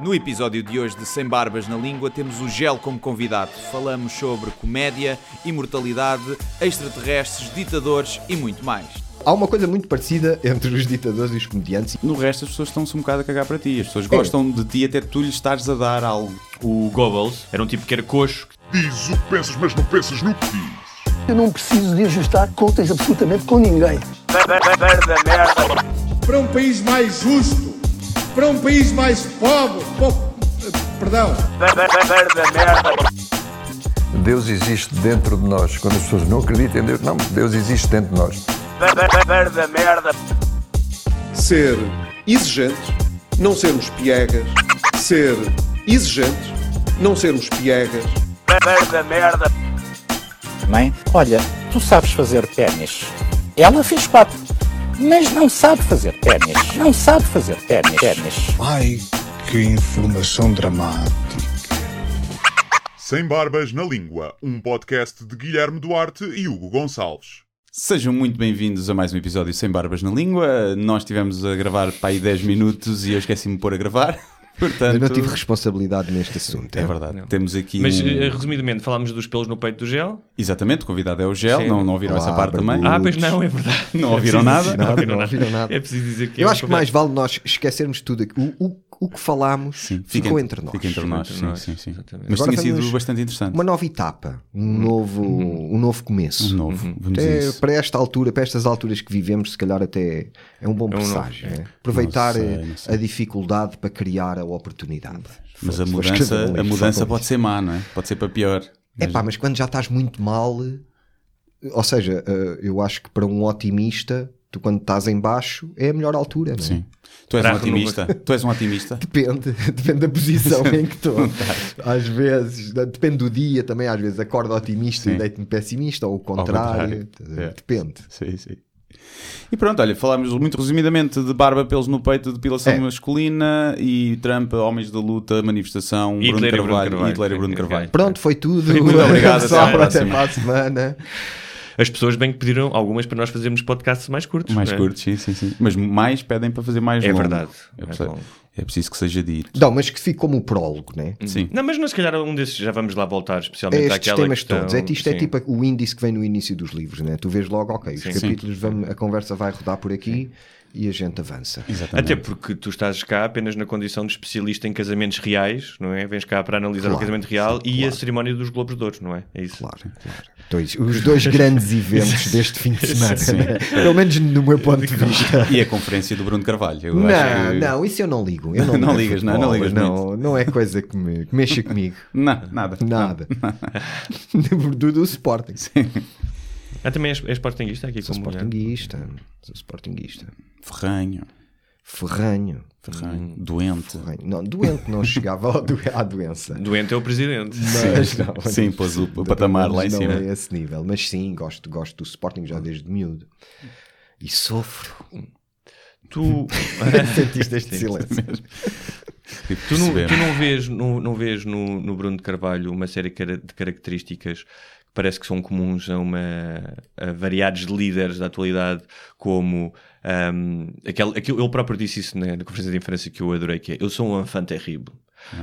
No episódio de hoje de Sem Barbas na Língua temos o Gel como convidado. Falamos sobre comédia, imortalidade, extraterrestres, ditadores e muito mais. Há uma coisa muito parecida entre os ditadores e os comediantes. No resto as pessoas estão-se um bocado a cagar para ti. As pessoas gostam de ti até tu lhes estares a dar algo. O Goebbels era um tipo que era coxo. Diz o que pensas, mas não pensas no que diz. Eu não preciso de ajustar contas absolutamente com ninguém. para um país mais justo, para um país mais pobre, po- perdão, Deus existe dentro de nós. Quando as pessoas não acreditam em Deus, não, Deus existe dentro de nós. ser exigentes, não sermos piegas, ser exigentes, não sermos piegas, Mãe, olha, tu sabes fazer ténis. Ela fez quatro, mas não sabe fazer ténis. Não sabe fazer ténis. ténis. Ai, que informação dramática. Sem Barbas na Língua, um podcast de Guilherme Duarte e Hugo Gonçalves. Sejam muito bem-vindos a mais um episódio Sem Barbas na Língua. Nós estivemos a gravar para aí 10 minutos e eu esqueci-me de pôr a gravar. Portanto, Eu não tive responsabilidade neste assunto. É verdade. Temos aqui. Mas, um- eh, resumidamente, falámos dos pelos no peito do gel. Exatamente, o convidado é o Gel. Sim. Não, não ouviram Olá, essa parte também? Ah, pois não, é verdade. Não É ouviram nada? não ouviram nada. É preciso dizer que Eu é acho que mais vale nós esquecermos tudo. aqui. O, o, o que falámos Sim, ficou fica entre nós. Fica entre nós, sim, nós, sim, sim. exatamente. Mas Agora tinha sido vamos- bastante interessante. Uma nova etapa, um novo, um novo começo. Um novo. Vamos a Até isso. para esta altura, para estas alturas que vivemos, se calhar até é um bom É um novo, presságio. é. é? Aproveitar Não sei, eh, não sei. a dificuldade para criar a oportunidade. Mas a mudança, um a mudança pode ser má, não é? Pode ser para pior. É pá, mas quando já estás muito mal, ou seja, eh, eu acho que para um otimista, tu quando estás em baixo é a melhor altura, não é? Sim. Tu és um otimista? Tu és um otimista? Depende, depende da posição em que estou. Às vezes, depende do dia também, às vezes acordo otimista Sim. e deito-me pessimista, ou o contrário. contrário. É. Depende. Sim, sim. E pronto, olha, falámos muito resumidamente de barba, pelos no peito, depilação É. masculina e Trump, homens da luta, manifestação, Hitler Bruno e Bruno Carvalho, Carvalho. Hitler e Bruno Carvalho. Pronto, foi tudo. Muito obrigado, Só até à até próxima. para a semana. As pessoas bem que pediram algumas para nós fazermos podcasts mais curtos. Mais é? curtos, sim, sim, sim. Mas mais pedem para fazer mais É longo. verdade. É, longo. É preciso que seja dito. Não, mas que fique como o prólogo, né? Sim. Não, mas não, se calhar um desses já vamos lá voltar, É especialmente estes àquela temas questão. todos. É, isto é Sim. tipo o índice que vem no início dos livros, né? Tu vês logo, ok, os Sim. capítulos, vamos, a conversa vai rodar por aqui e a gente avança. Exatamente. Até porque tu estás cá apenas na condição de especialista em casamentos reais, não é? Vens cá para analisar o Claro, casamento real sim, e claro. a cerimónia dos Globos de Ouro, não é? É isso. Claro, claro. Dois- os dois grandes eventos deste fim de semana, né? pelo menos no meu ponto de vista. E a conferência do Bruno Carvalho. Eu Não, acho que- não, isso eu não ligo. Eu não, Não ligo ligas, não, não futebol, ligas não, não é coisa que, me, que mexa comigo. Não, nada. Nada. do, do Sporting. Ah, também és, és sportinguista aqui Sou como? Sportinguista. Sou Sportinguista. Ferranho. Ferranho. Ferranho. Doente. Ferranho. Não, doente não chegava ao do- à doença. Doente é o presidente. Mas não, Sim, pôs o, o patamar lá em não cima. é esse nível. Mas sim, gosto, gosto do Sporting já desde miúdo. E sofro. Tu, Sentiste este silêncio. Tipo, tu, não, tu não vês, não, não vês no, no Bruno de Carvalho uma série de características que parece que são comuns a, uma, a variados líderes da atualidade, como ahm, aquele, aquilo, ele próprio disse isso na, na conferência de imprensa que eu adorei, que é eu sou um enfant terrível.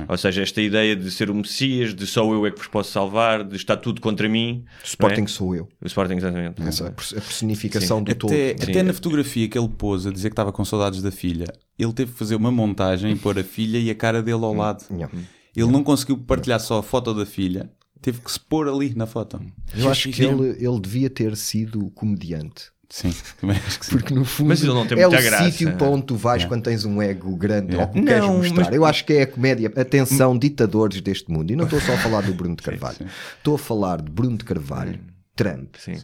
Ou seja, esta ideia de ser o Messias, de só eu é que vos posso salvar, de estar tudo contra mim. Sporting não é? sou eu. O Sporting, exatamente. Essa, a personificação do todo. Até, Sim. até na fotografia que ele pôs a dizer que estava com saudades da filha, ele teve que fazer uma montagem e pôr a filha e a cara dele ao lado. Não. Ele não conseguiu partilhar só a foto da filha, teve que se pôr ali na foto. Eu acho que ele, ele devia ter sido comediante. Sim, também acho que sim. Porque no fundo Mas não tem é o muita graça. sítio para onde tu vais quando tens um ego grande Yeah. ou que queres Não, mostrar. mas- Eu acho que é a comédia. Atenção, ditadores deste mundo. E não estou só a falar do Bruno de Carvalho. Estou a falar de Bruno de Carvalho, Trump, Sim.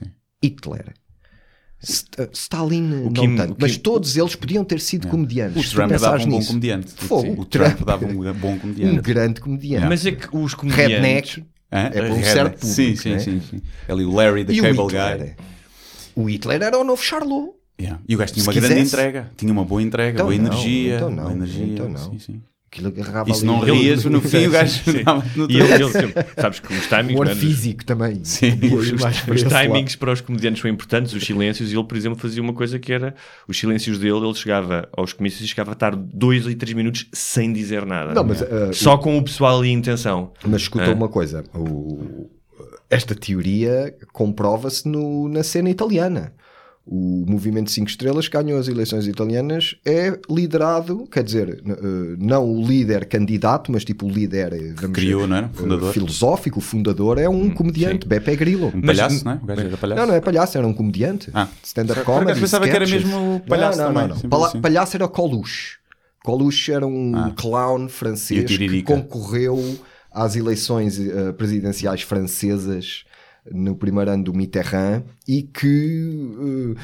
Hitler. St- uh, Stalin não Kim- tanto, o mas Kim- todos eles podiam ter sido comediantes. O Trump dava um bom comediante. Fogo, o Trump Trump. dava um bom Um comediante. grande comediante. Mas é que os comediantes... Redneck. Hã? É para um certo público, Sim, sim, né? sim, sim. Ali o Larry, the E o Cable? Guy. O Hitler era o novo Charlot. Yeah. E o gajo tinha Se uma grande quisesse. entrega. Tinha uma boa entrega, Então boa não, energia. então não, boa energia. então não. Sim, sim. Aquilo agarrava E se ali. não rias, no fim o gajo no E ele, ele- sabes que os timings, O não ar é? físico também. Sim. Os, os lado. timings para os comediantes são importantes, os silêncios, e ele, por exemplo, fazia uma coisa que era os silêncios dele, ele chegava aos comícios e chegava a estar dois ou três minutos sem dizer nada. Não, mas, uh, Só com o pessoal ali em tensão. Mas escuta Ah. uma coisa: o- esta teoria comprova-se na cena italiana. O movimento 5 estrelas que ganhou as eleições italianas é liderado, quer dizer, eh, não o líder candidato, mas tipo o líder eh, vamos criou, não era? eh, Fundador. filosófico, o fundador é um comediante, Beppe Grillo. Um palhaço, não é? O gajo era palhaço. Não, não é palhaço, era um comediante. Ah. Stand-up comedy. pensava que era sketches. mesmo palhaço não, não, também, Não, não. Pala- assim. Palhaço era Coluche. Coluche era um Ah. clown francês que concorreu às eleições eh, presidenciais francesas no primeiro ano do Mitterrand e que eh,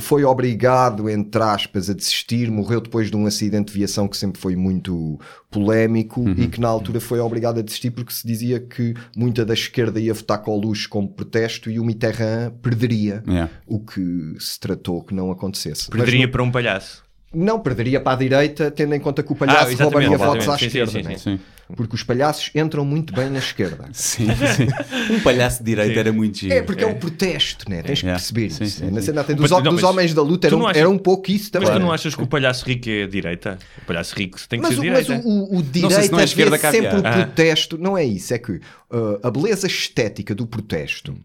foi obrigado, entre aspas, a desistir, morreu depois de um acidente de viação que sempre foi muito polémico Uhum. e que na altura foi obrigado a desistir porque se dizia que muita da esquerda ia votar Coluche como protesto e o Mitterrand perderia, Yeah. o que se tratou que não acontecesse. Perderia não- para um palhaço. Não, perderia para a direita, tendo em conta que o palhaço Ah, roubaria exatamente. votos à Sim, sim, esquerda, sim, né? Sim. porque os palhaços entram muito bem na esquerda. Sim, sim. Um palhaço de direita Sim. era muito giro. É porque é, um protesto, né? tens que Yeah. perceber Sim, isso. sim, né? Na sim. Mas- dos, não, dos mas homens da luta era, um, achas- era um pouco isso também. Mas tu não achas que o palhaço rico é direita? O palhaço rico tem que Mas, ser o, mas direita. o, o, o se direita não é esquerda vê sempre o Ah. protesto. Não é isso, é que uh, a beleza estética do protesto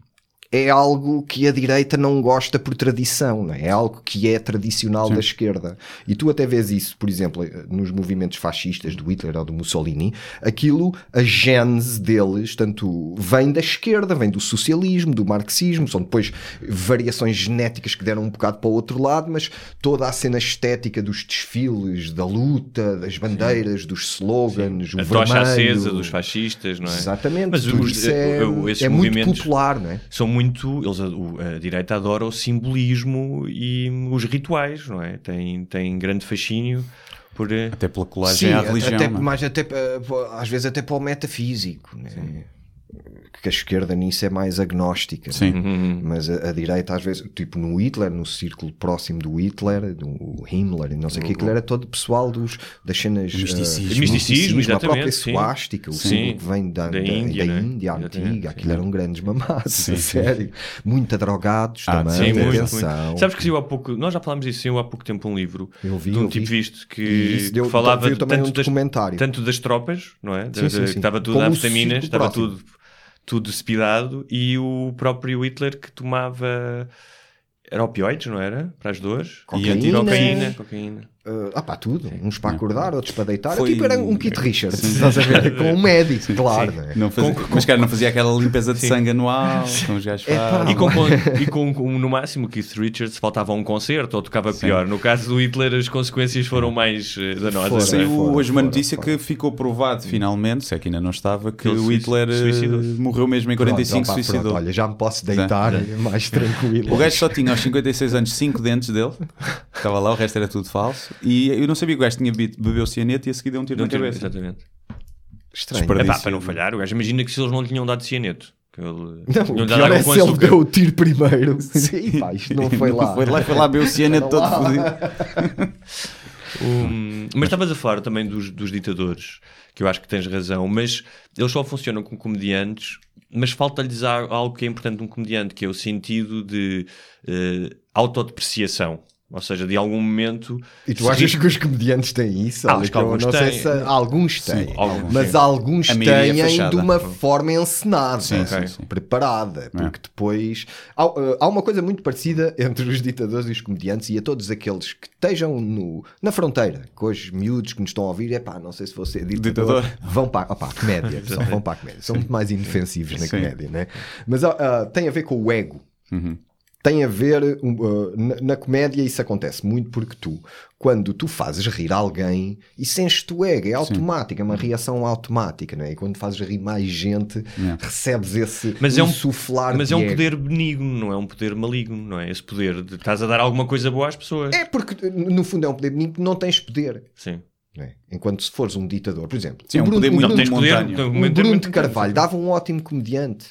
é algo que a direita não gosta por tradição, não é? É algo que é tradicional da esquerda. E tu até vês isso, por exemplo, eh, nos movimentos fascistas do Hitler ou do Mussolini, aquilo, a gênese deles, tanto vem da esquerda, vem do socialismo, do marxismo, são depois variações genéticas que deram um bocado para o outro lado, mas toda a cena estética dos desfiles, da luta, das bandeiras, dos slogans, o a tocha vermelho, acesa dos fascistas, não é? Exatamente, Mas os- isso é, esses é muito popular, não é? são muito. Eles, a, direita adora o simbolismo e os rituais, não é? Tem, tem grande fascínio por. eh, Até pela colagem Sim, à religião. até, é? mas até, eh, às vezes até para o metafísico, né? Que a esquerda nisso é mais agnóstica, Sim. né? mas a, a direita às vezes, tipo no Hitler, no círculo próximo do Hitler, do Himmler e não sei o que, aquilo era todo pessoal dos, das cenas O misticismo. eh, Misticismo, a própria suástica, o símbolo que vem da, Da da, Índia, da né? Índia antiga, aquilo eram grandes mamados, Sim, a sério, muito drogados Ah, também, Sim, muito, atenção. muito. Sabes que saiu há pouco, nós já falámos disso, saiu há pouco tempo um livro Eu vi, de um eu tipo vi. visto que, deu- que falava tanto, um das, documentário. tanto das tropas, não é? Sim, sim, sim. Que estava tudo a vitaminas, estava tudo, tudo cepidado e o próprio Hitler que tomava era opioides, não era? Para as dores. Cocaína. Cocaína. cocaína. Uh, ah pá, tudo. Uns para acordar, outros para deitar. Foi- Tipo, era um Kit Richards, estás a ver? Com um médico, claro. né? Não fazia, mas cara, não fazia aquela limpeza de sangue anual, como os gajos. E com, com- e com, com, no máximo Keith Richards faltava um concerto ou tocava pior. No caso do Hitler as consequências foram mais eh, danosas. É? Saiu fora, hoje uma fora, notícia fora. que ficou provado finalmente, se é que ainda não estava, que Ele o Hitler eh, morreu mesmo em 45 Pronto, opá, suicidou. pronto, olha, já me posso deitar mais tranquilo. O gajo só tinha aos 56 anos 5 dentes dele, estava lá, o resto era tudo falso. E eu não sabia que o gajo tinha bebido, bebeu cianeto e a seguir deu um tiro Não na teve- cabeça. Exatamente. Estranho. Epá, para não falhar, o gajo imagina que se eles não lhe tinham dado cianeto. Ele, Não, o pior é se ele deu o tiro primeiro. Sim, pá, isto não foi lá. Foi lá, foi lá beber o cianeto todo fodido. Um, mas estavas a falar também dos, dos ditadores, que eu acho que tens razão, mas eles só funcionam com comediantes, mas falta-lhes algo que é importante num comediante, que é o sentido de eh, autodepreciação. Ou seja, de algum momento. E tu achas que os comediantes têm isso? Ah, acho que alguns não sei têm. se alguns têm, alguns, mas sim. alguns A é têm fachada. de uma forma encenada, Sim, sim, sim. preparada, porque depois há, uh, há uma coisa muito parecida entre os ditadores e os comediantes e a todos aqueles que estejam no, na fronteira, que hoje miúdos que nos estão a ouvir, é pá, não sei se vou ser ditador, Ditador. vão para opá, comédia, pessoal, vão para a comédia, são muito mais inofensivos na Sim. comédia, né? mas ah, tem a ver com o ego Uhum. Tem a ver uh, na, na comédia isso acontece muito porque tu quando tu fazes rir alguém isso enche-te o ego, é automático é uma reação automática, não é? e quando fazes rir mais gente Yeah. recebes esse Mas é um- insuflar Mas de é um ego. poder benigno, não é um poder maligno, não é? Esse poder de estás a dar alguma coisa boa às pessoas. é porque no fundo é um poder benigno não tens poder Sim. não é? enquanto se fores um ditador por exemplo Sim, é o um Bruno, poder o muito Bruno- tens poder, o Bruno de Carvalho dava um ótimo comediante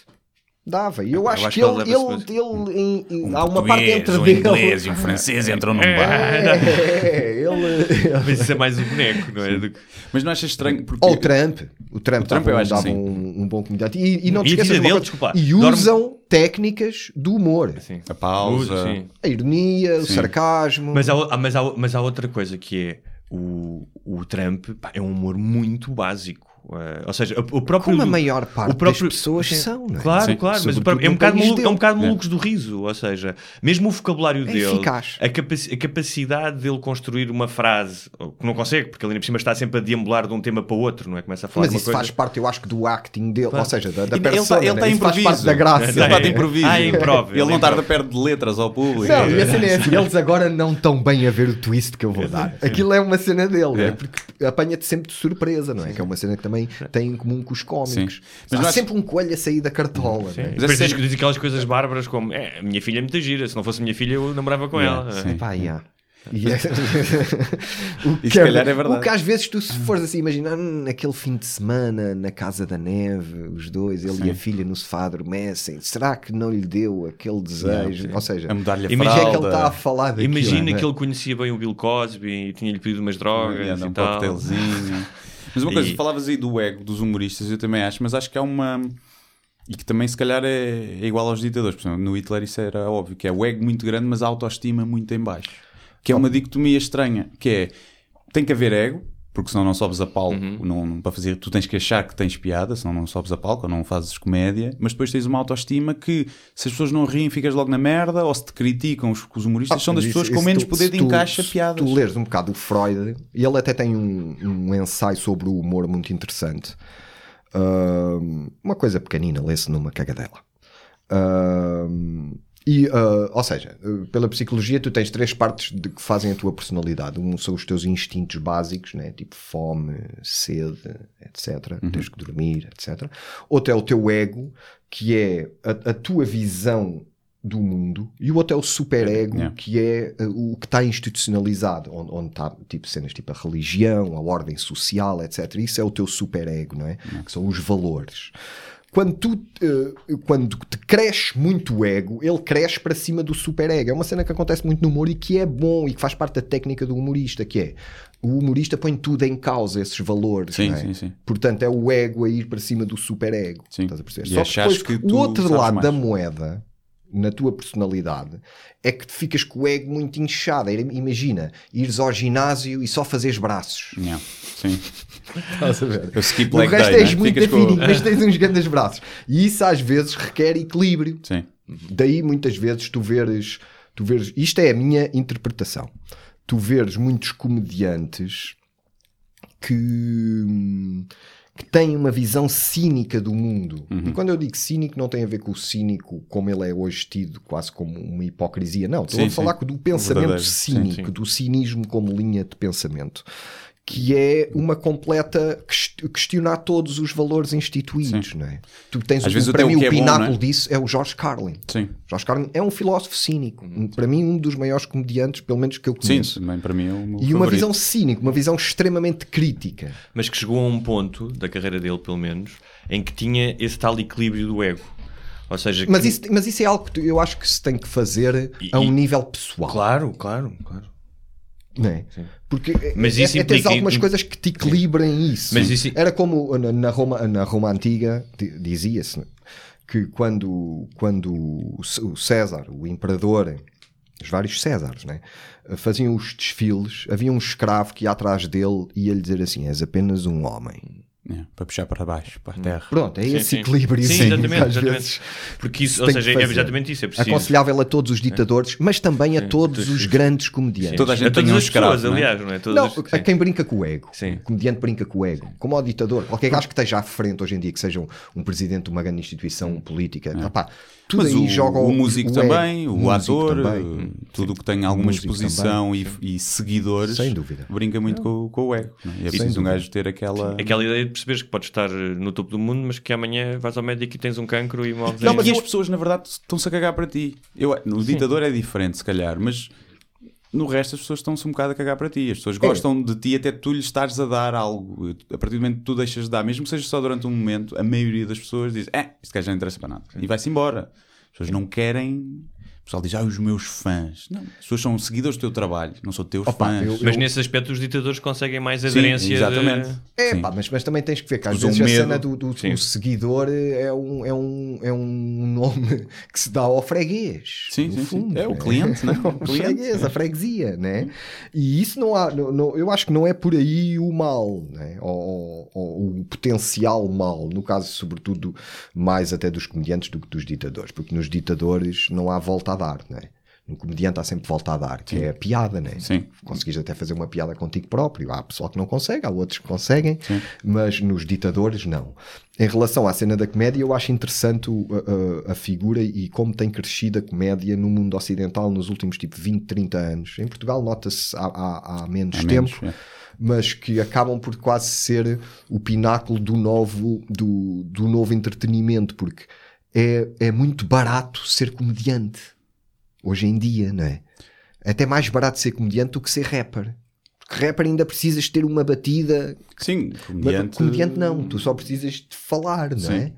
Dava. E eu acho, eu acho que ele, ele ele, ele, em- em- Um há uma parte entre um dele. inglês e um francês entram num bar. É, ele. Mas isso é mais o boneco, não é? Do que- Mas não achas estranho? Porque Ou o Trump. O Trump, O Trump dava, eu acho dava sim. um, um bom comediante. E, e não te E esqueças dele, coisa- desculpa, E dorme- usam técnicas do humor. Sim. a pausa. Sim. A ironia, o Sim. sarcasmo. Mas há, há- mas, há, mas há outra coisa que é o, o Trump pá, é um humor muito básico. Eh, ou seja, o, próprio. Como a maior parte o próprio, das pessoas Sim, são, não é? Claro, Sim, claro, mas próprio- é, um bocado maluco, é um bocado É. malucos do riso. Ou seja, mesmo o vocabulário É dele, eficaz. a, capaci- a capacidade dele construir uma frase, que não consegue, porque ele ainda por cima está sempre a deambular de um tema para o outro, não é? Começa a falar Mas isso coisa. faz parte, eu acho que, do acting dele, Claro. ou seja, da, da ele persona. está ele né? tá Isso faz parte da graça. Ele está de improviso. Ah, é improv, Ele ele não é tarda perto de letras ao público. Não, e a cena é assim, eles agora não estão bem a ver o twist que eu vou dar. Aquilo é uma cena dele, não é? É. porque apanha-te sempre de surpresa, não é? Que é uma cena que também tem em comum com os cómicos. Mas Há acho- sempre um coelho a sair da cartola, não é? Mas Depois essa diz, aquelas coisas bárbaras como é, a minha filha é muito gira, se não fosse a minha filha eu namorava com Yeah, ela. sim. Pá, yeah. E, é- o, E se calhar é verdade. o que às vezes tu se fores assim, imagina hum, naquele fim de semana na casa da neve, os dois, ele e a filha no sofá adormecem, será que não lhe deu aquele desejo? Ou seja, A mudar-lhe a imagina que ele fralda. está a falar daquilo. Imagina é? que ele conhecia bem o Bill Cosby e tinha-lhe pedido umas drogas Yeah, e um tal. Mas uma coisa, E- falavas aí do ego dos humoristas, eu também acho, mas acho que há uma. E que também, se calhar, é, é igual aos ditadores. Por exemplo, no Hitler isso era óbvio, que é o ego muito grande, mas a autoestima muito em baixo. Que é uma dicotomia estranha, que é, tem que haver ego, porque senão não sobes a palco, Uhum. não, para fazer, tu tens que achar que tens piada, senão não sobes a palco, ou não fazes comédia, mas depois tens uma autoestima que, se as pessoas não riem, ficas logo na merda, ou se te criticam, os, os humoristas Ah, são das mas pessoas isso- com isso menos tu- poder de tu- encaixe a se piadas. Tu leres um bocado o Freud, e ele até tem um, um ensaio sobre o humor muito interessante. Ahm, uma coisa pequenina, lê-se numa cagadela. Ahm, e, ah, ou seja, pela psicologia, tu tens três partes de que fazem a tua personalidade. Um são os teus instintos básicos, né? tipo fome, sede, etc. Tens que dormir, etc. Outro é o teu ego, que é a, a tua visão do mundo, e o outro é o superego, Yeah. que é uh, o que está institucionalizado, onde, onde está tipo, cenas tipo a religião, a ordem social, etc. Isso é o teu superego, não é? Que são os valores. Quando tu uh, quando te cresce muito o ego, ele cresce para cima do superego. É uma cena que acontece muito no humor e que é bom e que faz parte da técnica do humorista, que é o humorista põe tudo em causa, esses valores. Sim, é? sim, sim. Portanto, é o ego a ir para cima do superego. Sim. Estás a perceber? E Só depois, que o outro lado mais. da moeda, na tua personalidade, é que ficas com o ego muito inchado. Imagina, ires ao ginásio e só fazeres braços. Yeah, Sim. Estás a ver? Skip O leg resto day, és né? muito Ficas com- mas tens uns grandes braços. E isso às vezes requer equilíbrio. Sim. Daí muitas vezes tu veres, tu veres, isto é a minha interpretação. Tu veres muitos comediantes que, que têm uma visão cínica do mundo. Uhum. E quando eu digo cínico, não tem a ver com o cínico como ele é hoje tido, quase como uma hipocrisia. Não, estou Sim, a falar sim. do pensamento Verdadeiro. Cínico, sim. do cinismo como linha de pensamento. Que é uma completa quest- questionar todos os valores instituídos, não é? Tu tens Às o- vezes para mim o que o é bom, pináculo é? disso é o George Carlin. Sim. George Carlin é um filósofo cínico. Para mim, um dos maiores comediantes, pelo menos que eu Sim, conheço. também para mim é o meu e uma favorito. visão cínica, uma visão extremamente crítica. Mas que chegou a um ponto da carreira dele, pelo menos, em que tinha esse tal equilíbrio do ego. Ou seja, Mas que- isso, mas isso é algo que tu- eu acho que se tem que fazer a um e- nível pessoal. Claro, claro, claro. Não é? Porque Mas é, isso é, tens implica- algumas coisas que te equilibrem isso. Isso- Era como na, Roma, na Roma Antiga di- dizia-se que quando, quando o César, o imperador, os vários Césares, né, faziam os desfiles, havia um escravo que ia atrás dele e ia lhe dizer assim: És apenas um homem. É, para puxar para baixo, para a terra. Pronto, é Sim, esse sim. equilíbrio Sim, sim, exatamente, Porque isso, se ou seja, é exatamente isso, é preciso. Aconselhável a todos os ditadores, mas também a todos os grandes comediantes. Toda a gente a todas tem um as escravo, pessoas, não é? aliás, não é? Todas Não, as- a quem brinca com o ego. Sim. O comediante brinca com o ego. Como ao ditador. Qualquer gajo que esteja à frente hoje em dia, que seja um, um presidente de uma grande instituição política, opá, tudo Mas aí o, joga o músico ego. também, o, músico ator, também. eh, tudo o que tem alguma exposição e, e seguidores, Sem dúvida. brinca muito com, com o ego. não é? É preciso um gajo ter aquela. Aquela ideia de perceberes que podes estar eh, no topo do mundo, mas que amanhã vais ao médico e tens um cancro e morres Não, mas e as pessoas, na verdade, estão-se a cagar para ti. Eu, o ditador é diferente, se calhar, mas no resto as pessoas estão-se um bocado a cagar para ti. As pessoas É. gostam de ti até tu lhes estares a dar algo. A partir do momento que tu deixas de dar, mesmo que seja só durante um momento, a maioria das pessoas diz: É, este gajo não interessa para nada. E vai-se embora. As pessoas não querem. O pessoal diz: Ah, os meus fãs. Não, as pessoas são seguidores do teu trabalho, não são teus Opa, fãs. eu- Mas nesse aspecto os ditadores conseguem mais Sim, aderência. de- exatamente. É, Sim. pá, mas, mas também tens que ver que às vezes a medo. cena do, do- Sim. do seguidor é um, é, um, é um nome que se dá ao freguês. Sim, no sim, sim. fundo, É o né? cliente, né? o freguês, a freguesia, né? E isso não há, não- não- eu acho que não é por aí o mal, né? Ou, ou- ou o potencial mal, no caso, sobretudo, mais até dos comediantes do que dos ditadores, porque nos ditadores não há volta dar, né? No comediante há sempre volta a dar, que é a piada, né? Sim. Conseguis até fazer uma piada contigo próprio. Há pessoal que não consegue, há outros que conseguem, mas nos ditadores não. Em relação à cena da comédia, eu acho interessante a- a figura e como tem crescido a comédia no mundo ocidental nos últimos tipo 20, 30 anos. Em Portugal nota-se há, há- há menos Há tempo. menos, é. Mas que acabam por quase ser o pináculo do novo, do, do novo entretenimento, porque é, é muito barato ser comediante hoje em dia, não é? É até mais barato ser comediante do que ser rapper. Porque rapper ainda precisas ter uma batida. Sim, Mas comediante. comediante não, tu só precisas de falar, não é? Sim.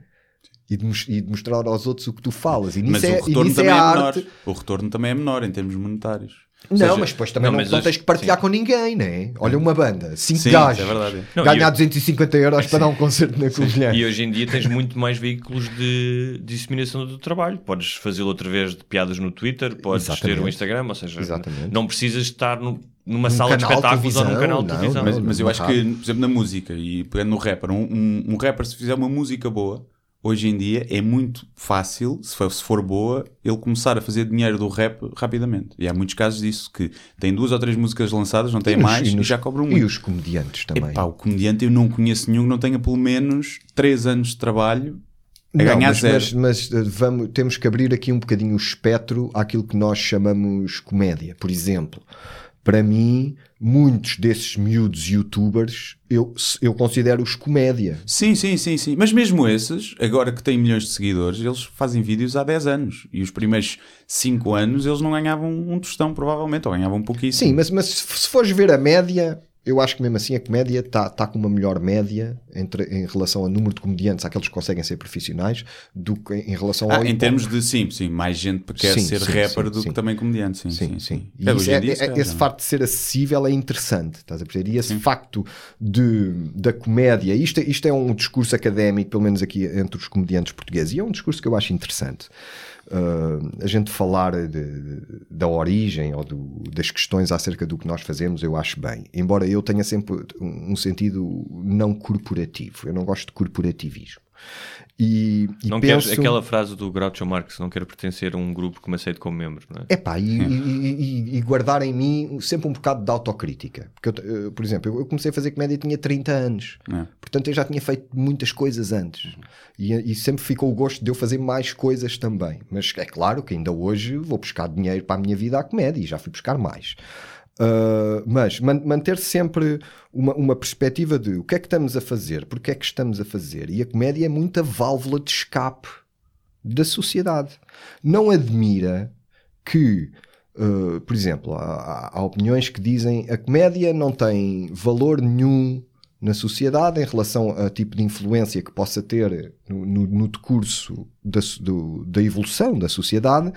E de, e de mostrar aos outros o que tu falas. E nisso Mas é, o e retorno nisso também é é, menor. arte. O retorno também é menor em termos monetários. Ou Não, seja, mas depois também não, não, não hoje- tens que partilhar sim. com ninguém, né? Olha uma banda, cinco Sim, gajos, isso é verdade. Não, ganhar eu- 250 euros para dar um concerto na Covilhã. E hoje em dia tens muito mais veículos de disseminação do trabalho. Podes fazê-lo através de piadas no Twitter, podes Exatamente. ter um Instagram, ou seja, Exatamente. não precisas estar no- numa Num sala de de espetáculos ou num televisão, canal de não, televisão. não, Mas, mas eu não acho que, por exemplo, na música e pegando no rapper, um, um, um rapper, se fizer uma música boa, hoje em dia é muito fácil, se for, se for boa, ele começar a fazer dinheiro do rap rapidamente. E há muitos casos disso que tem duas ou três músicas lançadas, não tem E mais, e e, nos- já cobram E muito. os comediantes também. Epá, o comediante eu não conheço nenhum que não tenha pelo menos 3 anos de trabalho a Não, ganhar mas, zero. mas, mas, uh, vamos, temos que abrir aqui um bocadinho o espectro àquilo que nós chamamos comédia. Por exemplo, para mim, muitos desses miúdos youtubers eu, eu considero-os comédia. Sim, sim, sim, sim. Mas mesmo esses, agora que têm milhões de seguidores, eles fazem vídeos há 10 anos. E os primeiros 5 anos eles não ganhavam um tostão, provavelmente, ou ganhavam um pouquíssimo. Sim, mas, mas se se fores ver a média, eu acho que mesmo assim a comédia está tá com uma melhor média entre, em relação ao número de comediantes, àqueles que conseguem ser profissionais, do que em relação ao Ah, em hip-hop. termos de sim, sim, mais gente quer Sim, ser sim, rapper sim, do que também comediante, sim, Sim, sim, É, em é- é- esse facto de ser acessível é interessante, estás a perceber? E esse facto de, da comédia, isto, isto é um discurso académico, pelo menos aqui entre os comediantes portugueses, e é um discurso que eu acho interessante. Uh, a gente falar de- de- da origem ou do- das questões acerca do que nós fazemos, eu acho bem. Embora eu tenha sempre um, um sentido não corporativo, eu não gosto de corporativismo. E, e Não penso... queres aquela frase do Groucho Marx, não quero pertencer a um grupo que me aceite como membro, não é? Epá, e, e, e- e guardar em mim sempre um bocado de autocrítica. Porque, eu por exemplo, eu- comecei a fazer comédia e tinha 30 anos. É. Portanto, eu já tinha feito muitas coisas antes. E, e sempre ficou o gosto de eu fazer mais coisas também. Mas é claro que ainda hoje vou buscar dinheiro para a minha vida à comédia e já fui buscar mais. Uh, mas man- manter sempre uma, uma perspectiva de o que é que estamos a fazer, porque é que estamos a fazer. E a comédia é muita válvula de escape da sociedade. Não admira que, uh, por exemplo, há, há- opiniões que dizem a comédia não tem valor nenhum na sociedade em relação a tipo de influência que possa ter no, no- no decurso da, do- da evolução da sociedade,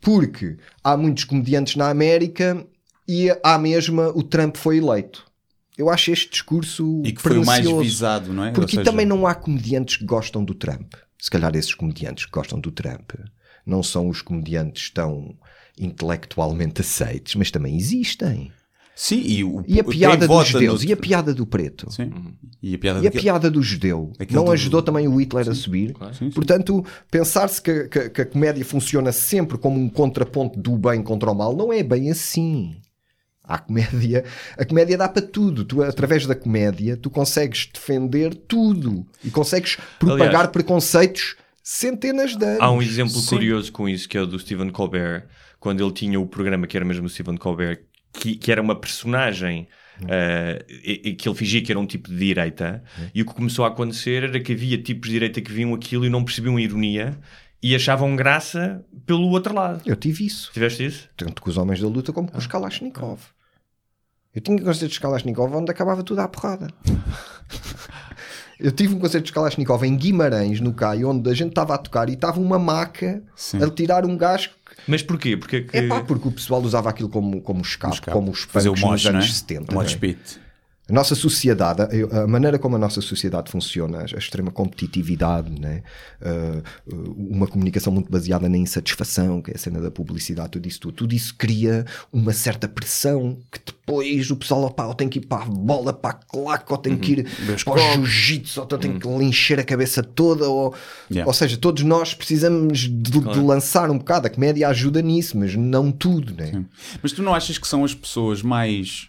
porque há muitos comediantes na América e à mesma o Trump foi eleito. Eu acho este discurso E que foi o mais visado, não é? Porque seja- também não há comediantes que gostam do Trump. Se calhar esses comediantes que gostam do Trump não são os comediantes tão intelectualmente aceites, mas também existem. Sim, e, o, E a piada dos judeus, no- e a piada do preto. Sim. E a piada E a daquele- piada do judeu Aquele não do- ajudou também o Hitler a subir. Sim, sim. Portanto, pensar-se que, que- que a comédia funciona sempre como um contraponto do bem contra o mal não é bem assim. A comédia, a comédia dá para tudo. Tu, através da comédia, tu consegues defender tudo e consegues propagar Aliás, Há preconceituos centenas de anos. um exemplo Sim. curioso com isso, que é o do Stephen Colbert, quando ele tinha o programa que era mesmo o Stephen Colbert, que, que era uma personagem eh, e, e que ele fingia que era um tipo de direita, e o que começou a acontecer era que havia tipos de direita que viam aquilo e não percebiam a ironia. e achavam graça pelo outro lado. Eu tive isso. Tiveste isso? Tanto com os homens da luta como com os Kalashnikov. Eu tinha concertos de Kalashnikov onde acabava tudo à porrada. Eu tive um concerto de Kalashnikov em Guimarães, no CAI, onde a gente estava a tocar e estava uma maca Sim. a tirar um gajo. Mas porquê? Porque que... É pá, porque o pessoal usava aquilo como, como escape, escape. como os Fazer o punks nos mosh, não é? anos 70. O mosh é? pit. A nossa sociedade, a maneira como a nossa sociedade funciona, a extrema competitividade, né? Uh, uma comunicação muito baseada na insatisfação, que é a cena da publicidade, tudo isso, tudo, tudo isso cria uma certa pressão que depois o pessoal, opá, ou tem que ir para a bola, para a claque, ou tem que ir para o jiu-jitsu, ou tem que lhe encher a cabeça toda, ou, Yeah. ou seja, todos nós precisamos de, de lançar um bocado. A comédia ajuda nisso, mas não tudo, né? Mas tu não achas que são as pessoas mais.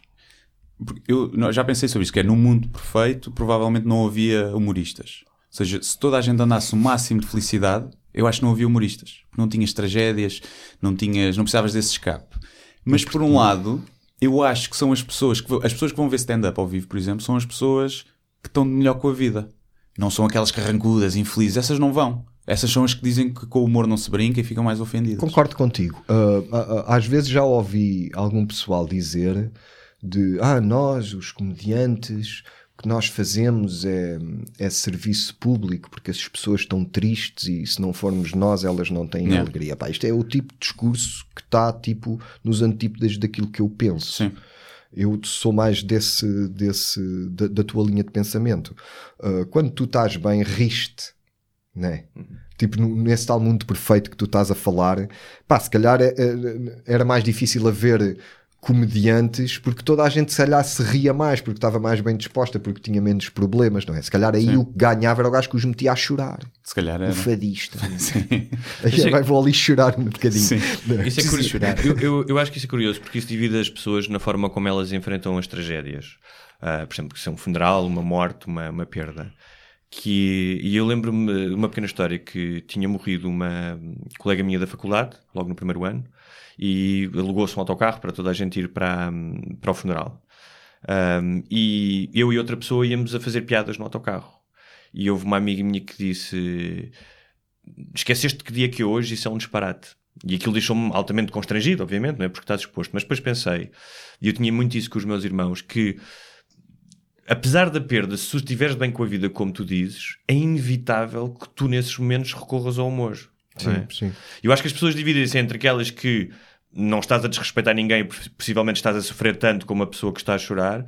Eu já pensei sobre isso, que é no mundo perfeito, provavelmente não havia humoristas. Ou seja, se toda a gente andasse o máximo de felicidade, eu acho que não havia humoristas. Não tinhas tragédias, não tinhas, não precisavas desse escape. Mas por um lado, eu acho que são as pessoas que as pessoas que vão ver stand-up ao vivo, por exemplo, são as pessoas que estão melhor com a vida. Não são aquelas carrancudas, infelizes, essas não vão. Essas são as que dizem que com o humor não se brinca e ficam mais ofendidas. Concordo contigo. Uh, às vezes já ouvi algum pessoal dizer de ah, nós, os comediantes, o que nós fazemos é, é serviço público porque as pessoas estão tristes e se não formos nós, elas não têm Yeah. alegria. Pá, isto é o tipo de discurso que está tipo, nos antípodas daquilo que eu penso. Sim. Eu sou mais desse, desse da, da tua linha de pensamento. Uh, quando tu estás bem, riste, né? Tipo, no- nesse tal mundo perfeito que tu estás a falar, pá, se calhar é- é- era mais difícil haver comediantes porque toda a gente se calhar se ria mais porque estava mais bem disposta porque tinha menos problemas, não é? Se calhar aí Sim. o que ganhava era o gajo que os metia a chorar. Se calhar era. O fadista. Sim. Aí vai vou ali chorar um bocadinho. Sim. É? Isso é curioso. Eu, eu, eu acho que isso é curioso porque isso divide as pessoas na forma como elas enfrentam as tragédias. Ah, por exemplo, que são um funeral, uma morte, uma, uma perda. Que, e eu lembro-me de uma pequena história que tinha morrido uma colega minha da faculdade, logo no primeiro ano, e alugou-se um autocarro para toda a gente ir para, para o funeral. Um, e eu e outra pessoa íamos a fazer piadas no autocarro. E houve uma amiga minha que disse: Esqueceste que dia que é hoje? Isso é um disparate. E aquilo deixou-me altamente constrangido, obviamente, não é? Porque estás exposto. Mas depois pensei, e eu tinha muito isso com os meus irmãos, que apesar da perda, se tu estiveres bem com a vida, como tu dizes, é inevitável que tu nesses momentos recorras ao humor. não é? Sim, sim. Eu acho que as pessoas dividem-se entre aquelas que não estás a desrespeitar ninguém, poss- possivelmente estás a sofrer tanto como a pessoa que está a chorar,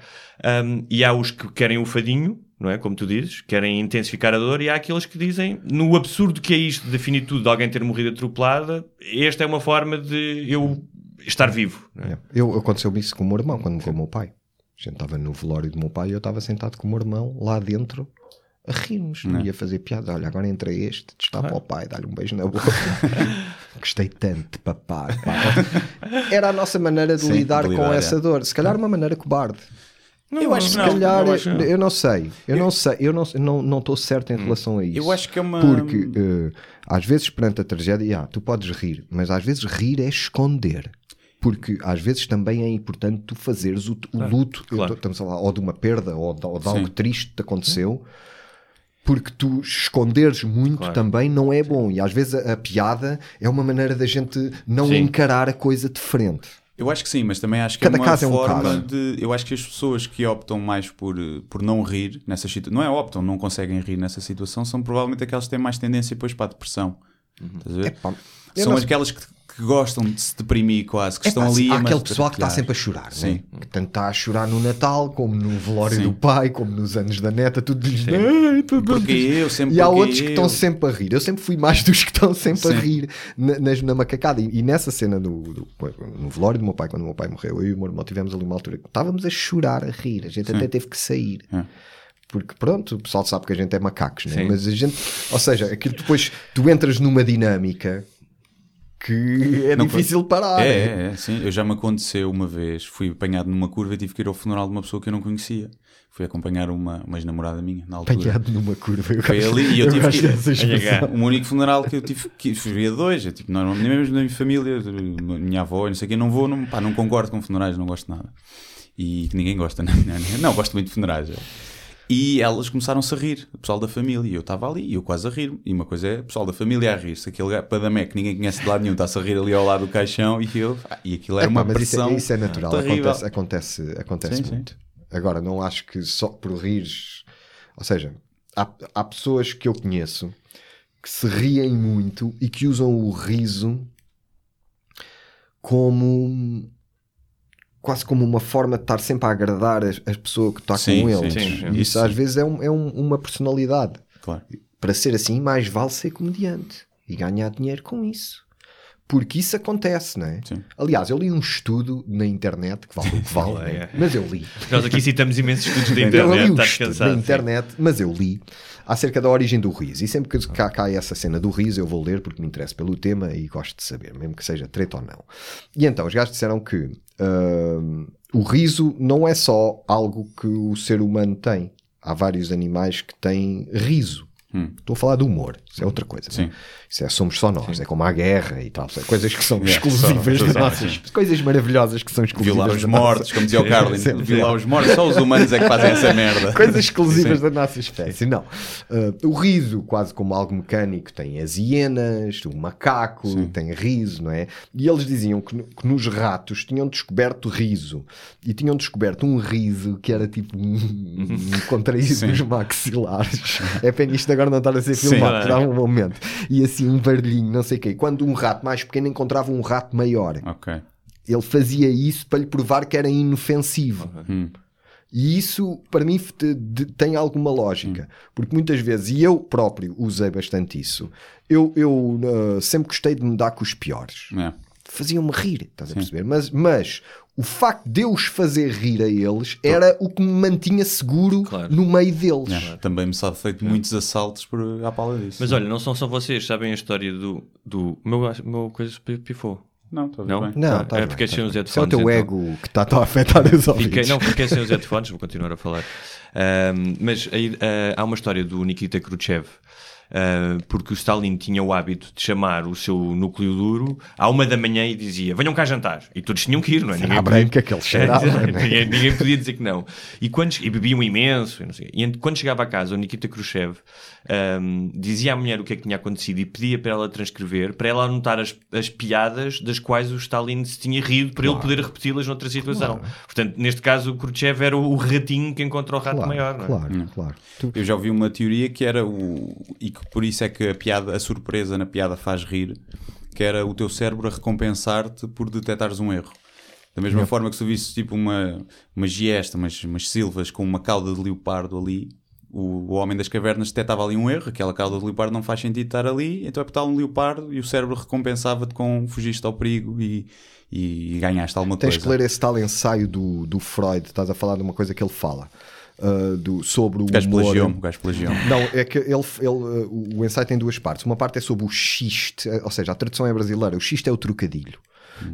um, e há os que querem o fadinho, não é? Como tu dizes, querem intensificar a dor, e há aqueles que dizem, no absurdo que é isto de finitude de alguém ter morrido atropelada, esta é uma forma de eu estar vivo. é? Eu, aconteceu-me isso com o meu irmão, quando morreu o meu pai. A gente estava no velório do meu pai e eu estava sentado com o meu irmão lá dentro a rirmos. Não. E a fazer piada. Olha, agora entra este, está para o pai, dá-lhe um beijo na boca. Gostei tanto de papai. pá. Era a nossa maneira de Sim, lidar de com lidar, essa é. dor. Se calhar uma maneira cobarde. eu acho que Se não. calhar, eu não. eu não sei, eu não sei, eu não não não estou certo em relação a isso. Eu acho que é uma- porque eh, às vezes perante a tragédia, ah, tu podes rir, mas às vezes rir é esconder. Porque às vezes também é importante tu fazeres o, o luto, eu claro. tô- estamos a falar ou de uma perda ou de, ou de algo triste que te aconteceu, porque tu esconderes muito Claro. também não é bom. E às vezes a, a piada é uma maneira da gente não Sim. encarar a coisa de frente. Eu acho que sim, mas também acho que Cada é uma caso é um forma caso. de. Eu acho que as pessoas que optam mais por, por não rir nessa situação, não é optam, não conseguem rir nessa situação, são provavelmente aquelas que têm mais tendência depois para a depressão. Estás a ver? Epá, São não- aquelas que, que gostam de se deprimir quase, que É estão pá, ali há a aquele pessoal que está sempre a chorar, Sim. né? que tanto está a chorar no Natal, como no velório Sim. do pai, como nos anos da neta, tudo diz "Ai, tudo Porque eu, sempre E há outros que eu. estão sempre a rir. Eu sempre fui mais dos que estão sempre a Sim. rir na, nas- na macacada. E, e nessa cena do, do- no velório do meu pai, quando o meu pai morreu, eu e o meu irmão tivemos ali uma altura que estávamos a chorar, a rir. A gente até teve que sair. É. Porque pronto, o pessoal sabe que a gente é macacos, né? Sim. mas a gente, ou seja, aquilo depois tu entras numa dinâmica que é Não, difícil parar. É, né? é, é, sim. Eu já me aconteceu uma vez, fui apanhado numa curva e tive que ir ao funeral de uma pessoa que eu não conhecia. Fui acompanhar uma, uma ex-namorada minha na altura. apanhado numa curva. Eu Foi gosto- ali e eu tive gosto que. O único funeral que eu tive que fui a dois, eu, tipo, não, nem mesmo na minha família, minha avó, não sei o que, não vou, não, pá, não concordo com funerais, não gosto de nada. E que ninguém gosta, não, não, não, gosto muito de funerais. é. E elas começaram-se a rir, o pessoal da família. E eu estava ali e eu quase a rir. E uma coisa é o pessoal da família a rir-se. Aquele padamé que ninguém conhece de lado nenhum está-se a rir ali ao lado do caixão. E, eu, e aquilo era Epá, uma mas isso, pressão. é, isso é natural, terrível. acontece, acontece, acontece Sim, sim. muito. Agora, não acho que só por rires. Ou seja, há, há pessoas que eu conheço que se riem muito e que usam o riso como quase como uma forma de estar sempre a agradar a, a pessoa que está com eles. sim, Isso- às vezes é, um- é um- uma personalidade. Claro. Para ser assim, mais vale ser comediante e ganhar dinheiro com isso. Porque isso acontece, não é? Aliás, eu li um estudo na internet que vale o que vale, né? mas eu li. Nós aqui citamos imensos estudos da Eu internet, li um estás estudo cansado, na sim. internet, mas eu li acerca da origem do riso. E sempre que cá cai essa cena do riso, eu vou ler porque me interessa pelo tema e gosto de saber, mesmo que seja treta ou não. E então, os gajos disseram que hum, o riso não é só algo que o ser humano tem. Há vários animais que têm riso. Estou a falar de humor, isso é outra coisa. é? Isso é somos só nós, é como a guerra e tal, são coisas que são Yeah, exclusivas só- das só- nossas, coisas maravilhosas que são exclusivas Violar os da mortos, nossa- como dizia o Carlin. Sim, Violar sim. os mortos, só os humanos é que fazem essa merda. Coisas exclusivas Sim. da nossa espécie. Não. Uh, o riso, quase como algo mecânico, tem as hienas, o macaco tem riso, não é? E eles diziam que, no- que nos ratos tinham descoberto riso. E tinham descoberto um riso que era tipo um, um contraído Sim. nos maxilares. É pena isto agora não estar a ser Sim. filmado, um momento. E assim um barulhinho, não sei o quê. Quando um rato mais pequeno encontrava um rato maior. Ok. Ele fazia isso para lhe provar que era inofensivo. Hum. E isso, para mim, te- de- tem alguma lógica. Porque muitas vezes, e eu próprio usei bastante isso, eu, eu uh, sempre gostei de me dar com os piores. É. Faziam-me rir, estás a perceber? Mas, mas o facto de eu os fazer rir a eles era o que me mantinha seguro no meio deles. É, Também me sabe feito muitos assaltos por à pala disso. Mas olha, não são só vocês, sabem a história do. do o meu, meu coisa pifou. Não, estou ver Não? bem. Não, Ah, tá é bem, porque tá sem os bem. headphones. É o teu então. ego que está a afetar os ouvidos. Fiquei, não, fiquei sem os headphones, vou continuar a falar. Ahm, mas aí, ah, há uma história do Nikita Khrushchev. Ah, porque o Stalin tinha o hábito de chamar o seu núcleo duro à uma da manhã e dizia venham cá jantar. E todos tinham que ir, não é? Será branca que ele cheirava, É, não é? ninguém, ninguém podia dizer que não. E, quando, e bebiam imenso. E, e quando chegava a casa, o Nikita Khrushchev ahm, dizia à mulher o que é que tinha acontecido e pedia para ela transcrever, para ela anotar as, as piadas das quais o Stalin se tinha rido, para ele poder repeti-las noutra situação. Portanto, neste caso, o Khrushchev era o ratinho que encontra o rato Claro, maior. Não é? claro, claro. Eu já ouvi uma teoria que era o. e que por isso é que a piada, a surpresa na piada faz rir, que era o teu cérebro a recompensar-te por detectares um erro. Da mesma forma que se tu visses tipo uma, uma giesta, umas, umas silvas com uma cauda de leopardo ali, o, homem das cavernas detectava ali um erro, aquela cauda de leopardo não faz sentido estar ali, então é botar um leopardo e o cérebro recompensava-te com fugiste ao perigo e, e, ganhaste alguma Tens coisa. que ler esse tal ensaio do, do Freud, estás a falar de uma coisa que ele fala. uh, do, sobre o gajo humor. gajo. Não, é que ele, ele, uh, o ensaio tem duas partes. Uma parte é sobre o xiste, eh, ou seja, a tradução é brasileira. O xiste é o trocadilho.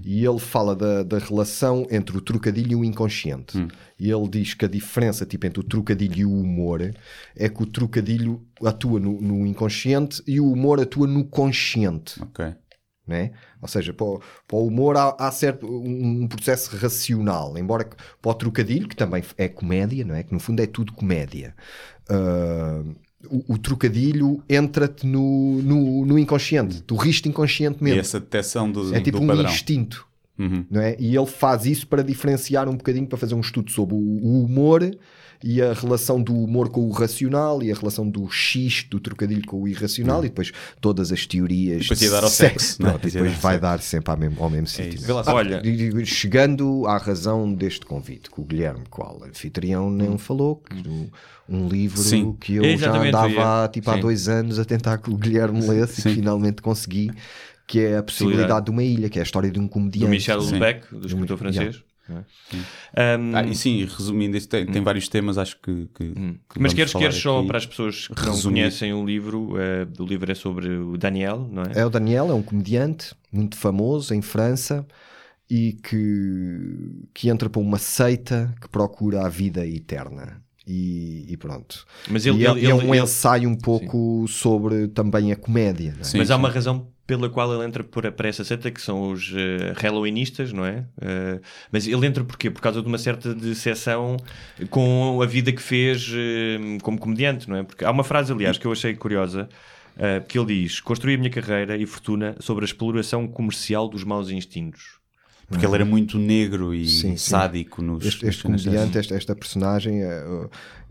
E ele fala da, da relação entre o trocadilho e o inconsciente. E ele diz que a diferença tipo, entre o trocadilho e o humor é que o trocadilho atua no, no inconsciente e o humor atua no consciente. Ok. Né? Ou seja, para o, para o humor há, há certo um, um processo racional, embora que para o trocadilho, que também é comédia, não é? que no fundo é tudo comédia, uh, o, o trocadilho entra-te no, no, no inconsciente, tu riste inconsciente E essa detecção do, é tipo do um padrão. instinto. Uhum. Não é? E ele faz isso para diferenciar um bocadinho, para fazer um estudo sobre o, o humor e a relação do humor com o racional e a relação do xiste, do trocadilho com o irracional e depois todas as teorias. depois ia dar ao sexo, não é? Pronto, e Depois vai dar sempre ao mesmo, ao mesmo sítio. isso. né? Ah, olha- e- e- chegando à razão deste convite, que o Guilherme, qual anfitrião, nem falou, que um, um livro Sim. que eu É, já andava ia- tipo, há sim. dois anos a tentar que o Guilherme lesse e que finalmente consegui. Que é a possibilidade de uma ilha, que é a história de um comediante. Do Michel Sim. Houellebecq, do escritor francês. Um, Ah, e sim, resumindo, isso tem, tem vários temas, acho que. que- que Mas queres, queres só para as pessoas que não resumir. conhecem o livro, eh, o livro é sobre o Daniel, não é? É o Daniel, é um comediante muito famoso em França e que, que entra para uma seita que procura a vida eterna. E, e pronto. Mas ele- E é, ele- é ele- um ele- ensaio um pouco sobre também a comédia. não é? Mas há uma razão pela qual ele entra por, para essa seita, que são os eh, Halloweenistas, não é? Eh, mas ele entra porquê? Por causa de uma certa decepção com a vida que fez eh, como comediante, não é? Porque há uma frase, aliás, que eu achei curiosa, eh, que ele diz: Construí a minha carreira e fortuna sobre a exploração comercial dos maus instintos. Porque ele era muito negro e Sim, sádico nos. Este, este comediante, esta, esta personagem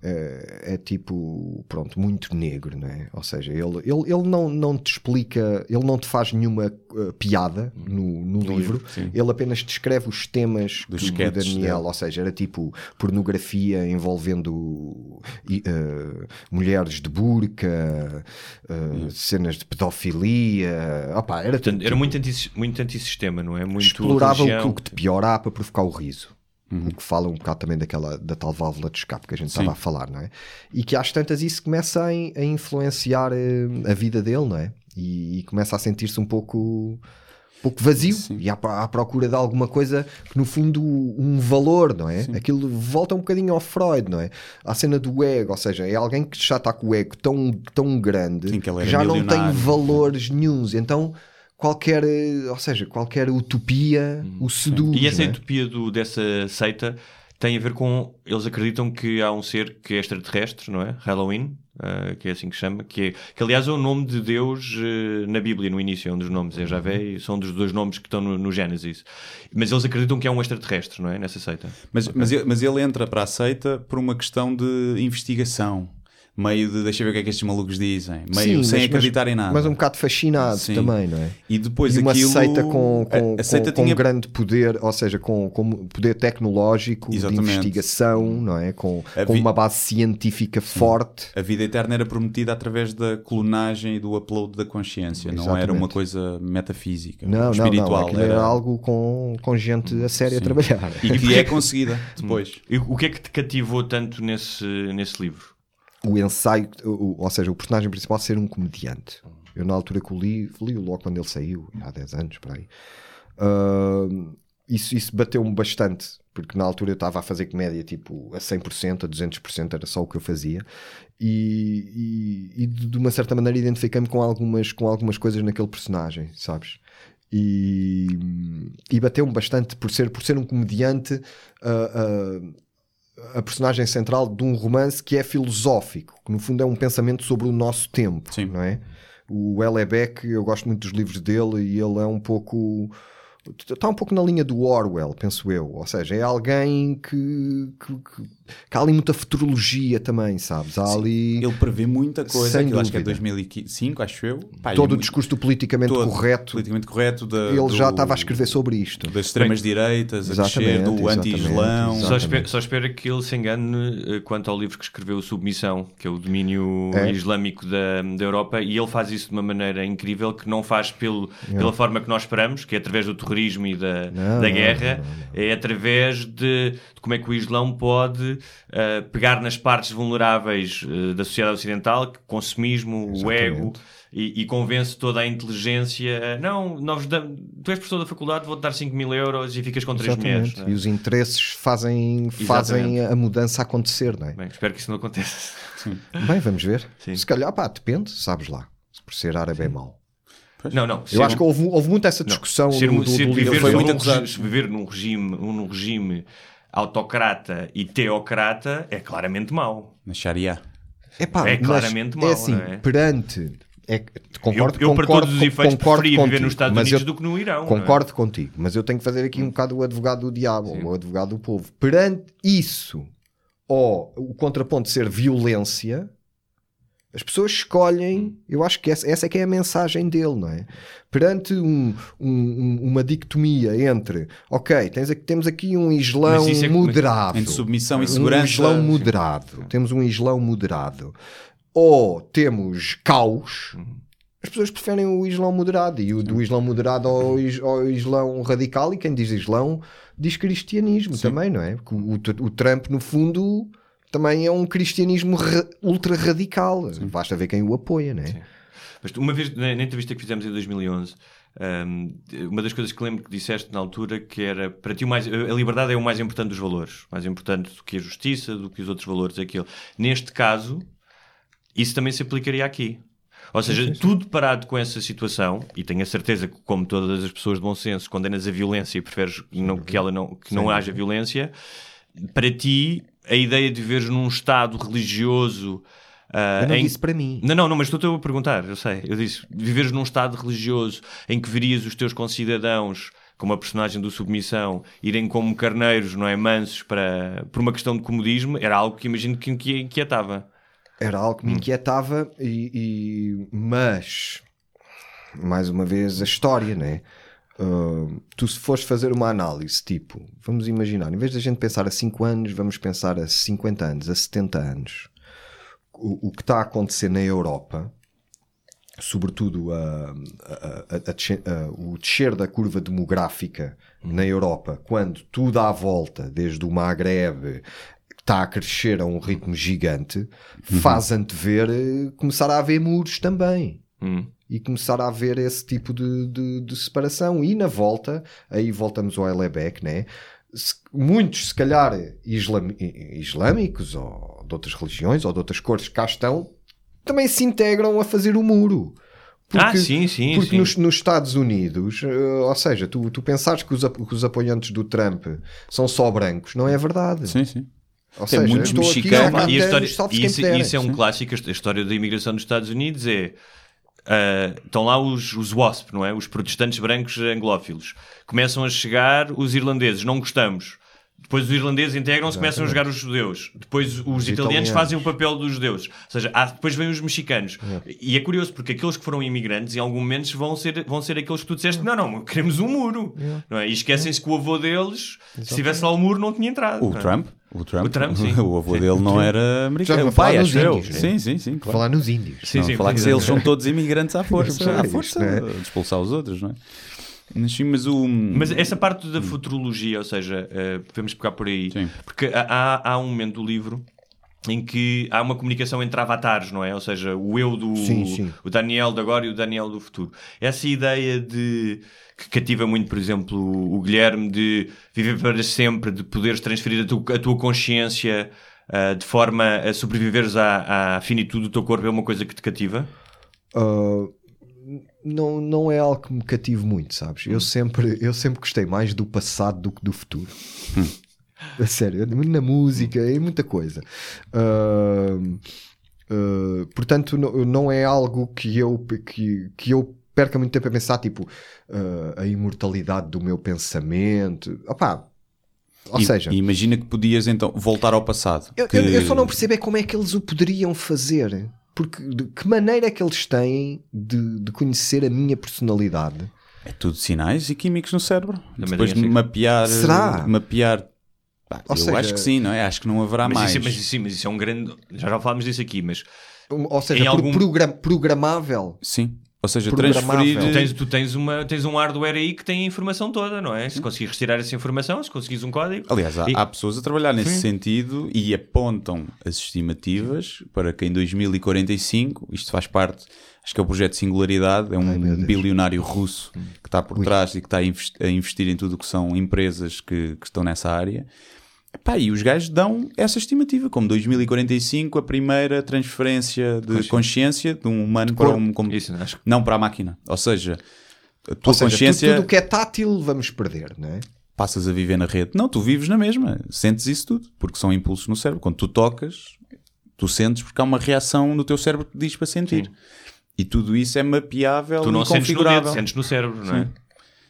é, é, é tipo, pronto, muito negro, não é? Ou seja, ele, ele, ele não, não te explica, ele não te faz nenhuma uh, piada no, no livro, livro, ele apenas descreve os temas Dos que o sketches Daniel, dele. ou seja, era tipo pornografia envolvendo uh, mulheres de burca, uh, cenas de pedofilia, opá, era, Portanto, tipo- era muito, anti, muito antissistema, não é? Muito explorava o que, religião. o que te piorava para provocar o riso. O que fala um bocado também daquela, da tal válvula de escape que a gente Sim. estava a falar, não é? E que às tantas isso começa a, a influenciar eh, a vida dele, não é? E, e começa a sentir-se um pouco, pouco vazio e à, à procura de alguma coisa que no fundo um valor, não é? Aquilo volta um bocadinho ao Freud, não é? À cena do ego, ou seja, é alguém que já está com o ego tão, tão grande Sim, que era já não tem valores nenhuns. Então qualquer, eh, ou seja, qualquer utopia o seduz. Uhum. E essa é? utopia do, dessa seita tem a ver com. Eles acreditam que há um ser que é extraterrestre, não é? Halloween, ah, que é assim que chama, que, é, que aliás é o nome de Deus eh, na Bíblia, no início, é um dos nomes, é Javé, e são dos dois nomes que estão no, no Gênesis. Mas eles acreditam que é um extraterrestre, não é? Nessa seita. Mas, mas, ele, mas ele entra para a seita por uma questão de investigação. Meio de deixa eu ver o que é que estes malucos dizem. Meio Sim, sem mas- acreditar em nada. Mas um bocado fascinado Sim. também, não é? E depois e uma aquilo- seita com, a- com, a seita com, com tinha- grande poder, ou seja, com, com poder tecnológico, Exatamente. de investigação, não é? Com, A com vi- uma base científica forte. A vida eterna era prometida através da clonagem e do upload da consciência. Não era Exatamente. uma coisa metafísica, Não, não, espiritual. não. Aquilo era algo com, com gente a sério a Sim. trabalhar. E que é conseguida depois. E o que é que te cativou tanto nesse, nesse livro? O ensaio, o- ou seja, o personagem principal ser um comediante. Eu, na altura que o li, li-o logo quando ele saiu, há 10 anos, por aí. Ah, isso isso bateu-me bastante, porque na altura eu estava a fazer comédia tipo a 100%, a 200%, era só o que eu fazia. E, e- e de uma certa maneira identifiquei-me com algumas, com algumas coisas naquele personagem, sabes? E, e bateu-me bastante por ser, por ser um comediante. ah, ah, a personagem central de um romance que é filosófico, que no fundo é um pensamento sobre o nosso tempo, não é? O Helebeck, eu gosto muito dos livros dele e ele é um pouco está um pouco na linha do Orwell, penso eu. Ou seja, é alguém que, que, que, que há ali muita futurologia também, sabes? Há Sim, ali. Ele prevê muita coisa, Sem aquilo acho que é dúvida. 2005, acho eu. Pá, Todo é o muito- discurso do politicamente todo correto. politicamente correto da- ele já do- estava a escrever sobre isto. das extremas direitas, a descer do anti-islão. Só espera, só espera que ele se engane eh, quanto ao livro que escreveu Submissão, que é o domínio É. islâmico da, da Europa, e ele faz isso de uma maneira incrível que não faz pelo, É. pela forma que nós esperamos, que é através do terrorismo e da, Não, da não, guerra, é através de, de como é que o Islão pode eh, pegar nas partes vulneráveis eh, da sociedade ocidental, consumismo, o ego. E, e convence toda a inteligência. Não, nós tu és professor da faculdade, vou-te dar 5 mil euros e ficas com três mulheres. Exatamente. não é? E os interesses fazem, fazem Exatamente. a mudança acontecer, não é? Bem, espero que isso não aconteça. Bem, vamos ver. Se calhar, pá, depende, sabes lá. Se por ser árabe é mau. Não, não. Eu acho que houve, houve muito essa discussão ser, do, do, ser do livro. viver, viver num regime, num regime autocrata e teocrata é claramente mau. Na Sharia. Epá, é mas claramente mau, é assim, não é? perante. É, concordo, Eu- eu, para concordo, todos os efeitos, concordo preferia viver contigo, nos Estados mas Unidos eu do que no Irão, é? Concordo contigo, mas eu tenho que fazer aqui um bocado o advogado do diabo, ou o advogado do povo. Perante isso, ou o contraponto ser violência, as pessoas escolhem. Eu acho que essa, essa é que é a mensagem dele, não é? Perante um- um- uma dicotomia entre, ok, tens aqui- temos aqui um Islão é moderado, entre submissão e um segurança- Islão moderado, temos um Islão moderado, ou temos caos. As pessoas preferem o Islão moderado e o do Islão moderado ao, is- ao Islão radical. E quem diz Islão diz cristianismo também, não é? Porque o, o Trump, no fundo, também é um cristianismo ra- ultra radical. Basta ver quem o apoia, não é? Mas uma vez, na, na entrevista que fizemos em 2011, Um, uma das coisas que lembro que disseste na altura que era para ti mais, a liberdade é o mais importante dos valores, mais importante do que a justiça, do que os outros valores, aquilo. Neste caso, isso também se aplicaria aqui. Ou seja, Sim, sim, sim. tudo parado com essa situação, e tenho a certeza que, como todas as pessoas de bom senso, condenas a violência e preferes não- que, ela não, que não Sem haja violência, para ti, a ideia de viveres num Estado religioso. ah, Eu não em- disse para mim. Não, não, não, mas estou-te a perguntar, eu sei. Eu disse, viveres num Estado religioso em que verias os teus concidadãos, como a personagem do Submissão, irem como carneiros, não é? Mansos para, por uma questão de comodismo, era algo que imagino que inqui- inquietava. Era algo Hum. que me inquietava, e, e- mas mais uma vez a história, né? Uh, tu se fores fazer uma análise, tipo, vamos imaginar, em vez de a gente pensar a 5 anos, vamos pensar a 50 anos, a 70 anos. O, o que está a acontecer na Europa, sobretudo a, a- a- o descer da curva demográfica na Europa, quando tudo à volta, desde o Maghreb, está a crescer a um ritmo gigante, faz antever eh, começar a haver muros também. Hum. E começar a haver esse tipo de, de- de separação. E na volta, aí voltamos ao Elebeck, né? Se- muitos, se calhar, islam- islâmicos ou de outras religiões ou de outras cores que cá estão, também se integram a fazer o muro. Ah, sim, sim, Porque sim. Nos, nos Estados Unidos, eh, ou seja, tu, tu pensares que os, que os apoiantes do Trump são só brancos, não é verdade. Sim, sim. Ou Tem seja, muitos aqui mexicanos. E a história, isso, isso é um clássico. A história da imigração dos Estados Unidos é. Ah, estão lá os, os WASP, não é? Os protestantes brancos anglófilos. Começam a chegar os irlandeses, não gostamos. Depois os irlandeses integram-se, começam a jogar os judeus. Depois os, italianos, italianos. fazem o papel dos judeus. Ou seja, há- depois vêm os mexicanos. E é curioso, porque aqueles que foram imigrantes, em algum momento, vão ser, vão ser aqueles que tu disseste: não, não, queremos um muro. Não é? E esquecem-se que o avô deles, se tivesse lá o muro, não tinha entrado. O não é? Trump? O Trump, O Trump, sim. o avô Sim. dele não era americano. Já O pai, nos acho eu. índios, né? Sim, sim, sim. Claro. Falar nos índios. Sim, não, sim, falar que é. eles são todos imigrantes à força, é, à isso, força né? de expulsar os outros, não é? Mas sim, mas o. Mas essa parte da futurologia, ou seja, eh, podemos pegar por aí, Sim. porque há, há- há um momento do livro em que há uma comunicação entre avatares, não é? Ou seja, o eu do Sim, sim. o Daniel de agora e o Daniel do futuro. Essa ideia de que cativa muito, por exemplo, o Guilherme de viver para sempre, de poderes transferir a, tu- a tua consciência ah, de forma a sobreviveres à, à finitude do teu corpo é uma coisa que te cativa? Uh, não, não é algo que me cative muito, sabes? Hum. Eu sempre, eu sempre gostei mais do passado do que do futuro. A sério, na música, em muita coisa. Uh, uh, portanto, não, não é algo que eu, que, que eu perca muito tempo a pensar, tipo, uh, a imortalidade do meu pensamento. Opá, ou E- seja, imagina que podias então voltar ao passado. eu, que- eu- eu só não percebo é como é que eles o poderiam fazer. Porque de que maneira é que eles têm de, de conhecer a minha personalidade? É tudo sinais e químicos no cérebro. Também Depois de mapear. Será? Mapear. Ou eu seja- acho que sim, não é? Acho que não haverá Mas mais. isso, mas, isso, mas isso é um grande. Já já falámos disso aqui, mas Ou seja, pro- algum- program- programável. Sim. Ou seja, transferir. Tu tens, tu tens, uma, tens um hardware aí que tem a informação toda, não é? Se conseguires retirar essa informação, se conseguires um código. Aliás, há, E- há pessoas a trabalhar nesse Sim. sentido e apontam as estimativas para que em 2045, isto faz parte, acho que é o projeto Singularidade, é um bilionário russo que está por trás e que está a investir em tudo o que são empresas que, que estão nessa área. Epá, e os gajos dão essa estimativa, como 2045, a primeira transferência de consciência, de um humano para corpo. um. como- Isso, acho que- não para a máquina. Ou seja, a tua seja, consciência tudo o que é tátil vamos perder, não é? passas a viver na rede. Não, tu vives na mesma, sentes isso tudo, porque são impulsos no cérebro. Quando tu tocas, tu sentes porque há uma reação no teu cérebro que te diz para sentir. E tudo isso é mapeável Tu não e sentes no dedo, configurável. sentes no cérebro, não é? Sim.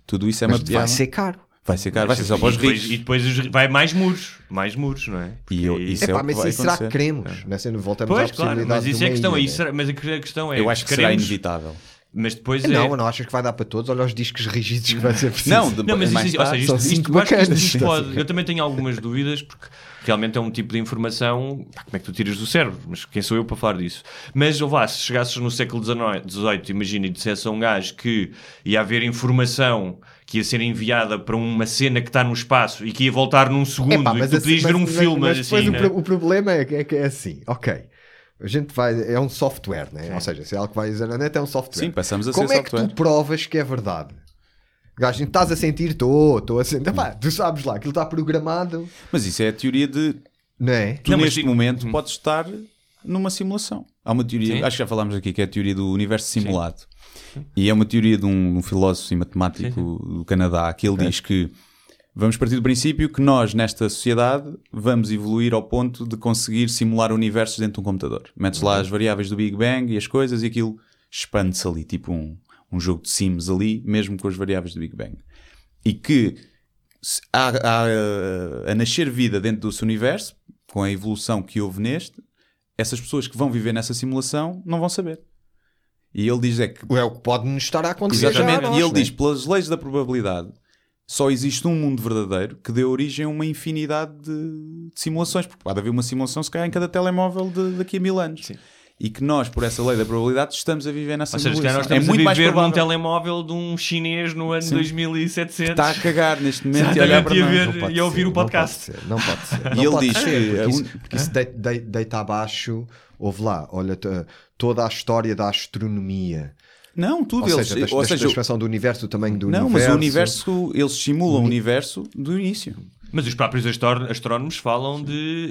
Tudo isso é Mas mapeável. vai ser caro. Vai ser caro, vai ser só para os e depois, ricos. e depois vai mais muros, mais muros, não é? E eu- isso é o que mas isso será que queremos? Nessa, voltamos à Pois, claro, possibilidade mas isso é a questão. ilha, Isso, será- mas a que- a questão é. Eu acho que será queremos- inevitável. Mas depois é. Não, não achas que vai dar para todos? Olha os discos rígidos que vai ser preciso. Não, de- Não, mas mais isso, ou tarde. seja, são isto, isto, isto- isto pode. Eu também tenho algumas dúvidas, porque realmente é um tipo de informação. pá, como é que tu tiras do cérebro? Mas quem sou eu para falar disso? Mas, ou vá, se chegasses no século XVIII, imagina, e dissesse a um gajo que ia haver informação que ia ser enviada para uma cena que está no espaço e que ia voltar num segundo Epá, e mas tu assim- podias ver mas- um mas- filme mas assim. depois o, né? o problema é, que- é que é assim, ok. A gente vai. É um software, né? Ou seja, se é algo que vai dizer na net, é um software. Sim, passamos a Como ser é software. que tu provas que é verdade? Gajo, estás a sentir? Estou, estou a sentir. Pá, tu sabes lá, aquilo está programado. Mas isso é a teoria de. Não é? Tu Não, mas neste sim. momento podes estar numa simulação. Há uma teoria, Sim. acho que já falámos aqui, que é a teoria do universo simulado. E é uma teoria de um, um filósofo e matemático do Canadá que ele diz que vamos partir do princípio que nós, nesta sociedade, vamos evoluir ao ponto de conseguir simular universos dentro de um computador. Metes lá as variáveis do Big Bang e as coisas e aquilo expande-se ali, tipo um, um jogo de Sims ali, mesmo com as variáveis do Big Bang. E que há, há, eh, a nascer vida dentro do seu universo, com a evolução que houve neste, essas pessoas que vão viver nessa simulação não vão saber. E ele diz é que É o que pode nos estar a acontecer. já a Exatamente. nós, e ele né? diz, pelas leis da probabilidade, só existe um mundo verdadeiro que dê origem a uma infinidade de, de simulações. Porque pode haver uma simulação, se calhar, em cada telemóvel de- daqui a mil anos. E que nós, por essa lei da probabilidade, estamos a viver nessa Ou seja, nós É estamos muito a mais viver num provável. telemóvel de um chinês no ano Sim. 2700. Está a cagar neste momento e a olhar para e a nós. ver- Não pode e a ouvir ser, o podcast. Não pode ser. E Não ele pode diz ser, que porque a isso, porque isso de- de- deita abaixo. Houve lá, olha, toda a história da astronomia. Não, tudo. Ou eles, seja, da, ou da, seja, da expansão do universo, do tamanho do não, universo. mas o universo, eles simulam o universo do início. Mas os próprios astrónomos falam de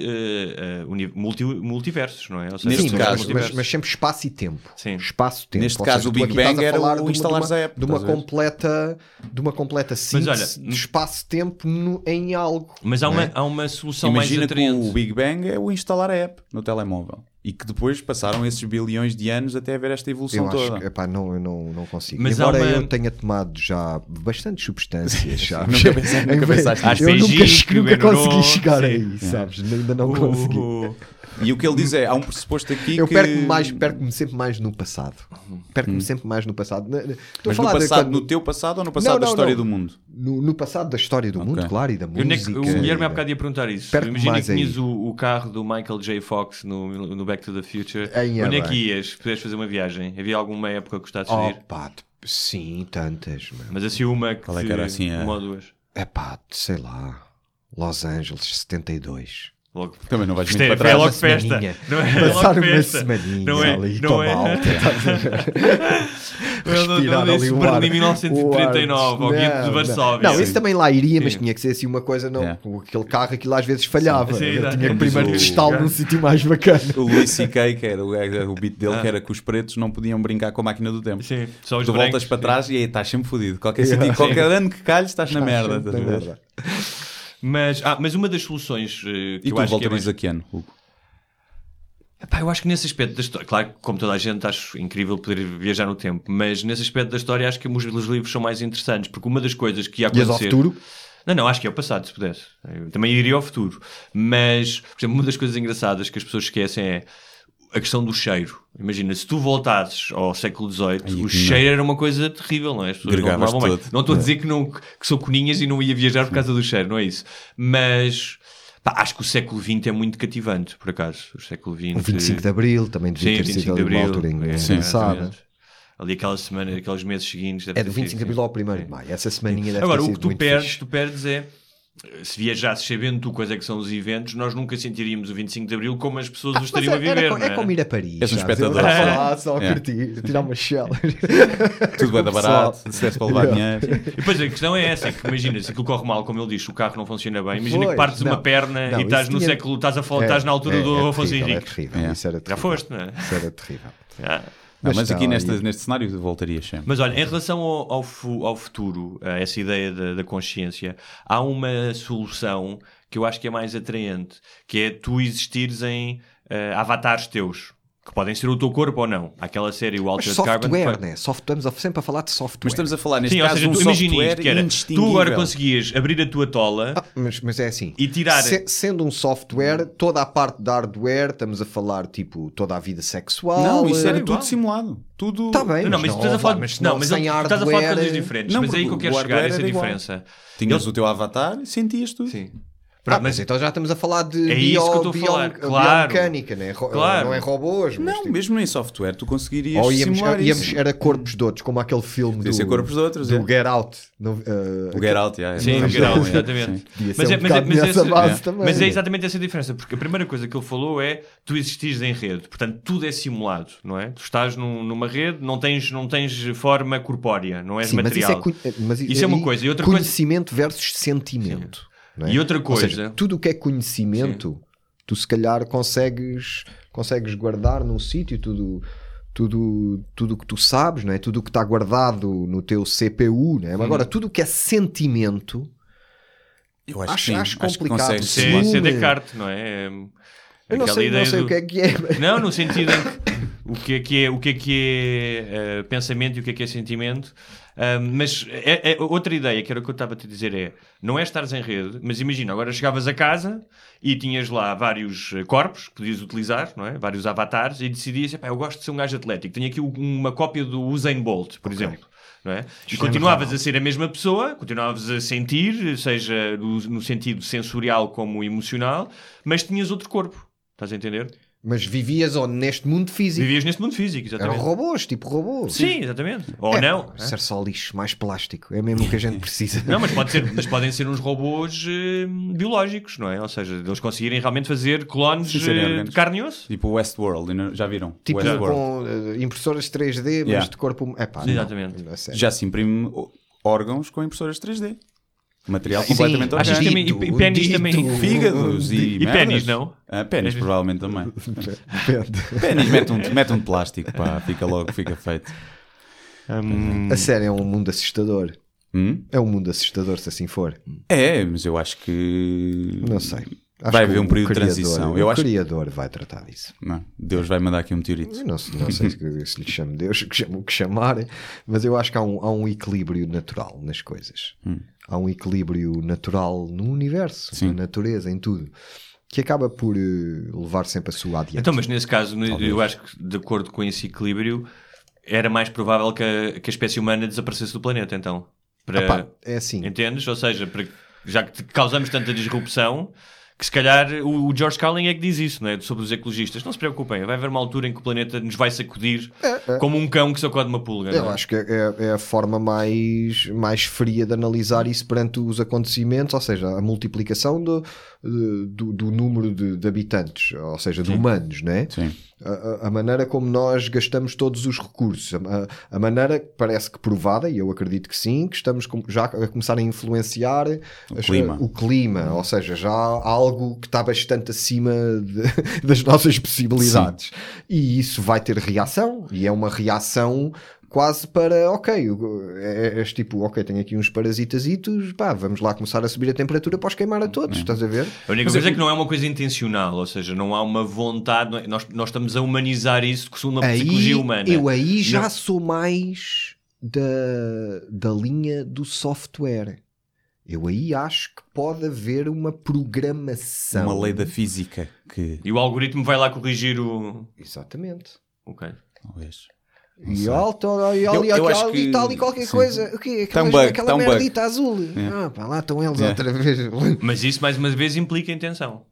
eh, uni- multi- multiversos, não é? Ou seja, Neste Sim, caso, mas, multiversos. mas sempre espaço e tempo. Sim. Espaço-tempo. Neste Ou caso, seja, o Big Bang a era falar o de uma- instalares de uma, a app, de uma completa, de uma completa síntese olha, de espaço-tempo em algo. Mas há não uma, é? há uma solução Imagina mais que atraente. o Big Bang é o instalar a app no telemóvel. E que depois passaram esses bilhões de anos até haver esta evolução Eu toda. acho que epá, não, eu não, não consigo. Mas Embora uma- eu tenha tomado já bastantes substâncias, sabes? Nunca pensei- nunca pensaste nisso. Eu nunca, nunca consegui chegar sim. aí, sabes? Ainda não consegui. O- E o que ele diz é: há um pressuposto aqui Eu que. perco-me mais, perco-me sempre mais no passado. Perco-me sempre mais no passado. Estou a Mas no passado, quando- no teu passado ou no passado Não, da não, história não. do mundo? no, no passado da história do mundo, Ok. claro, e da é música. o Guilherme há bocado ia perguntar isso. Imagina mais que tinhas aí. o, o carro do Michael J. Fox no, no Back to the Future. É Onde é que ias? Fazer uma viagem? Havia alguma época que gostasses de Oh, ir? pá, t- sim, tantas. meu. Mas assim uma que, Qual é que era assim uma ou duas. É pá, sei lá. Los Angeles, 72. Logo. Também não vais muito é, para trás. logo Uma festa. Não é? Passar logo uma festa. semaninha Não é? ali não com é? malta? Respirar ali o Berlim ar. em 1939, o ao gueto de Varsóvia. Não, isso também lá iria, mas Sim. tinha que ser assim uma coisa, não, É. aquele carro, aquilo às vezes falhava. Sim, Eu exato. tinha que Como diz primeiro testá-lo num sítio mais bacana. O Louis C.K., que era o, o beat dele, Ah. que era que os pretos não podiam brincar com a máquina do tempo. Sim, só os Tu voltas para trás e aí estás sempre fodido. Qualquer, Yeah. sentido, qualquer ano que calhes, estás na Estás merda. Mas, ah, mas uma das soluções eh, que E eu tu acho que é mais... a que ano, Hugo? Epá, eu acho que nesse aspecto da história, claro que como toda a gente acho incrível poder viajar no tempo, mas nesse aspecto da história acho que os livros são mais interessantes, porque uma das coisas que ia acontecer... ao futuro? Não, não, acho que é o passado, se pudesse. Eu também iria ao futuro. Mas, por exemplo, uma das coisas engraçadas que as pessoas esquecem é a questão do cheiro. Imagina, se tu voltasses ao século XVIII, o cheiro era uma coisa terrível, não é? As pessoas não tomavam. Não estou a dizer que, não, que sou coninhas e não ia viajar por causa do cheiro, não é isso. Mas pá, acho que o século XX é muito cativante, por acaso. O século XX. O 25 de Abril também devia Sim, ter 25 sido de ali uma Abril. altura É, engraçada. Ali aquela semana, aqueles meses seguintes. É do ter sido, 25 de sim. Abril ao 1 de Sim. Maio. Essa semaninha deve Agora, o que tu perdes, tu perdes é se viajasses sabendo tu quais é que são os eventos, nós nunca sentiríamos o 25 de Abril como as pessoas o Mas estariam a é- viver. era, não é como ir a Paris. És um espectador. lá só a É. curtir, tirar uma shell. Tudo dar pessoal. barato, se desse para levar Yeah. dinheiro. E depois a questão é essa: é que imagina, se aquilo corre mal, como ele diz, o carro não funciona bem, imagina Pois, que partes não. uma perna Não, e estás no tinha- século, estás, a, É, estás na altura é- do é Afonso Henrique. É terrível, É. Isso era Já foste, não é? Isso era terrível. Já. Mas mas aqui aí. neste cenário voltarias sempre. Mas olha, em relação ao, ao, fu- ao futuro, a essa ideia da, da consciência, há uma solução que eu acho que é mais atraente, que é tu existires em eh, avatares teus, que podem ser o teu corpo ou não. Aquela série, o Mas Altered Carbon. software, né? Software, estamos sempre a falar de software. Mas estamos a falar, neste Sim, ou caso, seja, um tu imagina software isto, que era, tu agora conseguias abrir a tua tola Ah, mas, mas é assim. e tirar... Se- sendo um software, toda a parte da hardware, estamos a falar tipo toda a vida sexual. Não, isso era é igual. tudo simulado. Tudo... Tá bem, Não, não, mas não, estás a falar, mas não, mas estás a falar de coisas hardware, diferentes. Não, mas aí que eu porque quero chegar a hardware essa igual. diferença. Tinhas Ele- o teu avatar e sentias tudo. Sim. Ah, mas então já estamos a falar de É bio, isso que eu estou a bio- falar, claro. biomecânica, né? Ro- Claro. não é robôs. mas Não, tipo- mesmo em software tu conseguirias Ou íamos, simular íamos- isso. era corpos de outros, como aquele filme Podia do, ser corpos de outros, do é. Get Out. No, uh, O Get Out, yeah, Sim, é. o Get Out, Sim. exatamente. Mas é, mas, é, mas, esse- base é. também. mas é exatamente essa a diferença, porque a primeira coisa que ele falou é tu existires em rede, portanto tudo é simulado, não é? Tu estás num- numa rede, não tens, não tens forma corpórea, não és Sim, mas isso, é, material. conhe- mas Isso é uma coisa. E outra coisa- conhecimento versus sentimento. É? E outra Ou seja, coisa- tudo o que é conhecimento, tu se calhar consegues, consegues guardar num sítio, tudo tudo tudo o que tu sabes, não é? tudo o que está guardado no teu CPU. Não é? Agora, tudo o que é sentimento, Eu acho, Acho- que sim. acho acho que complicado. consegues Isso é. Descartes, não é? Eu não sei, não sei o que é que é. Não, no sentido em que o que é que é, o que é, que é eh, pensamento e o que é que é sentimento. Ah, mas é, é- outra ideia que era o que eu estava a te dizer é não é estares em rede, mas imagina, agora chegavas a casa e tinhas lá vários eh, corpos que podias utilizar, não é? vários avatares, e decidias, "Epá, eu gosto de ser um gajo atlético, tenho aqui uma cópia do Usain Bolt, por exemplo. Não é? E continuavas a ser a mesma pessoa, continuavas a sentir, seja no, no sentido sensorial como emocional, mas tinhas outro corpo. Estás a entender? Mas vivias ou neste mundo físico. Vivias neste mundo físico, Eram exatamente. robôs, tipo robôs. Sim, exatamente. Ou É, não. Era só lixo, mais plástico. É mesmo o que a gente precisa. Não, mas, pode ser, mas podem ser uns robôs eh, biológicos, não é? Ou seja, eles conseguirem realmente fazer clones Sim, eh, de carne e osso. Tipo o Westworld, já viram? Tipo Westworld. com eh, impressoras 3D, mas Yeah. de corpo. É pá, Exatamente. Não, não é. Já se imprime órgãos com impressoras 3D. Material Sim, completamente Achas que orgânico. também, e, e pênis dito, também. Fígados e, E pênis, não? Ah, pênis, provavelmente também. Depende. pênis, mete um, mete um de plástico, pá, fica logo, fica feito. Hum, A sério, é um mundo assustador. Hum? É um mundo assustador se assim for. É, mas eu acho que. Não sei. Acho Vai haver o um período de criador- transição. O Eu acho- criador vai tratar disso. Não, Deus vai mandar aqui um meteorito. Não, sei- não sei se, se lhe chamo Deus, que chamo o que chamarem, mas eu acho que há um, há um equilíbrio natural nas coisas. Há um equilíbrio natural no universo, Sim. na natureza, em tudo, que acaba por eh, levar sempre a sua adiante. Então, mas nesse caso, eu acho que de acordo com esse equilíbrio, era mais provável que a, que a espécie humana desaparecesse do planeta, então. Para, é assim. Entendes? Ou seja, para- já que causamos tanta disrupção, que se calhar o, o George Carlin é que diz isso, não é? sobre os ecologistas. Não se preocupem, vai haver uma altura em que o planeta nos vai sacudir como um cão que sacode uma pulga. Eu não é? acho que é, é a forma mais, mais fria de analisar isso perante os acontecimentos, ou seja, a multiplicação do, do, do número de, de habitantes, ou seja, de humanos, né? Sim. A, a- maneira como nós gastamos todos os recursos, a, a- maneira que parece que provada, e eu acredito que sim, que estamos já a começar a influenciar as- clima. o clima, ou seja, já há algo que está bastante acima de- das nossas possibilidades. E isso vai ter reação, e é uma reação quase para, ok, é, é tipo, ok, tenho aqui uns parasitasitos, pá, vamos lá começar a subir a temperatura para os queimar a todos, estás a ver? A única coisa é que não é uma coisa intencional, ou seja, não há uma vontade, é- nós, nós estamos a humanizar isso segundo a psicologia humana. eu aí já Não- sou mais da, da linha do software. Eu aí acho que pode haver uma programação. Uma lei da física que. E o algoritmo vai lá corrigir o. Exatamente. Ok. Talvez. E alto, e Eu- ali, eu acho ali que- está ali qualquer sim. coisa. O quê? Aquela, bug, aquela tá um bug. merdita azul. É. Ah, pá, lá estão eles É. outra vez. Mas isso, mais uma vez, implica intenção.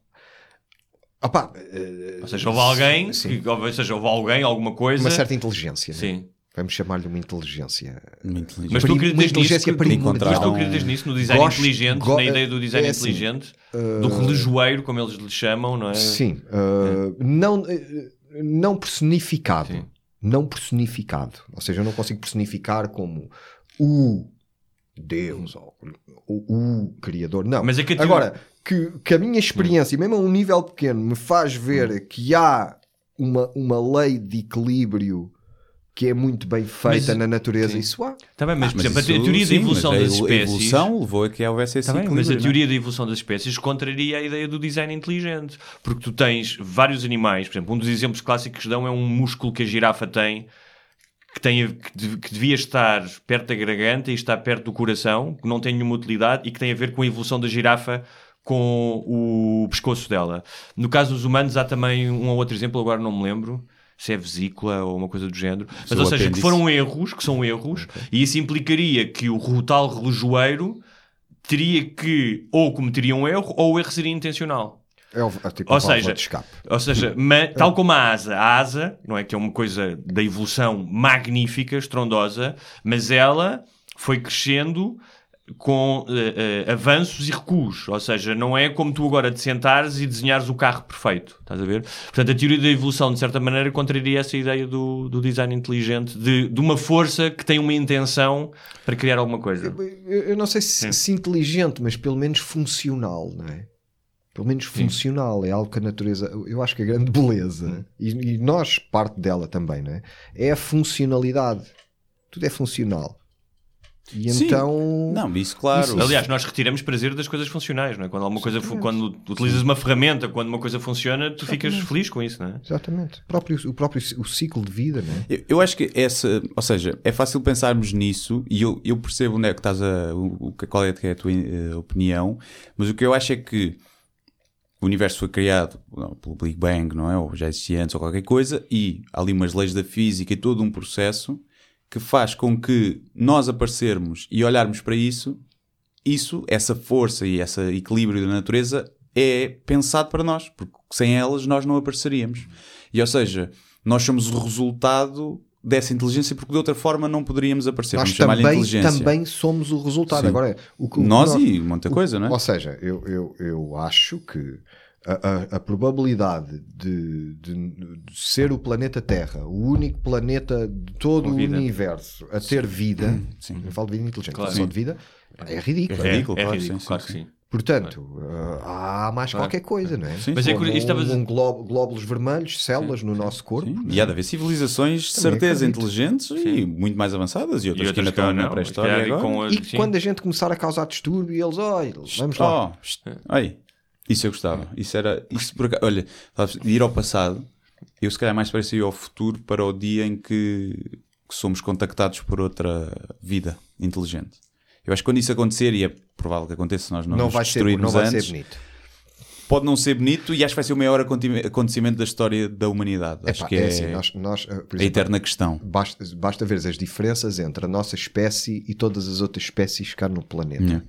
Opá, eh, Ou seja, houve alguém, sim. que, ou seja, houve alguém, alguma coisa. uma certa inteligência. né? Sim. Vamos chamar-lhe uma inteligência. Uma inteligência. Mas tu Prim- acreditas uma nisso? inteligência que- primordial. Mas tu acreditas nisso, no design Gosto- inteligente, go- na ideia do design é assim, inteligente, do relojoeiro, como eles lhe chamam, não é? Sim, uh, não, uh, não personificado. Sim. Não personificado. Ou seja, eu não consigo personificar como o Deus ou o, o Criador. Não. Mas é que Agora, que, que a minha experiência, mesmo a um nível pequeno, me faz ver que há uma, uma lei de equilíbrio que é muito bem feita Mas- na natureza. sim. Isso há. Tá bem, mas, por Mas exemplo, a isso- teoria da sim, evolução mas das a espécies. evolução levou a que houvesse esse Tá bem, mas a não é? teoria da evolução das espécies contraria a ideia do design inteligente. Porque tu tens vários animais, por exemplo, um dos exemplos clássicos que dão é um músculo que a girafa tem, que, tem, que devia estar perto da garganta e está perto do coração, que não tem nenhuma utilidade e que tem a ver com a evolução da girafa com o pescoço dela. No caso dos humanos, há também um ou outro exemplo, agora não me lembro. Se é vesícula ou uma coisa do género. Mas, Seu ou seja, que apêndice. foram erros, que são erros, e isso implicaria que o tal relojoeiro teria que ou cometeria um erro ou o erro seria intencional. É, o- é tipo Ou seja, de escape. ou seja ma- tal como a asa, a asa, não é que é uma coisa da evolução magnífica, estrondosa, mas ela foi crescendo com eh, eh, avanços e recuos. Ou seja, não é como tu agora te sentares e desenhares o carro perfeito. Estás a ver? Portanto, a teoria da evolução, de certa maneira, contraria essa ideia do, do design inteligente, de, de uma força que tem uma intenção para criar alguma coisa. Eu, eu não sei se, se inteligente, mas pelo menos funcional, não é? Pelo menos funcional, é algo que a natureza. Eu acho que a grande beleza, e, e nós, parte dela também, não é? É a funcionalidade. Tudo é funcional. E Sim. então. Não, isso claro. Aliás, nós retiramos prazer das coisas funcionais, não é? Quando alguma coisa, quando utilizas uma ferramenta, quando uma coisa funciona, tu ficas feliz com isso, não é? Exatamente. O próprio, o próprio o ciclo de vida, não é? Eu, eu acho que essa, ou seja, é fácil pensarmos nisso e eu, eu percebo onde é que estás a, o, qual é, é a tua eh, opinião, mas o que eu acho é que o universo foi criado não, pelo Big Bang, não é? Ou já existia antes ou qualquer coisa, e há ali umas leis da física e todo um processo que faz com que nós aparecermos e olharmos para isso, isso, essa força e esse equilíbrio da natureza é pensado para nós, porque sem elas nós não apareceríamos. E ou seja, nós somos o resultado dessa inteligência, porque de outra forma não poderíamos aparecer. Nós também, também somos o resultado. Sim. Agora, o, o que Nós e muita coisa, não é? Ou seja, eu, eu, eu acho que a, a- a probabilidade de, de- de ser o planeta Terra, o único planeta de todo o universo a ter vida, Sim. não falo de vida inteligente, Claro. falo só de vida, é ridículo. É ridículo, é, claro, ridículo, sim, claro sim, que sim. sim. Portanto, ah, há mais qualquer coisa, não é? Sim, Mas sim. é curioso, estavas um, um gló- glóbulos vermelhos, células no nosso corpo. Sim, E há de haver civilizações de certeza inteligentes e muito mais avançadas e outras, E que ainda outras que estão na não, pré-história calhar agora. com a- E sim. quando a gente começar a causar distúrbio, eles, olha, vamos lá. Oh, aí, isso eu gostava. Isso era. Isso por acaso, olha, sabes, de ir ao passado, eu se calhar mais parecia ir ao futuro para o dia em que, que somos contactados por outra vida inteligente. Eu acho que quando isso acontecer, e é provável que aconteça nós não, Não vai, ser, não vai antes, ser bonito. pode não ser bonito e acho que vai ser o maior acontecimento da história da humanidade. acho Epá, que é é, assim, nós, nós, ah, por a exemplo, eterna questão. Basta, basta ver as diferenças entre a nossa espécie e todas as outras espécies cá no planeta.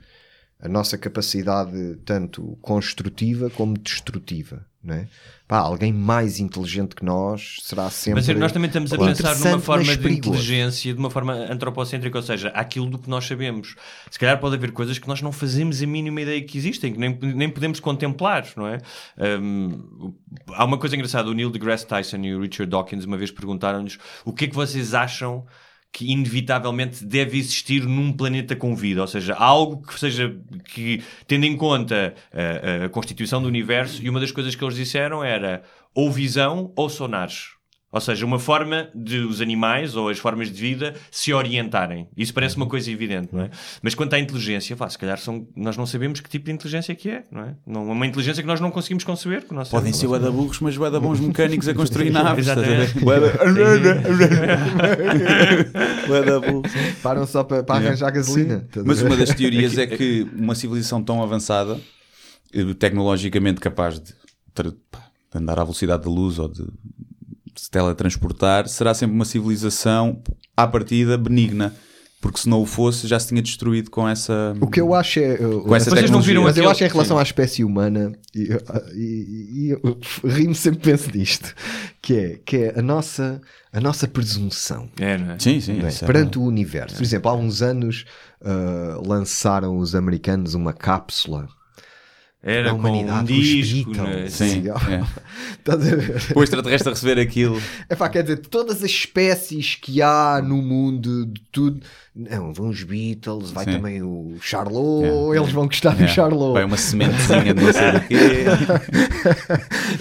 A nossa capacidade, tanto construtiva como destrutiva. Não é? Pá, alguém mais inteligente que nós será sempre. Mas é nós também estamos a pensar numa forma de perigoso. inteligência, de uma forma antropocêntrica, ou seja, aquilo do que nós sabemos. Se calhar pode haver coisas que nós não fazemos a mínima ideia que existem, que nem, nem podemos contemplar, não é? Hum, há uma coisa engraçada, o Neil deGrasse Tyson e o Richard Dawkins uma vez perguntaram-nos o que é que vocês acham que inevitavelmente deve existir num planeta com vida, ou seja, algo que seja que tendo em conta a, a constituição do universo e uma das coisas que eles disseram era ou visão ou sonares. Ou seja, uma forma de os animais ou as formas de vida se orientarem. Isso parece uma coisa evidente, não é? Mas quanto à inteligência, vá, se calhar são, nós não sabemos que tipo de inteligência que é, não é? Não, uma inteligência que nós não conseguimos conceber. com o nosso Podem ser cérebro. bué da burros, mas bué da bons mecânicos a construir naves. Exatamente. Param só para, para arranjar gasolina. Mas uma das teorias é que uma civilização tão avançada, eh, tecnologicamente capaz de, pá, andar à velocidade da luz ou de se teletransportar, será sempre uma civilização à partida benigna. Porque se não o fosse, já se tinha destruído com essa. O que eu acho é. Com essa Vocês não viram mas eu acho é em relação Sim. à espécie humana, e, e- e eu rimo sempre penso nisto, que é, que é a, nossa, a nossa presunção. É, não é? Sim, sim. não é? é Perante o universo. Por exemplo, há uns anos ah, lançaram os americanos uma cápsula Era com um com disco, é? Sim, Sim. é. Estás a ver? O extraterrestre a receber aquilo. É pá, quer dizer, todas as espécies que há no mundo, de tudo. Não, vão os Beatles, vai Sim. também o Charlot, É, eles vão gostar É. do Charlot. Vai uma sementezinha de não sei do quê.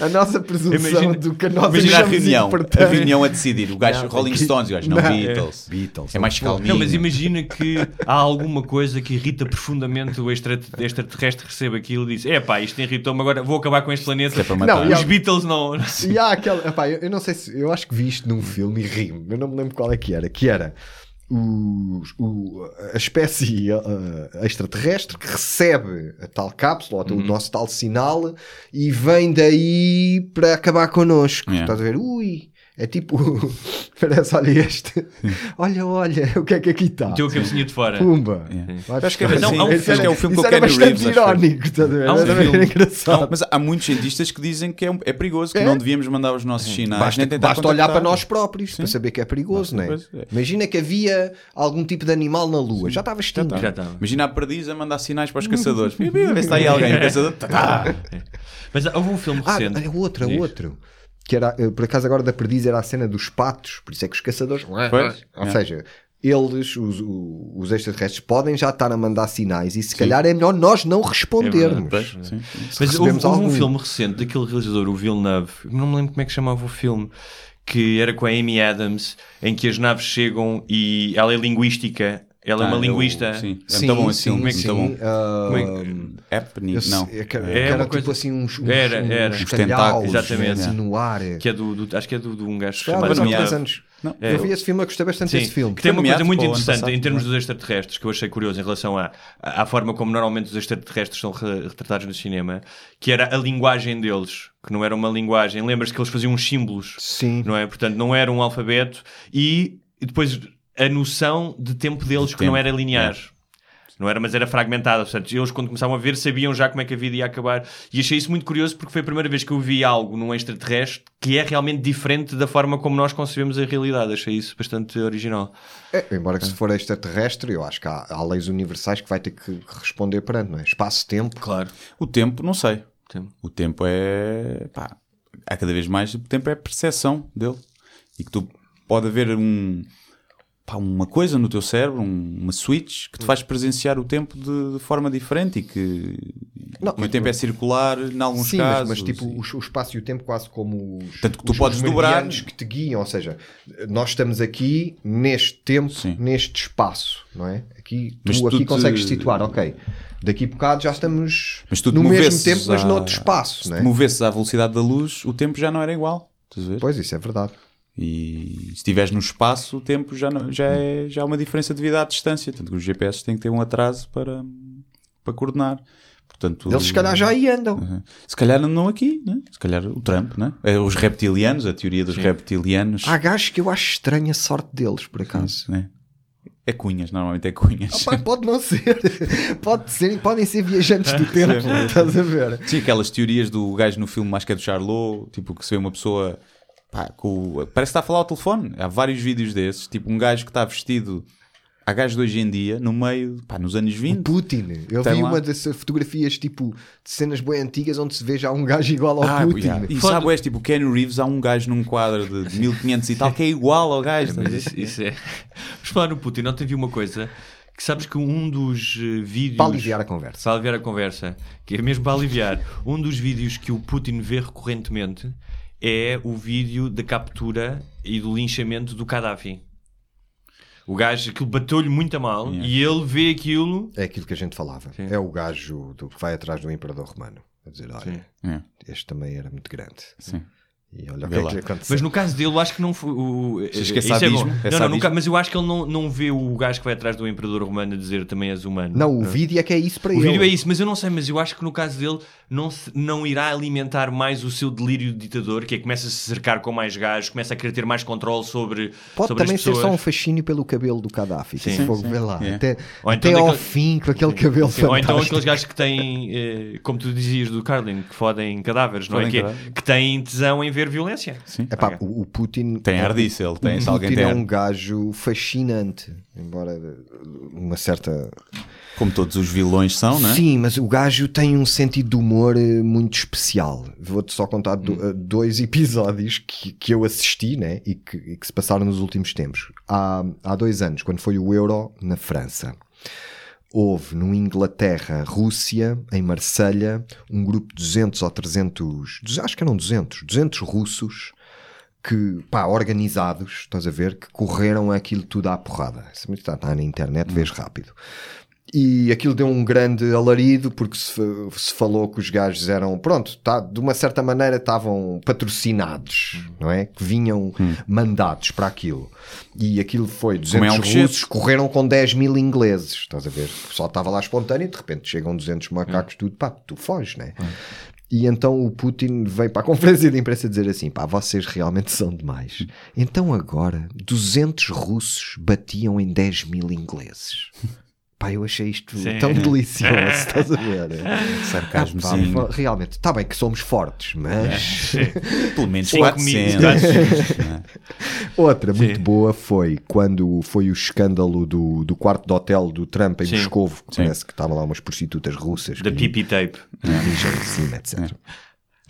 A nossa presunção Imagina- do que nós Imagina a reunião, importante. a reunião a decidir. O gajo Não, Rolling que- Stones, o gajo não, Não, Beatles. Beatles, É mais calminho. Não, mas imagina que há alguma coisa que irrita profundamente o extra- extraterrestre recebe aquilo e diz: é pá, isto irritou-me, agora vou acabar com este planeta. É. Não, Os há- Beatles não. E há aquela. epá, eu, eu não sei se. Eu acho que vi isto num filme e rimo. Eu não me lembro qual é que era. Que era o, o- a espécie uh, extraterrestre que recebe a tal cápsula, ou o Uhum. nosso tal sinal, e vem daí para acabar connosco. Yeah. Estás a ver? Ui. É tipo, parece, olha este, olha, olha, o que é que aqui está? Meteu a cabecinha de fora. Pumba. Vai acho que é, não, assim. há um, acho que é o filme com isso o era Kenny bastante Reeves. que foi. irónico, estás a ver? Um filme- engraçado. Não, mas há muitos cientistas que dizem que é, um- é perigoso, que É? não devíamos mandar os nossos sinais. Basta, basta olhar para nós próprios para saber que é perigoso, não é? Pois é. Imagina que havia algum tipo de animal na Lua, já estava extinto. Já estava. Imagina a perdiz a mandar sinais para os caçadores. Vê se está aí alguém. O caçador. Mas houve um filme Ah, recente. é outro, outro. Que era, eh, por acaso agora da perdiz era a cena dos patos, por isso é que os caçadores. Pois, Ou é. seja, eles, os, os extraterrestres, podem já estar a mandar sinais e se calhar é melhor nós não respondermos. Pois, sim. Se Mas houve, houve um algum. filme recente daquele realizador, o Villeneuve, não me lembro como é que chamava o filme, que era com a Amy Adams, em que as naves chegam e ela é linguística, ela é Ah, uma eu- linguista. Sim, é Sim, muito bom sim, sim. bom. ah, Como é Happening, eu sei- não. é que- É que era uma tipo coisa- assim uns, uns, Era, era. uns Uns tentáculos, exatamente. assim, no ar. Que é do, do- acho que é do, de um gajo há chamado três anos. Não, É. Eu vi esse filme, eu gostei bastante Sim, desse filme. que tem uma coisa nomeado muito interessante passado, em termos não dos extraterrestres, que eu achei curioso em relação à, à forma como normalmente os extraterrestres são re- retratados no cinema, que era a linguagem deles, que não era uma linguagem. Lembras que eles faziam uns símbolos, Sim. não é? Portanto, não era um alfabeto e, e depois a noção de tempo deles que tempo, não era linear. Não era, mas era fragmentada. Portanto, eles, quando começavam a ver, sabiam já como é que a vida ia acabar. E achei isso muito curioso porque foi a primeira vez que eu vi algo num extraterrestre que é realmente diferente da forma como nós concebemos a realidade. Achei isso bastante original. É, embora que se for extraterrestre, eu acho que há, há leis universais que vai ter que responder perante, não é? Espaço-tempo. Claro. O tempo, não sei. Tempo. O tempo é. Pá, há cada vez mais. O tempo é a percepção dele. E que tu pode haver um. Pá, uma coisa no teu cérebro, um- uma switch, que te faz presenciar o tempo de, de forma diferente e que. Não, o tempo é circular, em alguns Sim, mas, casos. mas tipo e- o, o espaço e o tempo quase como os, Tanto que tu os- podes os dobrar- que te guiam, ou seja, nós estamos aqui neste tempo, Sim. neste espaço, não é? Aqui, tu Mas tu aqui te- consegues situar, ok. Daqui a bocado já estamos Mas no mesmo tempo, mas à- noutro espaço, Se não te é? movesses à velocidade da luz, o tempo já não era igual. A? Pois, isso é verdade. E se estiveres no espaço, o tempo já, não- já, é, já é uma diferença devido à distância. Tanto que os GPS têm que ter um atraso para, para coordenar. Portanto, Eles se calhar já aí andam. Uhum. Se calhar não aqui, né? se calhar o Trump, né? É, os reptilianos, a teoria dos reptilianos. Há gajos que eu acho estranha a sorte deles, por acaso. né? É cunhas, normalmente é cunhas. Pode não ser. Pode ser. Podem ser viajantes do tempo. Estás a ver? Sim, aquelas teorias do gajo no filme, acho que é do Charlot, tipo que se vê uma pessoa pá, com, o- parece que está a falar ao telefone. Há vários vídeos desses, tipo um gajo que está vestido. Há gajos de hoje em dia, no meio, pá, nos anos 20. Putin. Eu vi lá. uma dessas fotografias tipo de cenas bem antigas onde se vê já um gajo igual ao Ah, Putin. yeah. E sabe, és tipo o Ken Reeves, há um gajo num quadro de 1500 e tal que é igual ao gajo. Mas ver? isso, isso é. Vamos falar no Putin. Ontem vi uma coisa que sabes que um dos eh, vídeos. Para aliviar a conversa. Para aliviar a conversa, que é mesmo para aliviar, um dos vídeos que o Putin vê recorrentemente é o vídeo da captura e do linchamento do Gaddafi. O gajo, aquilo bateu-lhe muito a mal Yeah. e ele vê aquilo. É aquilo que a gente falava. Sim. É o gajo do que vai atrás do imperador romano. A dizer, olha, Sim. Este também era muito grande. sim. E olha o que é que aconteceu. Mas no caso dele, eu acho que não foi. O, Achas que é sadismo? É não, não, nunca, mas eu acho que ele não, não vê o gajo que vai atrás do imperador romano a dizer também és humano. Não, o vídeo é que é isso para O ele. vídeo é isso, mas eu não sei, mas eu acho que no caso dele não, se- não irá alimentar mais o seu delírio de ditador, que é que começa a se cercar com mais gajos, começa a querer ter mais controle sobre, Pode sobre também as ser só um fascínio pelo cabelo do Gaddafi. Sim, se for sim. ver lá. Yeah. Até, Ou então até ao daquele- fim com aquele cabelo Sim, ou então aqueles gajos que têm, eh, como tu dizias do Carlin, que fodem cadáveres, não é? Fodem Que, é- cadáveres. que têm tesão em ver violência. Sim. Epá, o, o Putin Tem é- ar disso, ele tem. o Putin tem é um gajo fascinante, embora uma certa Como todos os vilões são, não é? Sim, mas o gajo tem um sentido de humor eh, muito especial. Vou-te só contar Hum. do- eh, dois episódios que, que eu assisti né, e, que, e que se passaram nos últimos tempos. Há, há dois anos, quando foi o Euro na França, houve no Inglaterra, Rússia, em Marselha, um grupo de 200 ou 300, duze- acho que eram 200, 200 russos que, pá, organizados, estás a ver, que correram aquilo tudo à porrada. Isso está, está na internet, vês rápido. E aquilo deu um grande alarido porque se, se falou que os gajos eram, pronto, tá, de uma certa maneira estavam patrocinados, não é? Que vinham mandados para aquilo. E aquilo foi 200 Como é um russos, correram com 10 mil ingleses, estás a ver? O pessoal estava lá espontâneo e de repente chegam 200 macacos, tudo, pá, tu foges, né? E então o Putin veio para a conferência de imprensa dizer assim: pá, vocês realmente são demais. Então agora 200 russos batiam em 10 mil ingleses. Pá, eu achei isto Sim. tão delicioso, estás a ver? Sarcasmo, Ah, pá, sim. Realmente, está bem que somos fortes, mas. Pelo menos Cinco 400. minutos. não é? Outra muito boa foi quando foi o escândalo do, do quarto de hotel do Trump em Sim. Moscovo. que Sim. Parece que estavam lá umas prostitutas russas. Da pipi tape. mijam em cima, etc.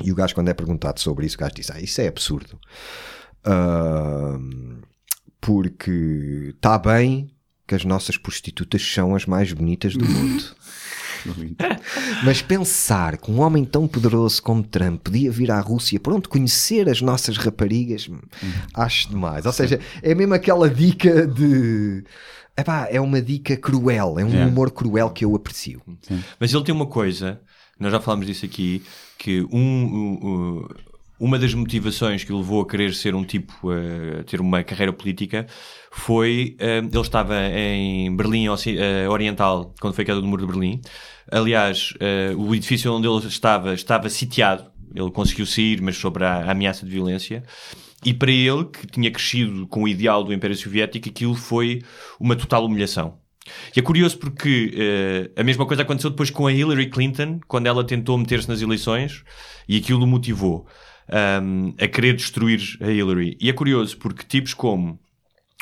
E o gajo, quando é perguntado sobre isso, o gajo disse: Ah, isso é absurdo. Ahm, porque está bem que as nossas prostitutas são as mais bonitas do mundo. Mas pensar que um homem tão poderoso como Trump podia vir à Rússia pronto conhecer as nossas raparigas, hum, acho demais. Ou seja, é mesmo aquela dica de. Epá, é uma dica cruel, é um Yeah. humor cruel que eu aprecio. Mas ele tem uma coisa, nós já falámos disso aqui, que um, um- um- uma das motivações que o levou a querer ser um tipo, a ter uma carreira política, foi, eh, ele estava em Berlim eh, Oriental, quando foi queda do muro de Berlim. Aliás, eh, o edifício onde ele estava, estava sitiado, ele conseguiu sair, mas sobre a, ameaça de violência. E para ele, que tinha crescido com o ideal do Império Soviético, aquilo foi uma total humilhação. E é curioso porque eh, a mesma coisa aconteceu depois com a Hillary Clinton, quando ela tentou meter-se nas eleições e aquilo o motivou ahm, a querer destruir a Hillary. E é curioso porque tipos como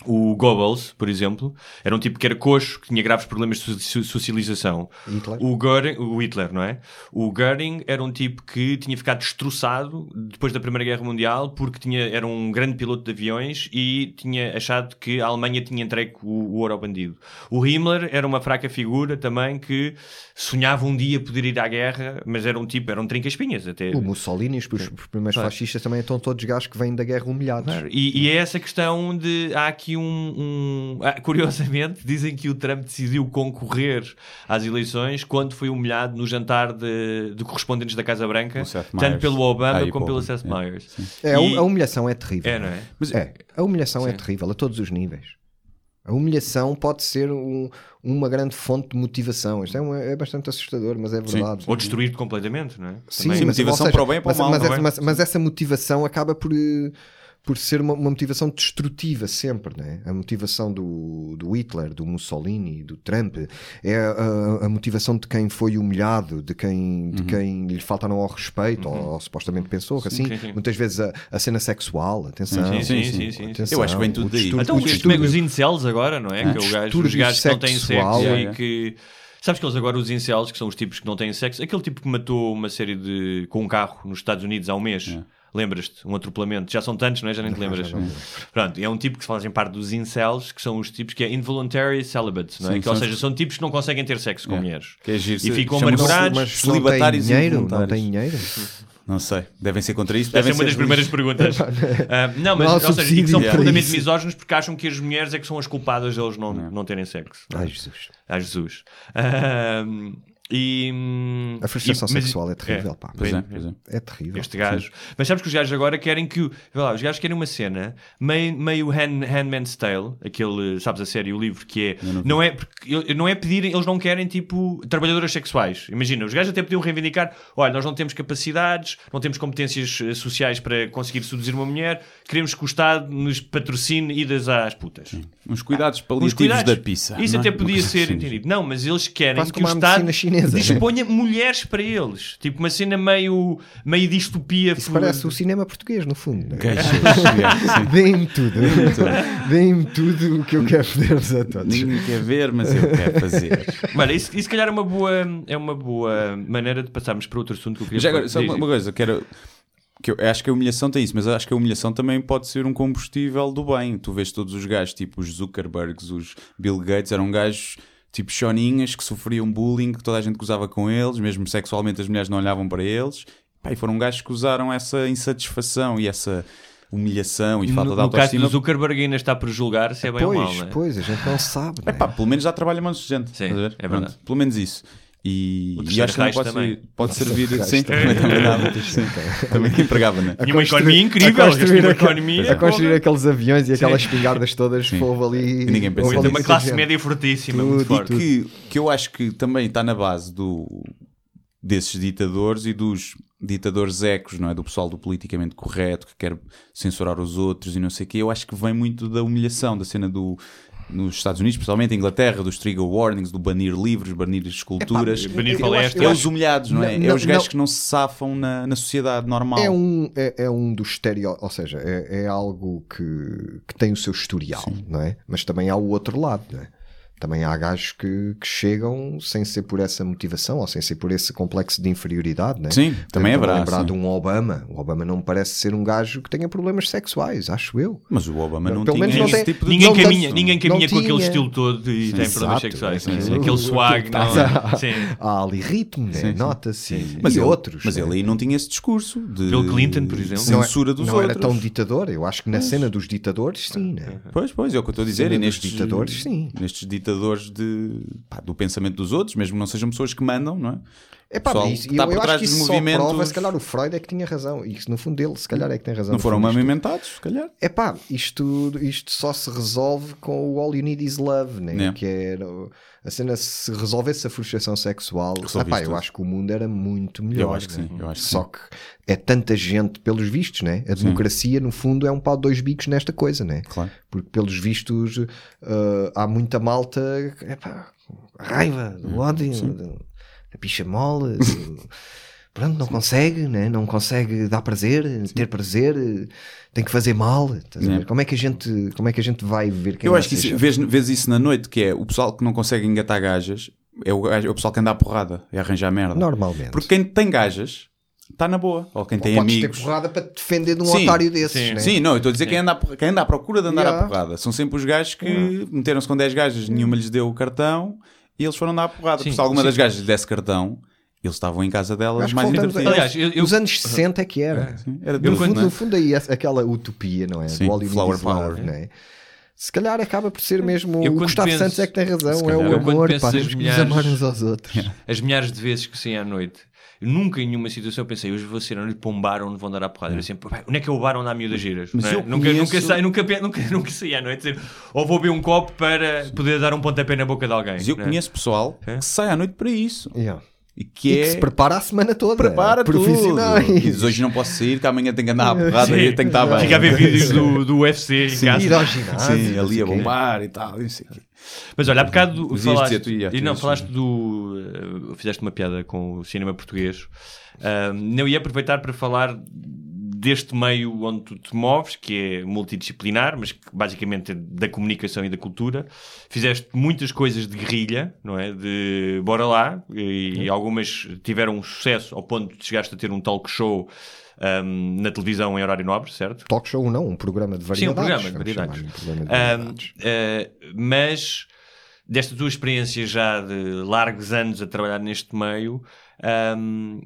o Goebbels, por exemplo, era um tipo que era coxo, que tinha graves problemas de so- socialização. Hitler. O Göring, o Hitler, não é? O Göring era um tipo que tinha ficado destroçado depois da Primeira Guerra Mundial porque tinha, era um grande piloto de aviões e tinha achado que a Alemanha tinha entregue o, o ouro ao bandido. O Himmler era uma fraca figura também que sonhava um dia poder ir à guerra, mas era um tipo, era um trinca-espinhas até. O Mussolini, os, os primeiros Claro. fascistas também estão todos gajos que vêm da guerra humilhados. E, e é essa questão de. Há aqui um. um- ah, curiosamente, dizem que o Trump decidiu concorrer às eleições quando foi humilhado no jantar de, de correspondentes da Casa Branca, tanto pelo Obama Ah, como pelo Seth Meyers. É, a hum- E- a humilhação é terrível. É, não é? é, a humilhação é Sim. terrível a todos os níveis. A humilhação pode ser um- uma grande fonte de motivação. Isto é, um- é bastante assustador, mas é verdade. Ou destruir-te completamente, não é? Sim, Também- mas, ou seja, mas, mas, não é? essa, mas- mas essa motivação acaba por, eh, por ser uma, uma motivação destrutiva sempre, né? A motivação do, do Hitler, do Mussolini, do Trump é a, a motivação de quem foi humilhado, de quem, de Uhum. quem lhe faltaram ao respeito, ou, ou supostamente pensou Sim, assim, sim, sim. muitas vezes a, a cena sexual, atenção. Sim, sim, sim, sim. atenção, Eu acho que vem tudo daí. Então, os, distúrbio- os incels agora, não é? Que é o gajo, os gajos que não têm sexo É, e é. que. Sabes que eles agora, os incels, que são os tipos que não têm sexo, aquele tipo que matou uma série de. com um carro nos Estados Unidos há um mês. Lembras-te? Um atropelamento. Já são tantos, não é? Já nem te lembras. não. Pronto, é um tipo que fazem parte dos incels, que são os tipos que é involuntary celibates, não é? Sim, que, ou seja, são tipos que não conseguem ter sexo com É. mulheres. Que é giro, e se- ficam amargurados. Mas não tem Celibatários dinheiro, não tem dinheiro. Não sei. Devem ser contra isso. Deve Devem ser uma das primeiras perguntas. Ah, não, mas Não ou seja, e são profundamente misóginos porque acham que as mulheres é que são as culpadas deles não, não terem sexo. Ai, Jesus. Ai, Jesus. Ah, e, A frustração e- mas- sexual é terrível, pá. Pois é, pois é. É terrível. Este gajo. Mas sabes que os gajos agora querem que. lá, os gajos querem uma cena meio, meio hand, Handman's Tale, aquele, sabes a série, o livro, que é. Não é, porque eu- não é pedirem, eles não querem tipo trabalhadoras sexuais. Imagina, os gajos até podiam reivindicar: olha, nós não temos capacidades, não temos competências eh, sociais para conseguir seduzir uma mulher, queremos que o Estado nos patrocine idas às putas. Uns cuidados Uns paliativos cuidados. da pizza. Isso não é? até podia ser entendido. Não, mas eles querem Quase que o Estado chinesa. disponha mulheres para eles. Tipo uma cena meio, meio distopia. Isso por- parece o cinema português, no fundo. né? Deem-me tudo. Deem-me tudo o que eu quero foder-vos a todos. Ninguém quer ver, mas eu quero fazer. Mano, isso, isso se calhar é uma boa, é uma boa maneira de passarmos para outro assunto que eu queria Já agora, só uma, uma coisa, quero. Que eu acho que a humilhação tem isso, mas eu acho que a humilhação também pode ser um combustível do bem. Tu vês todos os gajos, tipo os Zuckerbergs, os Bill Gates, eram gajos tipo choninhas que sofriam bullying, que toda a gente gozava com eles, mesmo sexualmente as mulheres não olhavam para eles. Pá, e foram gajos que usaram essa insatisfação e essa humilhação e falta no, de no caso autoestima. do Zuckerberg ainda está por julgar se é bem ou mal, Pois, não é? pois, a gente não sabe. É né? pá, pelo menos já trabalha menos gente. Sim, estás a ver? é verdade. Pronto, pelo menos isso. E, e acho que pode, também. servir- pode servir. Sim, também. também, também. Sim, também empregava, né? Tinha uma economia incrível, a construir, uma aquele- economia, a construir aqueles aviões e aquelas espingardas todas Sim. houve ali. E ninguém ali uma classe gente. média fortíssima, Tudo, muito e forte. que, que eu acho que também está na base do, desses ditadores e dos ditadores ecos, não é? Do pessoal do politicamente correto que quer censurar os outros e não sei o quê. Eu acho que vem muito da humilhação, da cena do. Nos Estados Unidos, principalmente Inglaterra, dos trigger warnings, do banir livros, banir esculturas. Epá, Banir eu- eu palestras. É os humilhados, não é? Não, é os não, gajos não. que não se safam na, na sociedade normal. É um, é, é um dos estereótipos, ou seja, é, é algo que, que tem o seu historial, não é? Mas também há o outro lado, não é? Também há gajos que, que chegam sem ser por essa motivação ou sem ser por esse complexo de inferioridade, não é? Sim, também é Estou a verdade, lembrar sim. de um Obama. O Obama não me parece ser um gajo que tenha problemas sexuais, acho eu. Mas o Obama não Pelo tinha menos não esse tem- tipo de Ninguém Não caminha, tem- ninguém caminha não com aquele estilo todo e tem problemas sexuais. é né? aquilo- Aquele swag, aquilo não. a- Sim. Há ali ritmo, né? Sim, sim. nota-se. Mas e ele, outros. mas né? ele aí não tinha esse discurso de Bill Clinton, por exemplo. não, é- censura dos não outros. era tão ditador. Eu acho que na cena dos ditadores, sim, né? Pois, pois, é o que eu estou a dizer. E nestes ditadores, sim. Nestes ditadores de, pá, do pensamento dos outros, mesmo não sejam pessoas que mandam, não é? É pá, isso, que eu, eu acho que isso movimentos- só prova, se calhar o Freud é que tinha razão. E no fundo dele, se calhar é que tem razão. Não foram amamentados, se calhar. É pá, isto, isto só se resolve com o All You Need Is Love, né? É. Que era a cena se resolvesse a frustração sexual. Epá, eu acho que o mundo era muito melhor. acho que né? sim, eu acho que Só que é tanta gente, pelos vistos, né? A democracia, no fundo, é um pau de dois bicos nesta coisa, né? Claro. Porque pelos vistos uh, há muita malta, epá, raiva, Hum, ódio, da picha mole. do- Pronto, não consegue, né? não consegue dar prazer, ter prazer, tem que fazer mal. estás a ver? É. Como é que a gente, como é que a gente vai ver quem Eu vai acho que isso, vês, vês isso na noite, que é o pessoal que não consegue engatar gajas, é o, é o pessoal que anda à porrada, é arranjar merda. Normalmente. Porque quem tem gajas está na boa. Ou quem Ou tem podes amigos. ter porrada para te defender de um Sim, otário desses, sim. né? Sim, não, eu estou a dizer quem anda, à, quem anda à procura de andar Yeah. à porrada. São sempre os gajos que meteram-se com 10 gajas, nenhuma lhes deu o cartão e eles foram dar à porrada. Sim, Porque se alguma sim. das gajas lhe desse cartão, eles estavam em casa delas mais a- entretidos. Aliás, eu- eu- Os anos 60 é que era. Era No fundo, é? no fundo aí essa- aquela utopia, não é? Sim, Do flower power. não é? Se calhar acaba por ser mesmo Eu o Gustavo penso- Santos é que tem razão, é o amor, pá, as que nos mulheres- amar uns aos outros. As milhares de vezes que saí à noite, nunca em nenhuma situação eu pensei, hoje vou ser à noite para um bar onde vão dar à porrada. Era sempre, "Pá, onde é que é o bar onde há miúdas giras? Mas Não é? eu nunca, conheço- nunca, saí, nunca, nunca, nunca saí à noite dizer, ou vou beber um copo para poder dar um pontapé na boca de alguém. Mas eu é? conheço pessoal É? que sai à noite para isso. Yeah. E que E é. que se prepara a semana toda. prepara profissionais. tudo. E diz, hoje não posso sair, que amanhã tenho que andar à porrada Sim. e tenho que estar bem. Fica a ver vídeos do, do UFC em casa. Ir ao ginásio. Sim, ali a bombar e tal. Não sei. Mas olha, há bocado Mas ias falaste, tu ia, tu e não, falaste do. eh, fizeste uma piada com o cinema português. Um, eu ia aproveitar para falar deste meio onde tu te moves, que é multidisciplinar, mas que basicamente é da comunicação e da cultura. Fizeste muitas coisas de guerrilha, não é? De bora lá, e, algumas tiveram um sucesso ao ponto de chegaste a ter um talk show um, na televisão em horário nobre, certo? Talk show não, um programa de Sim, um variedades. programa de variedades. um programa de Um, variedades. eh, mas desta tua experiência já de largos anos a trabalhar neste meio, um,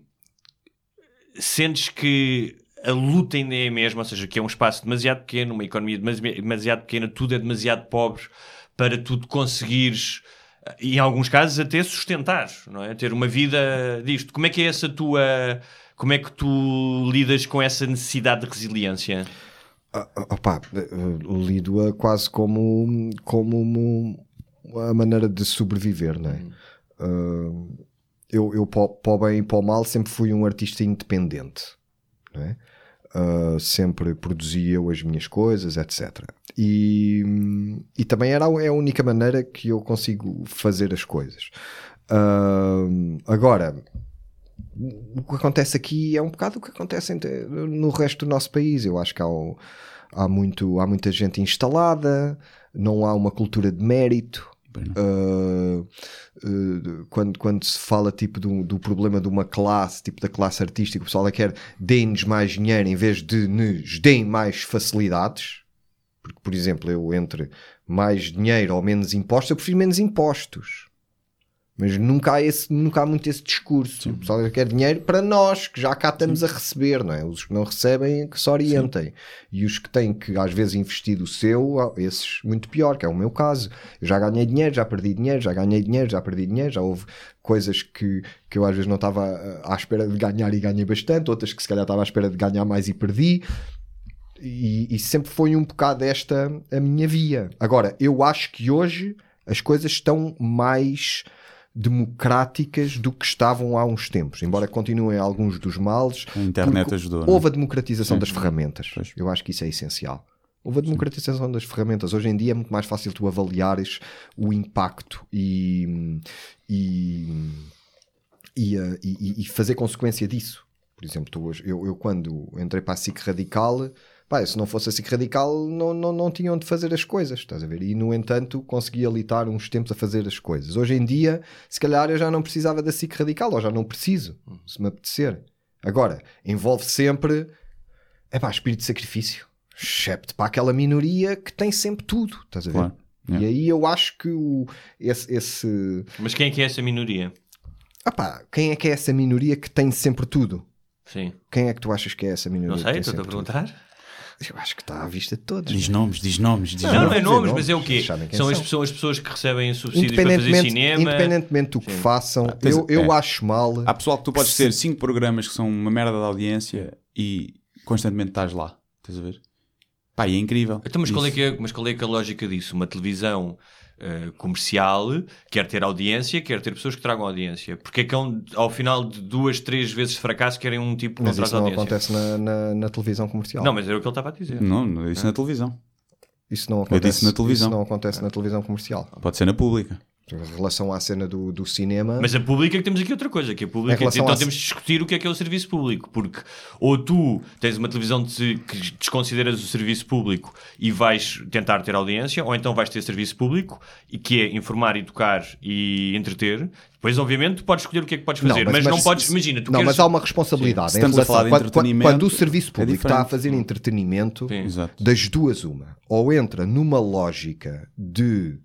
sentes que a luta ainda é a mesma, ou seja, que é um espaço demasiado pequeno, uma economia demasi- demasiado pequena, tudo é demasiado pobre para tu conseguires, e em alguns casos até sustentar, não é? Ter uma vida disto. Como é que é essa tua... Como é que tu lidas com essa necessidade de resiliência? Ah, ah, opá, eh, lido-a quase como, como uma- a maneira de sobreviver, não é? Ah, eu, eu para, o- bem e para o mal, sempre fui um artista independente, não é? Ah, sempre produzia eu as minhas coisas, etc. E, e também era a, é a única maneira que eu consigo fazer as coisas. Ah, agora, o que acontece aqui é um bocado o que acontece no resto do nosso país. Eu acho que há, o- há, muito, há muita gente instalada, não há uma cultura de mérito. Uh, uh, quando, quando se fala tipo do, do problema de uma classe, tipo da classe artística, o pessoal é quer deem-nos mais dinheiro em vez de nos deem mais facilidades. Porque, por exemplo, eu entre mais dinheiro ou menos impostos, eu prefiro menos impostos. Mas nunca há, esse, nunca há muito esse discurso. O pessoal quer dinheiro para nós, que já cá estamos a receber, não é? Os que não recebem, que se orientem. E os que têm que, às vezes, investir do seu, esses, muito pior, que é o meu caso. Eu já ganhei dinheiro, já perdi dinheiro, já ganhei dinheiro, já perdi dinheiro, já houve coisas que, que eu às vezes não estava ah, à espera de ganhar e ganhei bastante, outras que se calhar estava à espera de ganhar mais e perdi. E, e sempre foi um bocado esta a minha via. Agora, eu acho que hoje as coisas estão mais democráticas do que estavam há uns tempos, embora continuem alguns dos males. A internet ajudou, não é? Houve a democratização Sim. das ferramentas. Eu acho que isso é essencial. Houve a democratização das ferramentas. Hoje em dia é muito mais fácil tu avaliares o impacto e, e, e, eh, e- e fazer consequência disso. Por exemplo, tu hoje, eu, eu quando entrei para a SIC Radical, pá, se não fosse a SIC Radical, não, não, não tinham de fazer as coisas, estás a ver? E no entanto, consegui ali estar uns tempos a fazer as coisas. Hoje em dia, se calhar eu já não precisava da SIC Radical, ou já não preciso, se me apetecer. Agora, envolve sempre, é pá, espírito de sacrifício. Excepto para aquela minoria que tem sempre tudo, estás a ver? Claro. E aí eu acho que o, esse, esse. Mas quem é que é essa minoria? Ah pá, quem é que é essa minoria que tem sempre tudo? Sim. Quem é que tu achas que é essa minoria? Não sei, tem estou-te a sempre tudo? Eu acho que está à vista de todos. Diz nomes, diz nomes, diz Não, nomes. não é nomes, mas é o quê? quem São as são. pessoas, as pessoas que recebem subsídios para fazer cinema. independentemente do que Sim. façam, tens- eu, eu é. acho mal. Há pessoal que tu podes ter cinco programas que são uma merda de audiência e constantemente estás lá. Estás a ver? Pá, é incrível. Então, mas, qual é é, mas qual é que é a lógica disso? Uma televisão eh, comercial quer ter audiência, quer ter pessoas que tragam audiência. Porque é que ao, ao final de duas, três vezes de fracasso querem um tipo que Mas não isso traz não audiência? acontece na, na, na televisão comercial. Não, mas era o que ele estava a dizer. Não, não, isso na televisão. Isso não Eu acontece, disse na televisão. Isso não acontece na televisão comercial. Pode ser na pública. Em relação à cena do, do cinema. Mas a pública é que temos aqui outra coisa, que a pública, relação então à- temos de discutir o que é que é o serviço público, porque ou tu tens uma televisão de- que desconsideras o serviço público e vais tentar ter audiência, ou então vais ter serviço público, e que é informar, educar e entreter. Depois, obviamente, tu podes escolher o que é que podes fazer, mas, não podes, imagina, tu não, queres... mas há uma responsabilidade. Sim. em Estamos a relação- falar de quando, quando, entretenimento, quando o serviço é público diferente. está a fazer entretenimento, Sim. Das duas, uma. Ou entra numa lógica de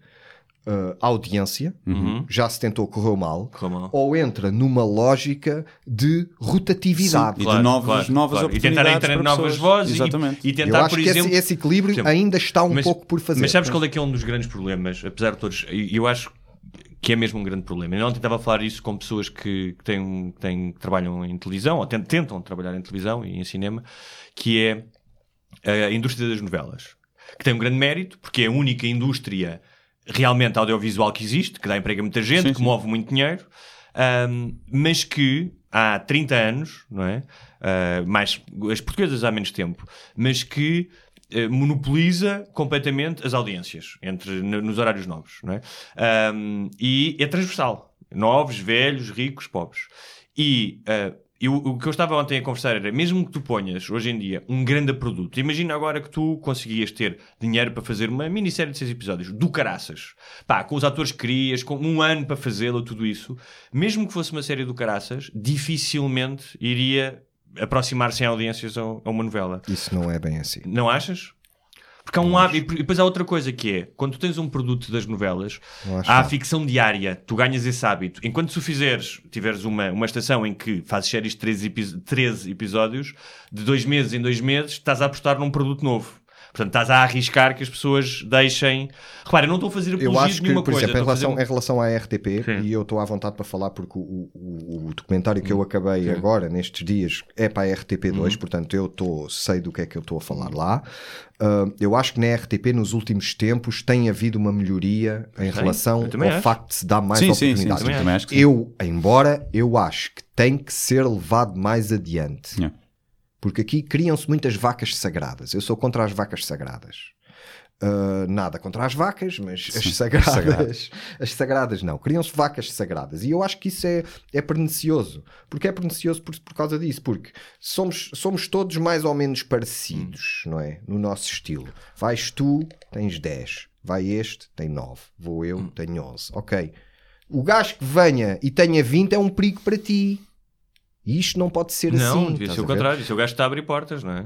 uh, audiência, Uhum. já se tentou, correu mal, Correu mal. ou entra numa lógica de rotatividade. Sim, e de novas- novas E tentar oportunidades entrar para novas vozes e, Exatamente. e Eu tentar, acho por que esse- exemplo... esse, equilíbrio Exemplo, ainda está um mas- pouco por fazer. Mas sabes qual é que é um dos grandes problemas, apesar de todos, e eu acho que é mesmo um grande problema. Eu ontem estava a falar isso com pessoas que, que têm, que têm- que trabalham em televisão, ou tentam, tentam trabalhar em televisão e em cinema, que é a indústria das novelas. Que tem um grande mérito, porque é a única indústria realmente audiovisual que existe, que dá emprego a muita gente, Sim, que sim. move muito dinheiro, ahm, mas que há 30 anos, não é? Ah, mais, as portuguesas há menos tempo, mas que eh, monopoliza completamente as audiências entre, no- nos horários novos, não é? Ahm, e é transversal. Novos, velhos, ricos, pobres. E ah, eu- o que eu estava ontem a conversar era, mesmo que tu ponhas hoje em dia um grande produto, imagina agora que tu conseguias ter dinheiro para fazer uma minissérie de seis episódios, do caraças, pá, com os atores que querias, com um ano para fazê-lo, tudo isso, mesmo que fosse uma série do caraças, dificilmente iria aproximar-se em audiências a a uma novela. Isso não é bem assim. Não achas? Porque há um hábito, e depois há outra coisa que é, quando tu tens um produto das novelas, há a ficção diária, tu ganhas esse hábito. Enquanto tu fizeres, tiveres uma, uma estação em que fazes séries de 13, epi- 13 episódios, de dois meses em dois meses, estás a apostar num produto novo. Portanto, estás a arriscar que as pessoas deixem. Repara, eu não estou a fazer acho de que, nenhuma por coisa. exemplo, em estou a fazer relação, um- em relação à RTP, Sim. e eu estou à vontade para falar porque o, o- o documentário que eu Hum. acabei agora, nestes dias, é para a RTP2, portanto eu tô, sei do que é que eu estou a falar lá. Ah, eu acho que na RTP, nos últimos tempos, tem havido uma melhoria em Sim, relação ao acho. facto de se dar mais Sim, sim, sim, oportunidades. sim, sim. eu, embora eu acho que tem que ser levado mais adiante. Yeah. Porque aqui criam-se muitas vacas sagradas. Eu sou contra as vacas sagradas. Uh, nada contra as vacas, mas as sagradas, sagradas. as sagradas não. Criam-se vacas sagradas. E eu acho que isso é, é pernicioso. Porque é pernicioso por, por causa disso. Porque somos, somos todos mais ou menos parecidos, não é? No nosso estilo. Vais tu, tens 10. Vai este, tem 9. Vou eu, tenho 11. Ok. O gajo que venha e tenha 20 é um perigo para ti. E isto não pode ser Não, assim. devia estás ser o contrário. Isso é o gajo que está a abrir portas, não é?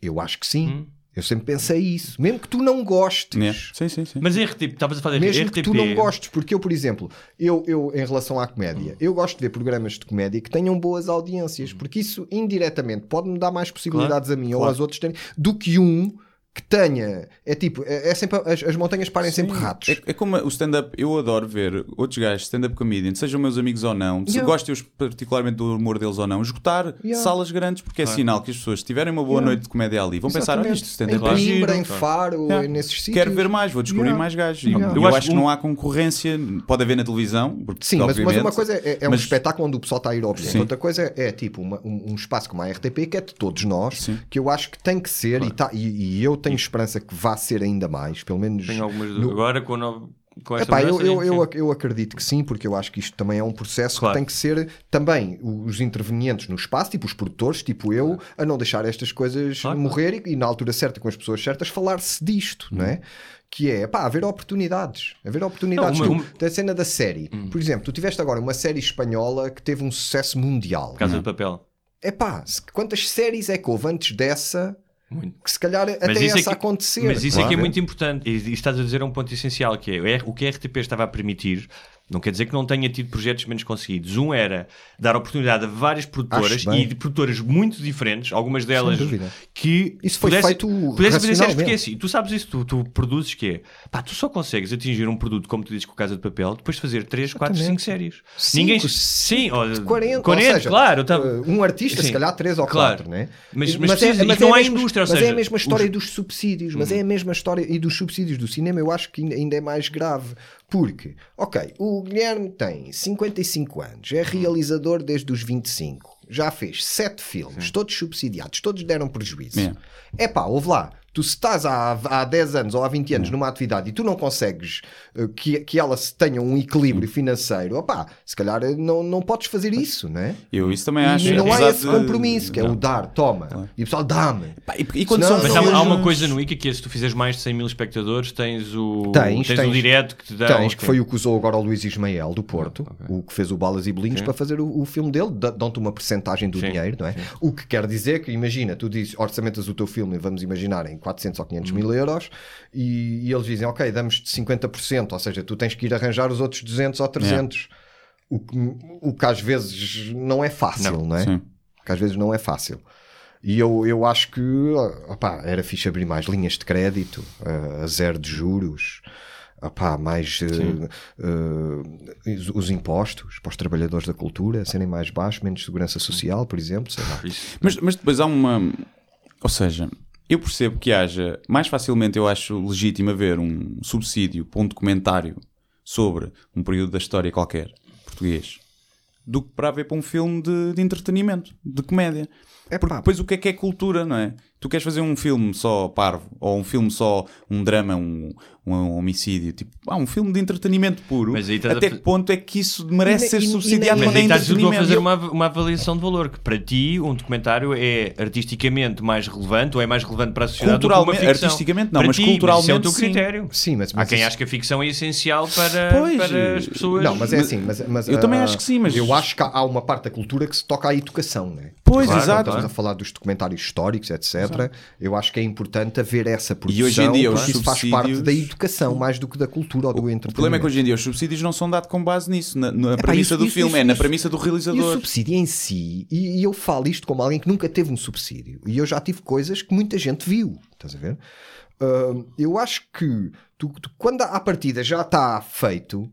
Eu acho que sim. Hum. Eu sempre pensei isso. Mesmo que tu não gostes. Yeah. Sim, sim, sim. Mas RTP, estavas a de Mesmo RTP. que tu não gostes, porque eu, por exemplo, eu, eu em relação à comédia, eu gosto de ver programas de comédia que tenham boas audiências, porque isso indiretamente pode-me dar mais possibilidades a mim ou claro. aos outros terem, do que um que tenha. É tipo, é, é sempre. As, as montanhas parem sempre ratos. É, é como o stand-up, eu adoro ver outros gajos stand-up comedian, sejam meus amigos ou não, se Yeah. gosto eu particularmente do humor deles ou não, esgotar Yeah. salas grandes, porque é Claro. sinal que as pessoas se tiverem uma boa Yeah. noite de comédia ali, vão pensar, olha, Exatamente. isto stand-up é giro. Em Faro, Yeah. nesses sítios. Quero ver mais, vou descobrir Yeah. mais gajos. Yeah. Eu, Eu acho, acho que um- não há concorrência, pode haver na televisão, porque, Sim, mas, mas uma coisa é, é um mas- espetáculo onde o pessoal está a ir ao. Sim. Outra coisa é, é tipo uma- um, um espaço como a RTP, que é de todos nós, Sim. que eu acho que tem que ser, e, tá- e- e eu tenho esperança que vá ser ainda mais, pelo menos. Tenho algumas no- dúvidas. Agora com, com esta Epá, eu, eu, eu, eu acredito que sim, porque eu acho que isto também é um processo Claro. que tem que ser também os intervenientes no espaço, tipo os produtores, tipo eu, a não deixar estas coisas Claro, morrer e, e na altura certa, com as pessoas certas, falar-se disto, não é? Que é, pá, haver oportunidades. Haver oportunidades. Não, uma- Tu, da cena da série. Por exemplo, tu tiveste agora uma série espanhola que teve um sucesso mundial. Casa de Papel. É pá, quantas séries é que houve antes dessa Muito. que se calhar até isso é essa que- acontecer? Mas isso é que é Claro. muito importante. E, e estás a dizer um ponto essencial, que é o que a RTP estava a permitir. Não quer dizer que não tenha tido projetos menos conseguidos. Um era dar oportunidade a várias produtoras e de produtoras muito diferentes, algumas delas que Isso foi pudesse- feito pudessem fazer séries, porque é assim, tu sabes isso, tu, tu produzes que é pá, tu só consegues atingir um produto, como tu dizes com Casa de Papel, depois de fazer 3, 4, 5 séries. Cinco, Ninguém sim, ou, 40, 40 ou seja, claro. uh, um artista, Sim, se calhar três ou claro. quatro, né? Mas- mas é, mas não é há a mesma- indústria, mas é seja, a mesma história os- dos subsídios, mas é a mesma história e dos subsídios do cinema, eu acho que ainda é mais grave. Porque, ok, o Guilherme tem 55 anos, é realizador desde os 25, já fez sete filmes, todos subsidiados, todos deram prejuízo. É pá, ouve lá. Tu se estás há, há 10 anos ou há 20 anos numa atividade e tu não consegues uh, que, que ela se tenha um equilíbrio financeiro, opá, se calhar uh, não, não podes fazer isso, não é? Eu isso também acho. E não há esse compromisso, que é o dar, toma. E o pessoal dá-me. E, quando Senão- são Mas há, uma coisa no ICA que é se tu fizeres mais de 100 mil espectadores, tens o, Tens, tens, tens. o direto que te dá. Tens, que foi o que usou agora o Luís Ismael do Porto, o que fez o Balas e Bolinhos para fazer o, o filme dele, dão-te uma percentagem do Sim, dinheiro, não é? O que quer dizer que, imagina, tu dizes, orçamentas o teu filme, vamos imaginar, em 400 ou 500 mil euros, e, e eles dizem, ok, damos-te 50%, ou seja, tu tens que ir arranjar os outros 200 ou 300. O, que, o que às vezes não é fácil, não, é? Sim. Que às vezes não é fácil. E eu, eu acho que opá, era fixe abrir mais linhas de crédito, eh, a zero de juros, opá, mais eh, eh, os- os impostos para os trabalhadores da cultura serem mais baixos, menos segurança social, por exemplo. Mas, mas depois há uma. Ou seja, eu percebo que haja. Mais facilmente eu acho legítimo haver um subsídio para um documentário sobre um período da história qualquer, português, do que para haver para um filme de, de entretenimento, de comédia. Porque depois o que é que é cultura, não é? Tu queres fazer um filme só parvo, ou um filme só um drama, um, um homicídio, tipo, ah, um filme de entretenimento puro. Mas aí estás a Até que ponto é que isso merece E- ser e- e- subsidiado e- Mas quando é aí estás tu a entretenimento? fazer uma, uma avaliação de valor, que para ti um documentário é artisticamente mais relevante ou é mais relevante para a sociedade do que uma Culturalmente- ficção. artisticamente não, Para mas ti, culturalmente isso é o teu sim. critério. Sim, mas, Há mas quem isso- ache que a ficção é essencial para, Pois, para as pessoas. Não, mas é assim, mas, mas, Eu também ah, acho que sim, mas- eu acho que há uma parte da cultura que se toca à educação, né? Pois, Claro, exato. Estamos a falar dos documentários históricos, etc. Eu acho que é importante haver essa produção. E hoje em dia porque isso faz subsídios- parte da educação mais do que da cultura ou do entretenimento. O problema é que hoje em dia os subsídios não são dados com base nisso, na, na Epá, premissa isso- do isso- filme, isso- é na premissa do E o realizador. subsídio em si, e, e eu falo isto como alguém que nunca teve um subsídio, e eu já tive coisas que muita gente viu, estás a ver? Ah, eu acho que tu, tu- quando a partida já está feito,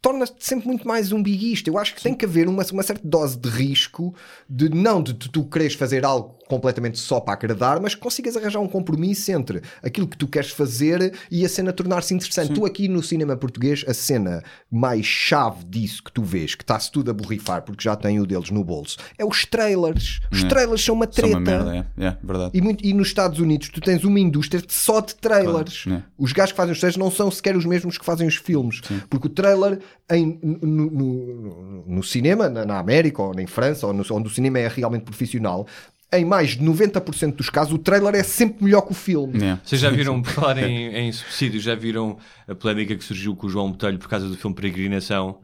torna-te sempre muito mais umbiguista. Eu acho que tem que haver uma, uma certa dose de risco de não de tu, tu queres fazer algo completamente só para agradar, mas que consigas arranjar um compromisso entre aquilo que tu queres fazer e a cena tornar-se interessante. Tu aqui no cinema português, a cena mais chave disso que tu vês, que está-se tudo a borrifar porque já tem o deles no bolso, é os trailers. Os É. trailers são uma São treta. uma merda, é, é verdade. E, muito- e nos Estados Unidos tu tens uma indústria só de trailers. Claro, né? Os gajos que fazem os trailers não são sequer os mesmos que fazem os filmes. Porque o trailer em- no, no- no cinema, na, na América ou em França, ou no- onde o cinema é realmente profissional, em mais de 90% dos casos o trailer é sempre melhor que o filme. É. Vocês já viram, por falar em, em subsídios, já viram a polémica que surgiu com o João Botelho por causa do filme Peregrinação?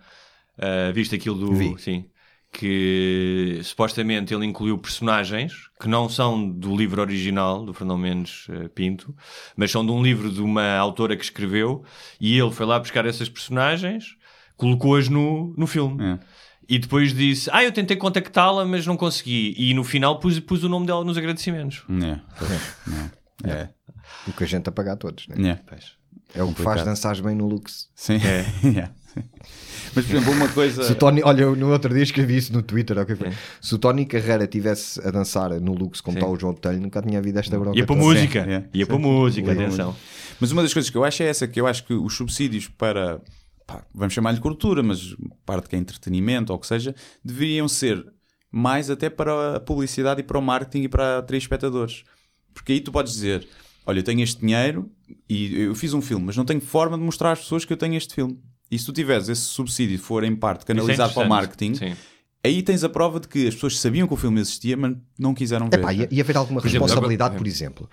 Uh, viste aquilo do. Vi. Sim. Que supostamente ele incluiu personagens que não são do livro original do Fernão Mendes eh, Pinto, mas são de um livro de uma autora que escreveu e ele foi lá buscar essas personagens, colocou-as no, no filme. É. E depois disse: Ah, eu tentei contactá-la, mas não consegui. E no final pus, pus o nome dela nos agradecimentos. É, pois, é. É. O que a gente apagar todos, né? Yeah. É o que faz dançares bem no Lux. Sim. Yeah. Mas, por exemplo, uma coisa. Se o Tony, olha, eu no outro dia escrevi isso no Twitter. ok, foi. Se o Tony Carreira tivesse a dançar no Lux como Sim. está o João Botelho, nunca tinha havido esta bronca. Ia para toda. música. É. Ia para música, atenção. Mas uma das coisas que eu acho é essa, que eu acho que os subsídios para, pá, vamos chamar-lhe cultura, mas parte que é entretenimento ou o que seja, deveriam ser mais até para a publicidade e para o marketing e para telespectadores. Porque aí tu podes dizer, olha, eu tenho este dinheiro e eu fiz um filme, mas não tenho forma de mostrar às pessoas que eu tenho este filme. E se tu tiveres esse subsídio for em parte canalizado para o marketing, Sim. aí tens a prova de que as pessoas sabiam que o filme existia, mas não quiseram ver. Epá, ia, ia haver alguma responsabilidade, por exemplo.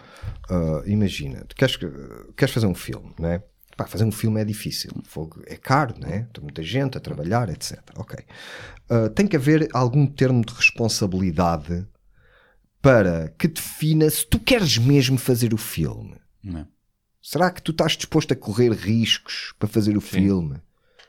Ah, imagina, tu queres, que- queres fazer um filme, não é? Pá, fazer um filme é difícil, fogo é caro, não é? Tem muita gente a trabalhar, etc. Ok. Ah, tem que haver algum termo de responsabilidade para que defina se tu queres mesmo fazer o filme. Não. Será que tu estás disposto a correr riscos para fazer o filme?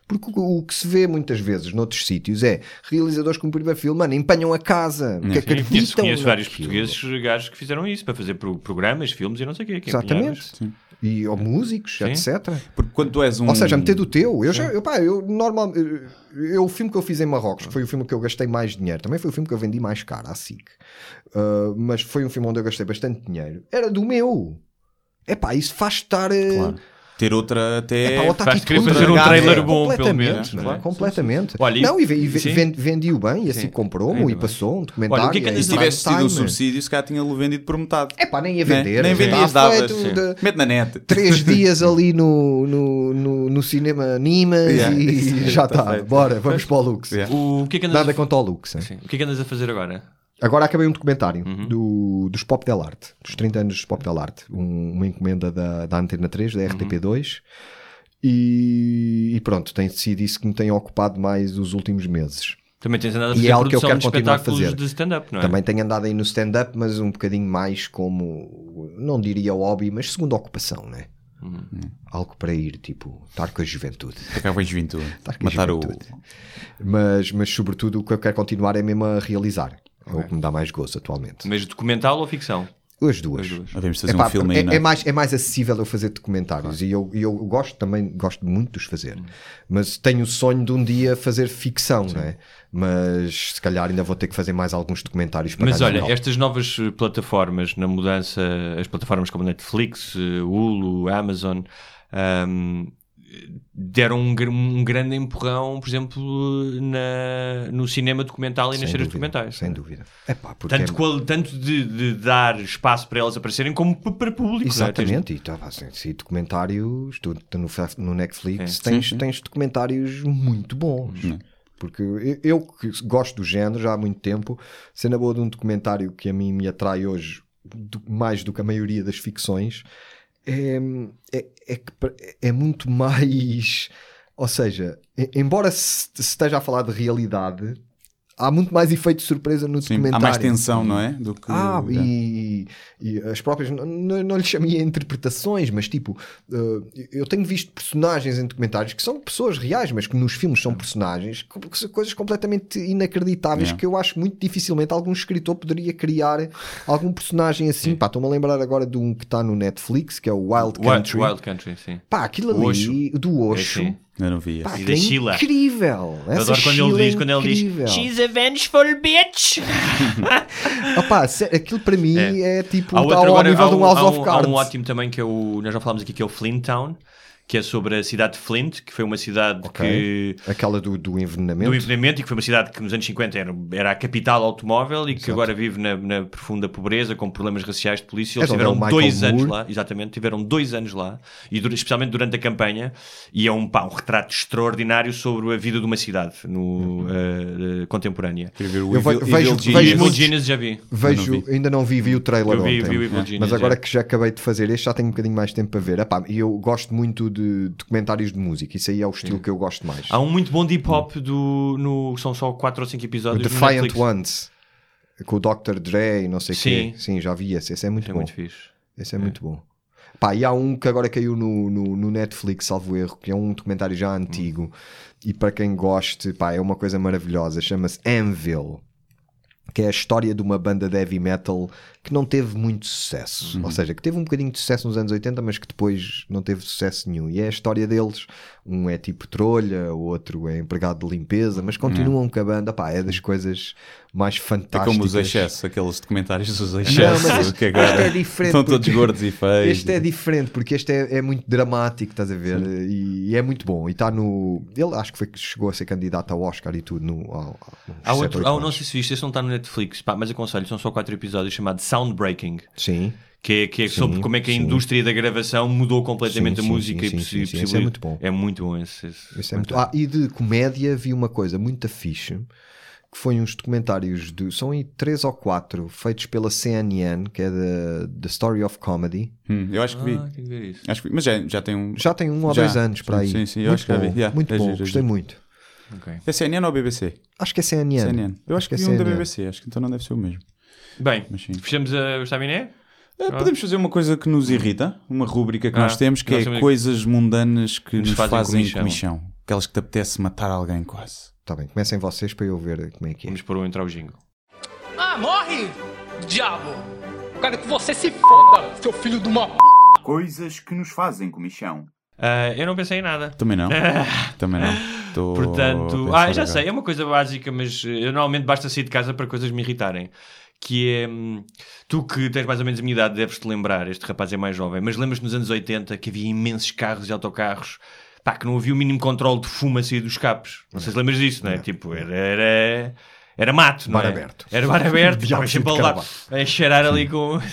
Porque o, que se vê muitas vezes noutros sítios é realizadores com o primeiro filme, mano, empenham a casa, porque Sim, acreditam conheço, conheço vários portugueses gajos que fizeram isso para fazer pro- programas, filmes e não sei o quê. que Exatamente. E ou músicos, Sim. etc. Porque quando tu és um. Ou seja, meter do teu. Eu já, eu, pá, eu normal, eu, eu- o filme que eu fiz em Marrocos que foi o filme que eu gastei mais dinheiro. Também foi o filme que eu vendi mais caro à SIC. Uh, mas foi um filme onde eu gastei bastante dinheiro. Era do meu. É pá, isso faz estar. uh, Claro. Ter outra até. É pá, tá faz querer fazer um trailer é, bom, pelo completamente, menos, não é? Completamente. Olha, e- não, e, e vendi-o bem, e assim Sim. comprou-me e passou um documentário. Olha, o que é que e andas Se tivesse tido um time. subsídio, se calhar tinha-lo vendido por metade. É pá, nem ia Né? vender. Nem já vendias, davas. de- Mete na net. três dias ali no, no, no, no cinema Nimas Yeah. e já Tá está. feito. Bora, vamos para o Lux. Yeah. O que é que andas Nada a... contra o Lux. O que é que andas a fazer agora? Agora acabei um documentário Uhum. do, dos Pop Del Arte, dos 30 anos dos Pop Del Arte, um- uma encomenda da, da Antena 3, da Uhum. RTP2. E, e pronto, tem sido isso que me tem ocupado mais os últimos meses. Também tens andado a E fazer é algo que eu quero de continuar a espetáculos fazer. de stand-up, não é? Também tenho andado aí no stand-up, mas um bocadinho mais como, não diria hobby, mas segunda ocupação, né? Uhum. Algo para ir, tipo, estar com a juventude. Acaba com a juventude. Estar com a Matar o. juventude. Mas, mas sobretudo o que eu quero continuar é mesmo a realizar. É o que me dá mais gozo atualmente. Mas documental ou ficção? As duas. As duas. Devemos fazer Epá, um filme é, aí, é? é mais, é mais acessível eu fazer documentários e eu, e eu gosto também, gosto muito de os fazer, mas tenho o sonho de um dia fazer ficção, não é? Mas se calhar ainda vou ter que fazer mais alguns documentários para Mas olha, estas novas eh, plataformas na mudança, as plataformas como Netflix, eh, Hulu, Amazon, ahm, deram um, um grande empurrão, por exemplo, na, no cinema documental e nas Sem séries dúvida, documentais. Sem dúvida. Epá, Tanto, é- qual- tanto de, de dar espaço para elas aparecerem, como para público. é? Exatamente, e tá, assim, se documentários, tu, tu no, no Netflix É. tens, Sim, sim. tens documentários muito bons. Hum. Porque eu, eu que gosto do género já há muito tempo, sendo a boa de um documentário que a mim me atrai hoje do- mais do que a maioria das ficções, é, é, é, que é muito mais. Ou seja, embora se esteja a falar de realidade, há muito mais efeito de surpresa no Sim, documentário. há mais tensão, não é? Do que. Ah, é. e, e as próprias, não, não, lhe chamia interpretações, mas tipo, eh, eu tenho visto personagens em documentários que são pessoas reais, mas que nos filmes são personagens, que que são coisas completamente inacreditáveis Yeah. que eu acho muito dificilmente algum escritor poderia criar algum personagem assim. Pá, estou-me a lembrar agora de um que está no Netflix, que é o Wild Wild, Country. Wild Country, sim. Pá, aquilo ali, do Osho. É, sim. Eu não vi. Pá, esse. E da é Sheila. incrível. Eu Essa adoro quando ele Sheila é diz, quando ele diz. She's a vengeful bitch. Sé- aquilo para mim é, tipo, Há está outro ao agora, nível há de um um, House há of um- há Cards. um ótimo também que é o, nós já falámos aqui, que é o Flint Town, que é sobre a cidade de Flint, que foi uma cidade Ok. que Aquela do, do envenenamento. do envenenamento e que foi uma cidade que nos anos 50 era, era a capital automóvel e que agora vive na, na profunda pobreza com problemas raciais de polícia. Eles É é tiveram dois anos Moore. lá, exatamente, tiveram dois anos lá, e especialmente durante a campanha, e é um, pá, um retrato extraordinário sobre a vida de uma cidade no, eh, eh, contemporânea. Eu vejo- Evil vejo Genius. Evil muitos- Genius já vi. Vejo, não ainda não vi, vi o trailer Eu vi, ontem. vi o Evil Genius, Mas agora já. que já acabei de fazer este, já tenho um bocadinho mais tempo para ver. E eu gosto muito de documentários de música. Isso aí é o estilo que eu gosto mais. Há um muito bom deep hop do, no, são só 4 ou 5 o episódios no Defiant Netflix. Ones. Com o Dr. Dre e não sei o Sim. quê. Sim, já vi esse. Esse é muito É bom. muito fixe. Esse é, muito bom. Pá, e há um que agora caiu no, no, no Netflix, salvo erro, que é um documentário já antigo. E para quem goste, pá, é uma coisa maravilhosa. Chama-se Anvil. Que é a história de uma banda de heavy metal que não teve muito sucesso. Ou seja, que teve um bocadinho de sucesso nos anos 80, mas que depois não teve sucesso nenhum. E é a história deles. Um é tipo trolha, o outro é empregado de limpeza, mas continuam com a banda. Pá, é das coisas mais É fantásticas. como os excessos, aqueles documentários dos Não, excessos. mas que este agora é diferente. estão todos gordos e feios. Este é diferente, porque este é, é muito dramático, estás a ver? E, e é muito bom. E está no. Ele acho que foi que chegou a ser candidato ao Oscar e tudo. No, ao, ao, Há outro, há, não sei se viste, esse não está no Netflix, pá, mas aconselho, são só quatro episódios, chamado Soundbreaking. Sim. Que é, que é sobre como é que a sim. indústria da gravação mudou completamente Sim, a sim, música sim, e sim, possi- sim, sim. É muito bom. É muito bom esse. esse- Esse é muito- Ah, e de comédia vi uma coisa muito fixe que foi uns documentários de, são aí três ou quatro feitos pela CNN que é da The Story of Comedy Hum, eu acho que vi. Ah, que isso. Acho que vi. Mas já, já tem um. já tem um ou Já. dois anos para aí Sim, sim, eu muito acho que já bom, vi. Yeah, muito é bom giro, é gostei giro. muito Ok. É CNN ou BBC? acho que é CNN, CNN. Eu acho que, vi um da CNN. BBC, acho que então não deve ser o mesmo. Bem, Mas fechamos a, o estaminé? Eh, Podemos fazer uma coisa que nos irrita, uma rúbrica que Ah, nós temos, que nós é coisas mundanas que Nos nos, fazem fazem, comichão. comichão. Aquelas que te apetece matar alguém quase. Está bem, comecem vocês para eu ver como é que é. Vamos pôr o entrar o jingle. Ah, morre, diabo! Quero que você se foda, seu filho de uma p. Coisas que nos fazem comichão. Ah, eu não pensei em nada. Também não. Também não. Tô Portanto, ah, já agora. sei, é uma coisa básica, mas eh, eu normalmente basta sair de casa para coisas me irritarem. Que é, hum, tu que tens mais ou menos a minha idade, deves-te lembrar, este rapaz é mais jovem, mas lembras-te nos anos 80 que havia imensos carros e autocarros, pá, que não havia o mínimo controle de fumo a sair dos capos. Não sei se lembras disso, não é? Tipo, era... era... Era mato, não Bar é? aberto. Era bar aberto, Diabo estavas sempre a levar, a cheirar ali com...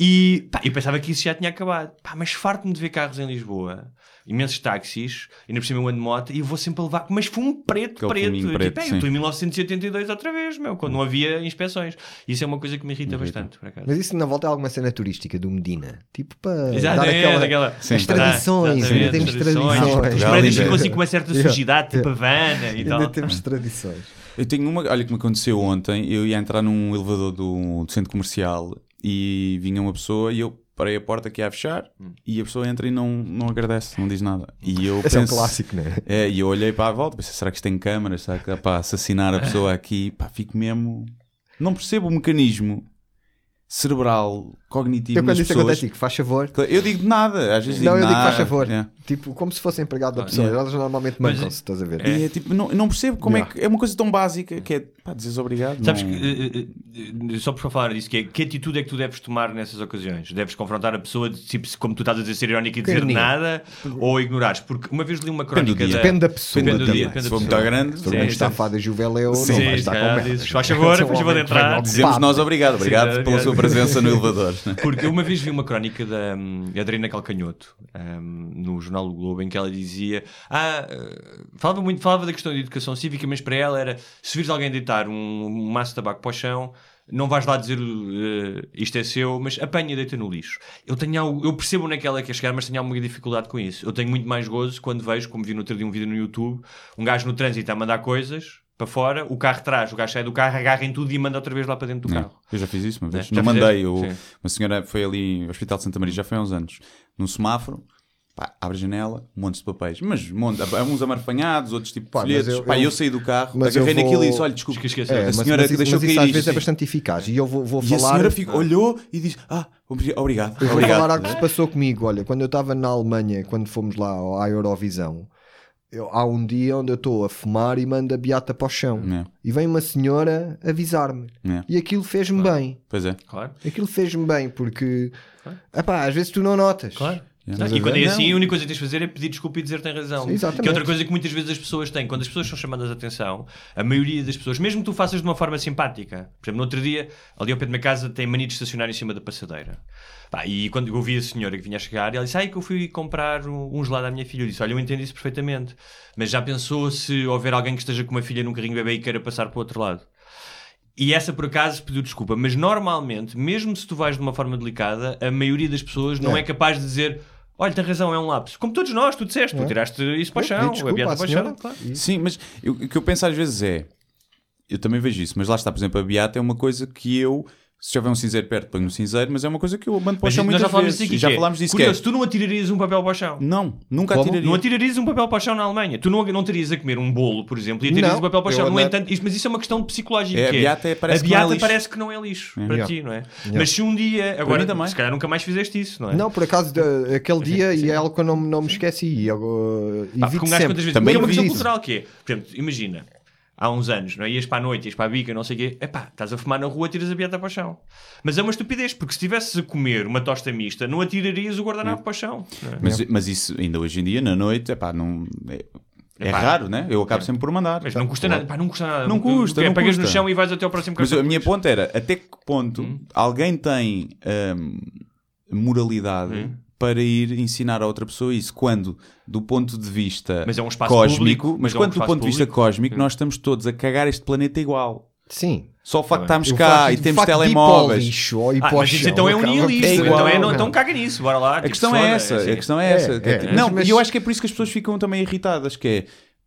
E pá, eu pensava que isso já tinha acabado. Pá, mas farto-me de ver carros em Lisboa, imensos táxis, ainda por cima eu ando de moto, e eu vou sempre a levar, mas fumo preto, Aquele preto. Eu, preto, tipo, é, eu estou em 1982 outra vez, meu, quando não havia inspeções. Isso é uma coisa que me irrita bastante, por acaso. Mas isso na volta é alguma cena turística do Medina. Tipo para Exato, dar é, aquela, daquela- Sim. as tradições, ainda temos tradições. tradições. Os prédios ainda- ficam assim com uma certa sujidade, tipo Havana e Ainda tal. temos tradições. Eu tenho uma, olha que me aconteceu ontem, eu ia entrar num elevador do, do centro comercial e vinha uma pessoa e eu parei a porta que ia a fechar e a pessoa entra e não, não agradece, não diz nada. E eu Esse é um penso, clássico, não é? É, e eu olhei para a volta, pensei, será que isto tem câmaras? Será que dá para assassinar a pessoa aqui? Pá, fico mesmo... Não percebo o mecanismo cerebral, cognitivo Eu quando isso pessoas. acontece, digo, faz favor. Eu digo nada, às vezes Não, digo eu digo faz favor. É. Tipo, como se fosse empregado da pessoa. yeah. Elas normalmente mancam-se, estás a ver? E é tipo, não, não percebo como Yeah. é que é uma coisa tão básica que é pá, dizes obrigado. Sabes não- que, eh, eh, eh, só por falar disso, que, é, que atitude é que tu deves tomar nessas ocasiões? Deves confrontar a pessoa, de, tipo, se- como tu estás a dizer, ser irónico e dizer Depende do dia. nada, ou ignorares? Porque uma vez li uma Depende do crónica dia. da... Depende da pessoa. Depende do dia, depende Se da for pessoa. muito grande, Se for Sim, um sim. estafado Juveleu, Sim, não vai se estar com merda. faz favor, depois um vou entrar. Dizemos nós obrigado, obrigado Sim, pela obrigado. sua presença no elevador. Porque uma vez vi uma crónica da hum, Adriana Calcanhoto hum, no jornal O Globo em que ela dizia ah, falava muito falava da questão de educação cívica mas para ela era se vires alguém deitar um, um maço de tabaco para o chão não vais lá dizer eh, isto é seu, mas apanha e deita no lixo. Eu, tenho algo, eu percebo onde é que ela quer chegar, mas tenho alguma dificuldade com isso. Eu tenho muito mais gozo quando vejo, como vi no outro dia um vídeo no YouTube, um gajo no trânsito a mandar coisas para fora, o carro traz, o gajo sai do carro, agarra em tudo e manda outra vez lá para dentro do Não, carro. eu já fiz isso uma vez. É, já não mandei. Eu, uma senhora foi ali no Hospital de Santa Maria, já foi há uns anos, num semáforo. Pá, abre a janela, um monte de papéis. Mas monte, uns amarfanhados, outros tipo Pá, mas folhetos. eu- Pá, eu- eu, saí do carro, mas eu agarrei vou- naquilo e disse: Olha, desculpa, Esquece, esquece. É, a mas, senhora mas que isso, deixou mas isso cair às vezes é bastante eficaz. E eu vou, vou E a falar. senhora ficou- olhou e disse: Ah, obri- obrigado. Eu vou obrigado. falar algo que se passou comigo. Olha, quando eu estava na Alemanha, quando fomos lá à Eurovisão, eu- há um dia onde eu estou a fumar e mando a beata para o chão. É, E vem uma senhora avisar-me. é. E aquilo fez-me bem. Pois é. Claro. Aquilo fez-me bem, porque epá, às vezes tu não notas. Claro. Estás E quando é assim, Não. a única coisa que tens de fazer é pedir desculpa e dizer tem razão. Sim, exatamente. Que é outra coisa que muitas vezes as pessoas têm. Quando as pessoas são chamadas a atenção, a maioria das pessoas, mesmo que tu faças de uma forma simpática, por exemplo, no outro dia, ali ao pé de minha casa, tem mania de estacionar em cima da passadeira. Pá, e quando eu vi a senhora que vinha a chegar, ela disse: Ai, que eu fui comprar um, um gelado à minha filha. Eu disse: Olha, eu entendo isso perfeitamente. Mas já pensou se houver alguém que esteja com uma filha num carrinho bebê e queira passar para o outro lado? E essa por acaso pediu desculpa, mas normalmente, mesmo se tu vais de uma forma delicada, a maioria das pessoas não É. é capaz de dizer olha, tem razão, é um lapso. Como todos nós, tu disseste, tu É. tiraste isso para o chão, pedi a desculpa beata à para o senhora. chão. Claro. Sim, mas eu- o que eu penso às vezes é. Eu também vejo isso, mas lá está, por exemplo, a Beata é uma coisa que eu Se houver um cinzeiro perto, ponho um cinzeiro, mas é uma coisa que eu mando para o chão muitas já falámos vezes. aqui. Já que é, falámos disso Curioso, que é, tu não atirarias um papel para o chão? Não, nunca Como? atiraria. Não atirarias um papel para o chão na Alemanha. Tu não, não terias a comer um bolo, por exemplo, e atirarias Não, um papel para o chão. No andei- entanto, isto- mas isso é uma questão de psicológica. É, a que beata é- parece a que não é beata lixo. parece que não é lixo para Yeah. ti, não é? Yeah. Mas se um dia, agora, também. se calhar nunca mais fizeste isso, não é? Não, por acaso, aquele dia, e é algo que eu não, não me esqueci. E eu, uh, porque um gajo vezes. Também é uma questão isso. cultural que é, por exemplo, imagina, há uns anos, não é? Ias para a noite, ias para a bica, não sei o quê, epá, estás a fumar na rua, tiras a beata para o chão. Mas é uma estupidez, porque se estivesses a comer uma tosta mista, não atirarias o guardanapo para o chão. é? Mas, mas isso ainda hoje em dia, na noite, epá, não, é, é Epá. raro, né? Eu acabo sempre por mandar. Mas não custa nada, pá, não custa nada. Não custa, É, não pegas no custa. chão e vais até ao próximo Mas cartão. a minha ponta era até que ponto Hum. alguém tem hum, moralidade Hum. Para ir ensinar a outra pessoa isso quando do ponto de vista Mas é um espaço cósmico, público, mas mas é um quando do ponto de vista público. cósmico Hum. nós estamos todos a cagar este planeta igual. Sim. Só o facto de estarmos O cá e temos telemóveis. lixo ou Ah, mas isso chão, então é um nihilismo, ser então, é, igual, então caga nisso, bora lá. A tipo, questão é essa, assim. a questão é, É, essa. é, mas- não, mas- e eu acho que é por isso que as pessoas ficam também irritadas, que é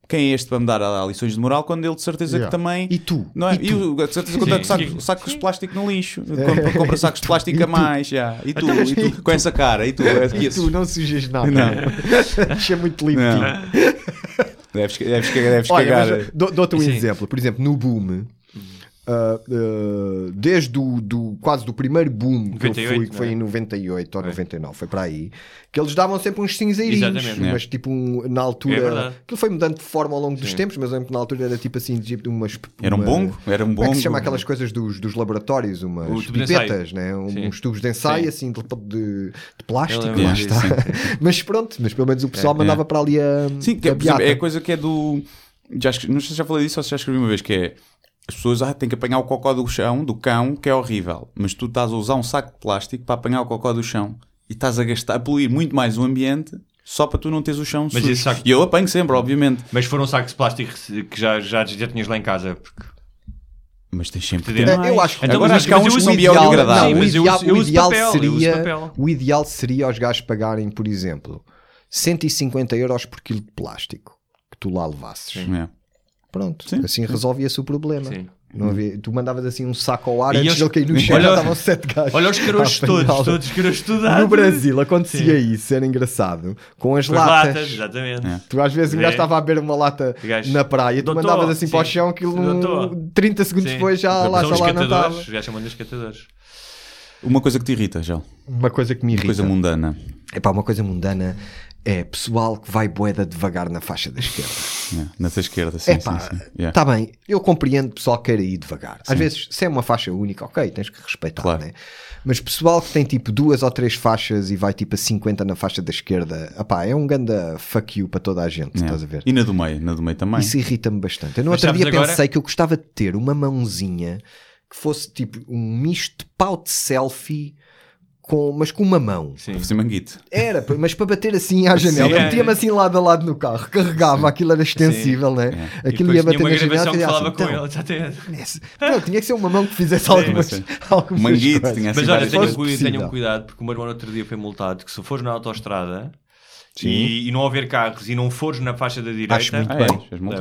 quem é este para me dar a- a lições de moral quando ele de certeza Yeah. que também E tu? não é? E E, tu? o- de certeza que eu sacos, sacos de plástico no lixo compra, compra sacos de plástico E a tu? mais já. e, tu, Então, e tu com essa cara e tu, é E tu não sujas nada. Não. Deixa muito limpo. Não. deves, deves, deves Olha, cagar dou-te um Sim. exemplo. Por exemplo, no boom, ah, desde o do, quase do primeiro boom que eu 98, fui, que foi é? em 98 ou 99, foi para aí, que eles davam sempre uns cinzeirinhos, Exatamente. mas tipo um- na É altura, verdade. aquilo foi mudando de forma ao longo dos tempos, mas na altura era tipo assim, tipo umas Era um uma- bongo? Era um Como é que se bongo. chama aquelas coisas dos, dos laboratórios, umas O pipetas, né? Um- Sim. uns tubos de ensaio Sim. assim de, de- de plástico, lá está. sim, Mas pronto, mas pelo menos o pessoal É, mandava é. para ali a, Sim, que é, a é a coisa que é do. Já, não sei se já falei disso ou se já escrevi uma vez, que é as pessoas ah, têm que apanhar o cocó do chão, do cão, que é horrível. Mas tu estás a usar um saco de plástico para apanhar o cocó do chão e estás a gastar, a poluir muito mais o ambiente só para tu não teres o chão Mas sujo. saco- E eu apanho sempre, obviamente. Mas foram sacos de plástico que já, já, já tinhas lá em casa. Porque... Mas tens sempre que ter eu mais. acho que- Agora mas- acho que há uns eu que são biodegradáveis. não, o mas eu ideal, eu o ideal papel, eu seria, o ideal seria aos gajos pagarem, por exemplo, 150 euros por quilo de plástico que tu lá levasses. É. Pronto, Sim, assim resolvia-se o problema. Sim. Não havia, tu mandavas assim um saco ao ar E antes eles- de ele cair no chão, já estavam sete gajos. Olha os apanhá-lo. todos, todos caroços estudados. No Brasil acontecia isso, era engraçado. Com as Com as latas. latas, exatamente. É. Tu às vezes um gajo estava a beber uma lata gajo, na praia, tu "Doutor", mandavas assim para o sim. chão, aquilo Doutor. 30 segundos Sim. depois já lá, já lá não catadores, estava. Os gajos chamam-lhe os catadores. Uma coisa que te irrita, já. Uma coisa que me irrita. Coisa mundana. É pá, uma coisa mundana é pessoal que vai boeda devagar na faixa da esquerda. É, nessa esquerda, sim, É pá, sim, sim. Yeah. tá bem, eu compreendo pessoal que queira ir devagar. Às Sim. vezes, se é uma faixa única, ok, tens que respeitar, Claro. né? Mas pessoal que tem tipo duas ou três faixas e vai tipo a 50 na faixa da esquerda, epá, é um ganda fuck you para toda a gente, Yeah. estás a ver? E na do meio, na do meio também. Isso irrita-me bastante. Eu no Mas outro dia agora- pensei que eu gostava de ter uma mãozinha que fosse tipo um misto de pau de selfie, com, mas com uma mão. Sim. Para fazer manguito. Era, mas para bater assim à janela, Sim. eu metia-me assim lado a lado no carro, carregava, aquilo era extensível, né? E Aquilo ia bater uma na janela gravação que falava assim, com então, ele. Não, tinha que ser uma mão que fizesse algumas, sim. algumas Manguito, coisas. tinha assim Mas olha, tenham, tenham cuidado, porque o meu irmão outro dia foi multado que se fores na autoestrada Sim. E, e não houver carros e não fores na faixa da direita, Acho muito Ah, bem.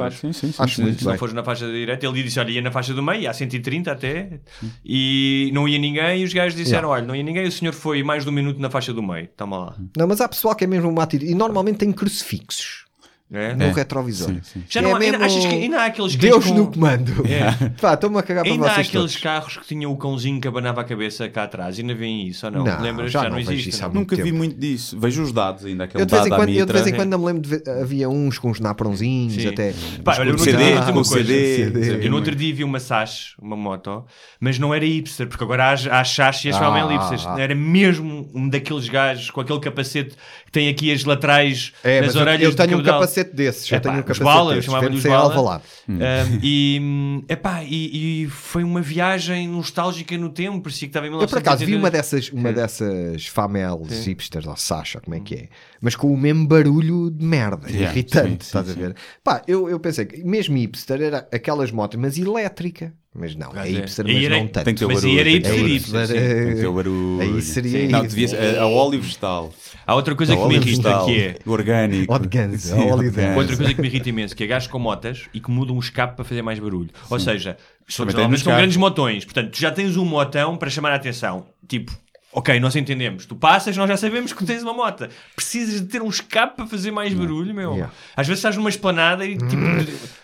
é? Sim, sim, sim. Acho sim. muito se não bem. fores na faixa da direita, ele disse: Olha, ia na faixa do meio, há 130 até, e não ia ninguém. E os gajos disseram: Olha, não ia ninguém. O senhor foi mais de um minuto na faixa do meio, toma lá. Não, mas há pessoal que é mesmo uma atitude. E normalmente tem crucifixos É? no É. retrovisor. Sim, sim. Já Que não é há, ainda, mesmo achas que ainda há aqueles Deus com- no comando. É. Pá, estou-me a cagar para Ainda há vocês aqueles todos. carros que tinham o cãozinho que abanava a cabeça cá atrás. Ainda veem isso ou não? Não, Lembras? já Já, não não existe. isso há não? muito Nunca vi tempo. muito disso. Vejo os dados ainda, aquele Eu de, vez em quando, eu de vez em quando não me lembro de ver, havia uns com uns naprãozinhos Sim. até. Pá, olha, no uma coisa. CD. Eu no outro dia vi uma Sash, uma moto, mas não era hipster, porque agora há, há Sash e as Ah, chamam hipsters. ah. Era mesmo um daqueles gajos com aquele capacete que tem aqui as laterais É, nas orelhas eu tenho um cabedal. Capacete desses. Eu Epá, tenho um capacete bala, eu desses. chamava-lhe Vende os sem bala. Alvalade. Hum. Um, e, hum, epá, e, e foi uma viagem nostálgica no tempo, parecia que estava em Eu por acaso vi 1982. uma dessas, uma dessas famels hipsters, ou Sasha, como é que é? Mas com o mesmo barulho de merda, Yeah, irritante, sim, sim, estás sim. a ver? Pá, eu, eu pensei que mesmo hipster era aquelas motos, mas elétrica. Mas não, é Mas é- aí mas era- não tanto. Tem que ter Mas barulho. aí era tem que ter hipster, barulho. hipster, sim. Tem que ter barulho. Aí seria Sim. Não, devia ser- a, a óleo vegetal. Há outra coisa A que me irrita vegetal, que é. Orgânico. Orgânico, Sim, a óleo de- orgânico. Outra coisa que me irrita imenso, que é gajos com motas e que mudam o escape para fazer mais barulho. Ou seja, são, são grandes motões. Portanto, tu já tens um motão para chamar a atenção. Tipo, ok, nós entendemos. Tu passas, nós já sabemos que tens uma mota. Precisas de ter um escape para fazer mais barulho, meu. Yeah. Às vezes estás numa esplanada e tipo,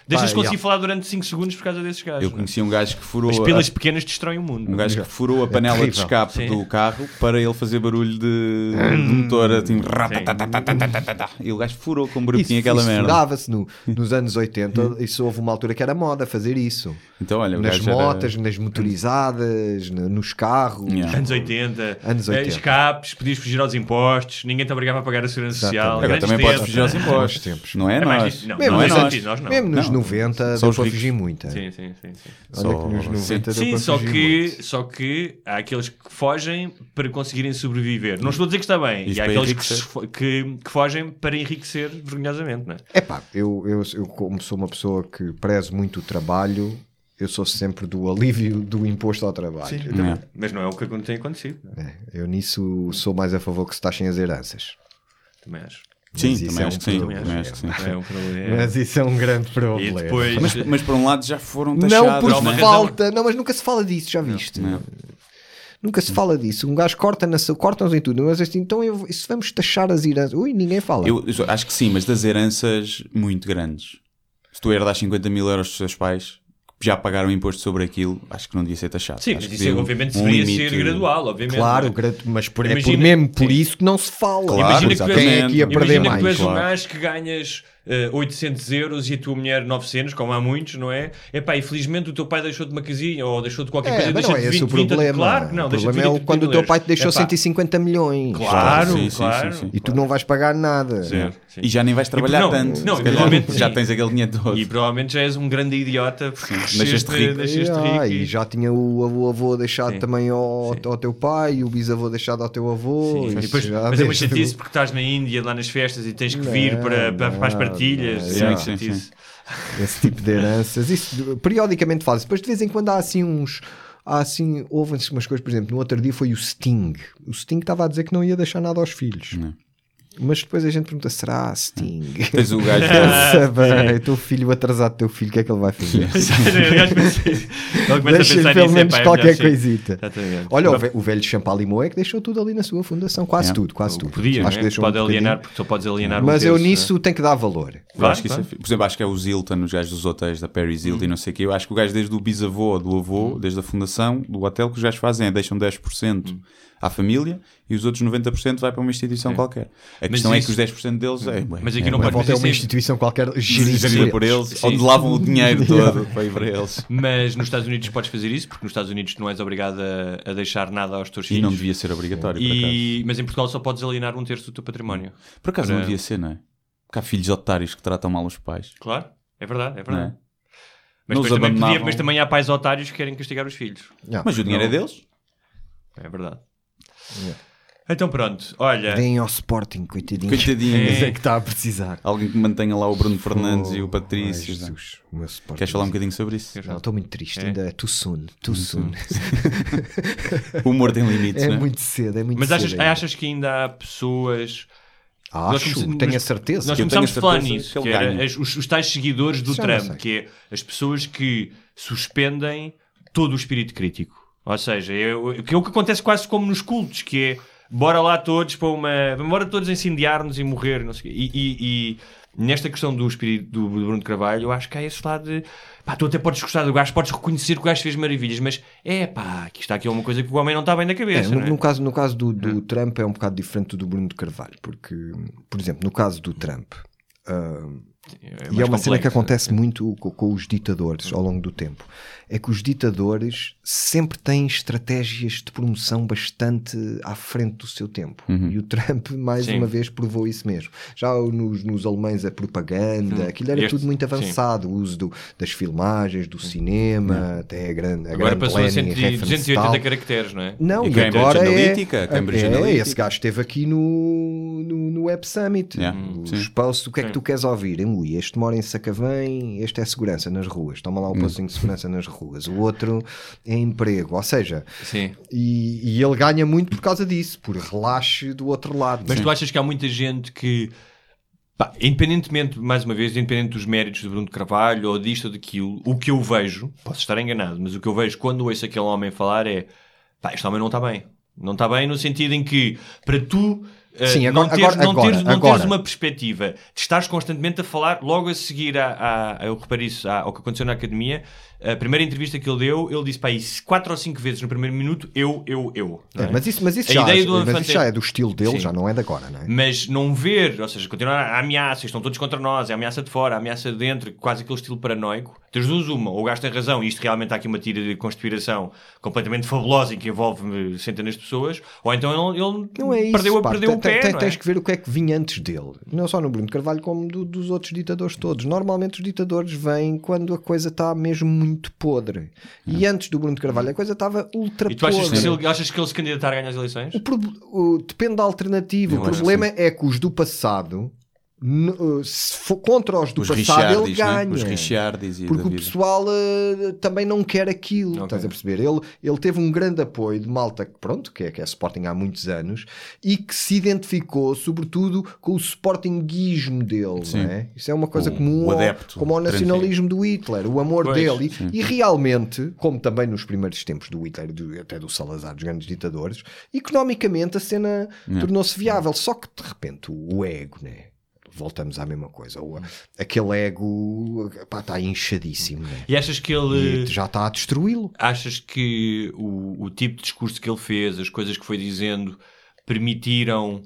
deixas de conseguir yeah. falar durante 5 segundos por causa desses gajos. Eu é? conheci um gajo que furou As a- pilas pequenas destroem o mundo. um gajo que furou a panela de terrível. escape Sim. do carro para ele fazer barulho de, de motor assim, e o gajo furou com um brutinho aquela isso merda furava-se no, nos anos 80. Isso houve uma altura que era moda fazer isso. então olha nas gajo era- motas, nas motorizadas, nos carros. Yeah. Anos 80, Anos eh, 80. escapes, podias fugir aos impostos, ninguém te obrigava a pagar a segurança social. agora também podes fugir aos impostos tempos. não é, É mais nós. Não, Mesmo, não é nos, nós anos- nós não. mesmo nos Não. 90 Só deu os para ricos. fugir muita. Sim, sim, sim. sim. Olha Só- que nos 90 deu Sim, para só fugir que, muito. só que há aqueles que fogem para conseguirem sobreviver. Não estou a dizer que está bem. Isso E há aqueles que, que, que fogem para enriquecer vergonhosamente, não é? Epá, eu, eu, eu como sou uma pessoa que prezo muito o trabalho, eu sou sempre do alívio do imposto ao trabalho. Eu também. Mas não é o que tem acontecido. não é? É, eu nisso sou mais a favor que se taxem as heranças. Também acho. Sim, Mas isso também é acho um que sim, problema. também acho que sim. É um. Mas isso é um grande problema. depois. mas, mas por um lado já foram taxados Não, por né? falta. Não, mas nunca se fala disso, já viste? Nunca se fala disso. Um gajo corta na sua, cortam-nos em tudo, mas assim, então eu, se vamos taxar as heranças, ui, ninguém fala. Eu, eu acho que sim, mas das heranças muito grandes. Se tu herdas 50 mil euros dos teus pais, já pagaram imposto sobre aquilo, acho que não devia ser taxado. Sim, acho mas que isso devia obviamente um deveria limite- ser gradual, obviamente. Claro, não é? mas por, é por Imagina- mesmo por sim. isso que não se fala. Claro, Imagina que tu és, Quem é que ia perder imagina mais? que tu és um claro. gajo que ganhas eh, 800 euros e a tua mulher 900, como há muitos, não é? Epá, infelizmente o teu pai deixou-te uma casinha ou deixou-te qualquer É, coisa, mas não é esse 20, o 20, problema. claro que não, o problema é 20, o- quando o 30 teu pai te deixou Epá, 150 milhões. Claro, Sim, sim, claro. sim, sim. E tu não vais pagar nada. Sim, sim. E já nem vais trabalhar não, tanto. não, provavelmente já tens aquele dinheiro todo. E provavelmente já és um grande idiota porque deixaste rico. deixaste rico e e- já tinha o avô, avô deixado Sim. também ao, ao teu pai, o bisavô deixado ao teu avô. E mas é uma chatice porque estás na Índia, lá nas festas, e tens que vir para, as partilhas. não, é sim, uma sim, chatice. sim. esse tipo de heranças. Isso periodicamente faz. Depois de vez em quando há assim uns. Há assim, houve umas coisas, por exemplo, no outro dia foi o Sting. O Sting estava a dizer que não ia deixar nada aos filhos. Mas depois a gente pergunta: será Sting? Tens o gajo. Bem, o teu filho atrasado, teu filho, o que é que ele vai fazer? O gajo pensa- Ele começa a Deixa-lhe pensar pelo menos é qualquer coisita. Olha, o, ve- o velho Champalimau é que deixou tudo ali na sua fundação, quase É. tudo, quase tudo. Podia, Acho né? que deixou pode um alienar, porque só podes alienar Mas eu nisso tenho que dar valor. Acho que isso é Por exemplo, acho que é os Hilton, os gajos dos hotéis da Paris Hilton e não sei o quê. Eu acho que o gajo desde o bisavô ou do avô, desde a fundação do hotel, que os gajos fazem é deixam 10% à família e os outros 90% vai para uma instituição qualquer. A questão é isso- que os 10% deles é. Mas aqui é, não pode a uma Mas é- instituição qualquer gerida por eles, Sim. onde lavam o dinheiro todo para ir para eles. Mas nos Estados Unidos podes fazer isso, porque nos Estados Unidos não és obrigado a, a deixar nada aos teus E filhos. não devia ser obrigatório, por acaso. E- Mas em Portugal só podes alienar um terço do teu património. Por acaso Para- não devia ser, não é? Porque há filhos otários que tratam mal os pais. Claro, é verdade, é verdade. é? Mas, também podia- mas também há pais otários que querem castigar os filhos. Não, Mas o dinheiro não. é deles. É verdade. Então pronto, olha. Vem ao Sporting, coitadinho. Coitadinhos. É que está a precisar. Alguém que mantenha lá o Bruno Fernandes Oh, e o Patrício. é? Jesus, o meu Sporting. Queres falar um bocadinho sobre isso? Não, estou muito triste. É? Ainda é too soon. Too soon. O humor tem limites, É não é? muito cedo, é muito Mas cedo. achas, ainda. achas que ainda há pessoas. Nós Acho, comece- tenho a nós- certeza. Nós começámos a falar nisso, que que, era as- os, os tais seguidores do Já Trump, que é as pessoas que suspendem todo o espírito crítico. Ou seja, é, o- que é o que acontece quase como nos cultos, que é bora lá todos para uma. Bora todos incendiar-nos e morrer. Não sei o quê. E, e- e nesta questão do espírito do Bruno de Carvalho, eu acho que há esse lado de. Pá, tu até podes gostar do gajo, podes reconhecer que o gajo fez maravilhas, mas é pá, aqui está aqui uma coisa que o homem não está bem na É, cabeça. no, não é? no caso, no caso do, do Trump é um bocado diferente do Bruno de Carvalho, porque, por exemplo, no caso do Trump, ah, É e é uma cena que acontece muito com, com os ditadores ao longo do tempo, é que os ditadores sempre têm estratégias de promoção bastante à frente do seu tempo. E o Trump, mais Sim. uma vez, provou isso mesmo. Já nos, nos alemães, a propaganda, Hum. aquilo era Este- tudo muito sim. avançado, o uso do- das filmagens, do cinema, até a grande. A Agora grande passou a Lenin 100 Riefenstahl. 280 caracteres, não é? Não, E e, Cambridge agora Analytica, é, Cambridge é, Analytica. esse gajo esteve aqui no, no, no Web Summit. Yeah, Os sim. posts, o que é que Sim. tu queres ouvir? Ui, este mora em Sacavém, este é segurança nas ruas. Toma lá o postinho de segurança nas ruas. O outro é emprego. Ou seja, Sim. e, e ele ganha muito por causa disso, por relaxe do outro lado. Mas tu achas que há muita gente que, pá, independentemente, mais uma vez, independente dos méritos de Bruno de Carvalho ou disto ou daquilo, o que eu vejo, posso estar enganado, mas o que eu vejo quando ouço aquele homem falar é pá, este homem não está bem. Não está bem no sentido em que, para tu. Eh, Sim, não agora- teres, agora- não teres, agora- não teres uma perspectiva de estares constantemente a falar logo a seguir a, a- eu reparei isso a- ao que aconteceu na academia a primeira entrevista que ele deu ele disse para aí quatro ou cinco vezes no primeiro minuto eu, eu, eu não É, mas isso, mas isso, A já, ideia do mas isso já é do estilo dele, Sim. já não é de agora, não é? mas não ver, ou seja, continuar a ameaça, estão todos contra nós, é a ameaça de fora, a ameaça de dentro, quase aquele estilo paranoico. Das duas, uma, ou o gajo tem razão, e isto realmente há aqui uma tira de conspiração completamente fabulosa e que envolve centenas de pessoas, ou então ele, ele Não é isso. perdeu, pá. perdeu o pé. tem- não é? Tens que ver o que é que vinha antes dele. Não só no Bruno Carvalho, como do- dos outros ditadores todos. Normalmente os ditadores vêm quando a coisa está mesmo muito podre. E antes do Bruno de Carvalho a coisa estava ultra E tu achas que, podre. se ele, achas que ele se candidatar a ganhar as eleições? O o- depende da alternativa. Eu o que problema é que os do passado, uh, se for contra os do Os passado, ele né? ganha. Os Richardis e Porque o pessoal uh, também não quer aquilo, Ok. estás a perceber? Ele, ele teve um grande apoio de malta, pronto, que é, que é Sporting há muitos anos, e que se identificou, sobretudo, com o Sportinguismo dele, não é? Isso é uma coisa O- comum o ao- adepto, como ao nacionalismo do Hitler, o amor Pois, dele. sim. E, realmente, como também nos primeiros tempos do Hitler, e do- até do Salazar, dos grandes ditadores, economicamente a cena tornou-se viável. Só que, de repente, o ego, né? Voltamos à mesma coisa. Aquele ego está inchadíssimo, né? E achas que ele. E já está a destruí-lo. Achas que o, o tipo de discurso que ele fez, as coisas que foi dizendo, permitiram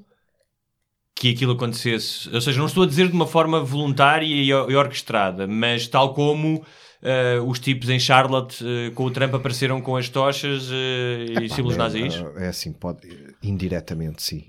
que aquilo acontecesse? Ou seja, não estou a dizer de uma forma voluntária e, e orquestrada, mas tal como eh, os tipos em Charlotte eh, com o Trump apareceram com as tochas eh, e símbolos É, nazis? É assim, pode, indiretamente, sim.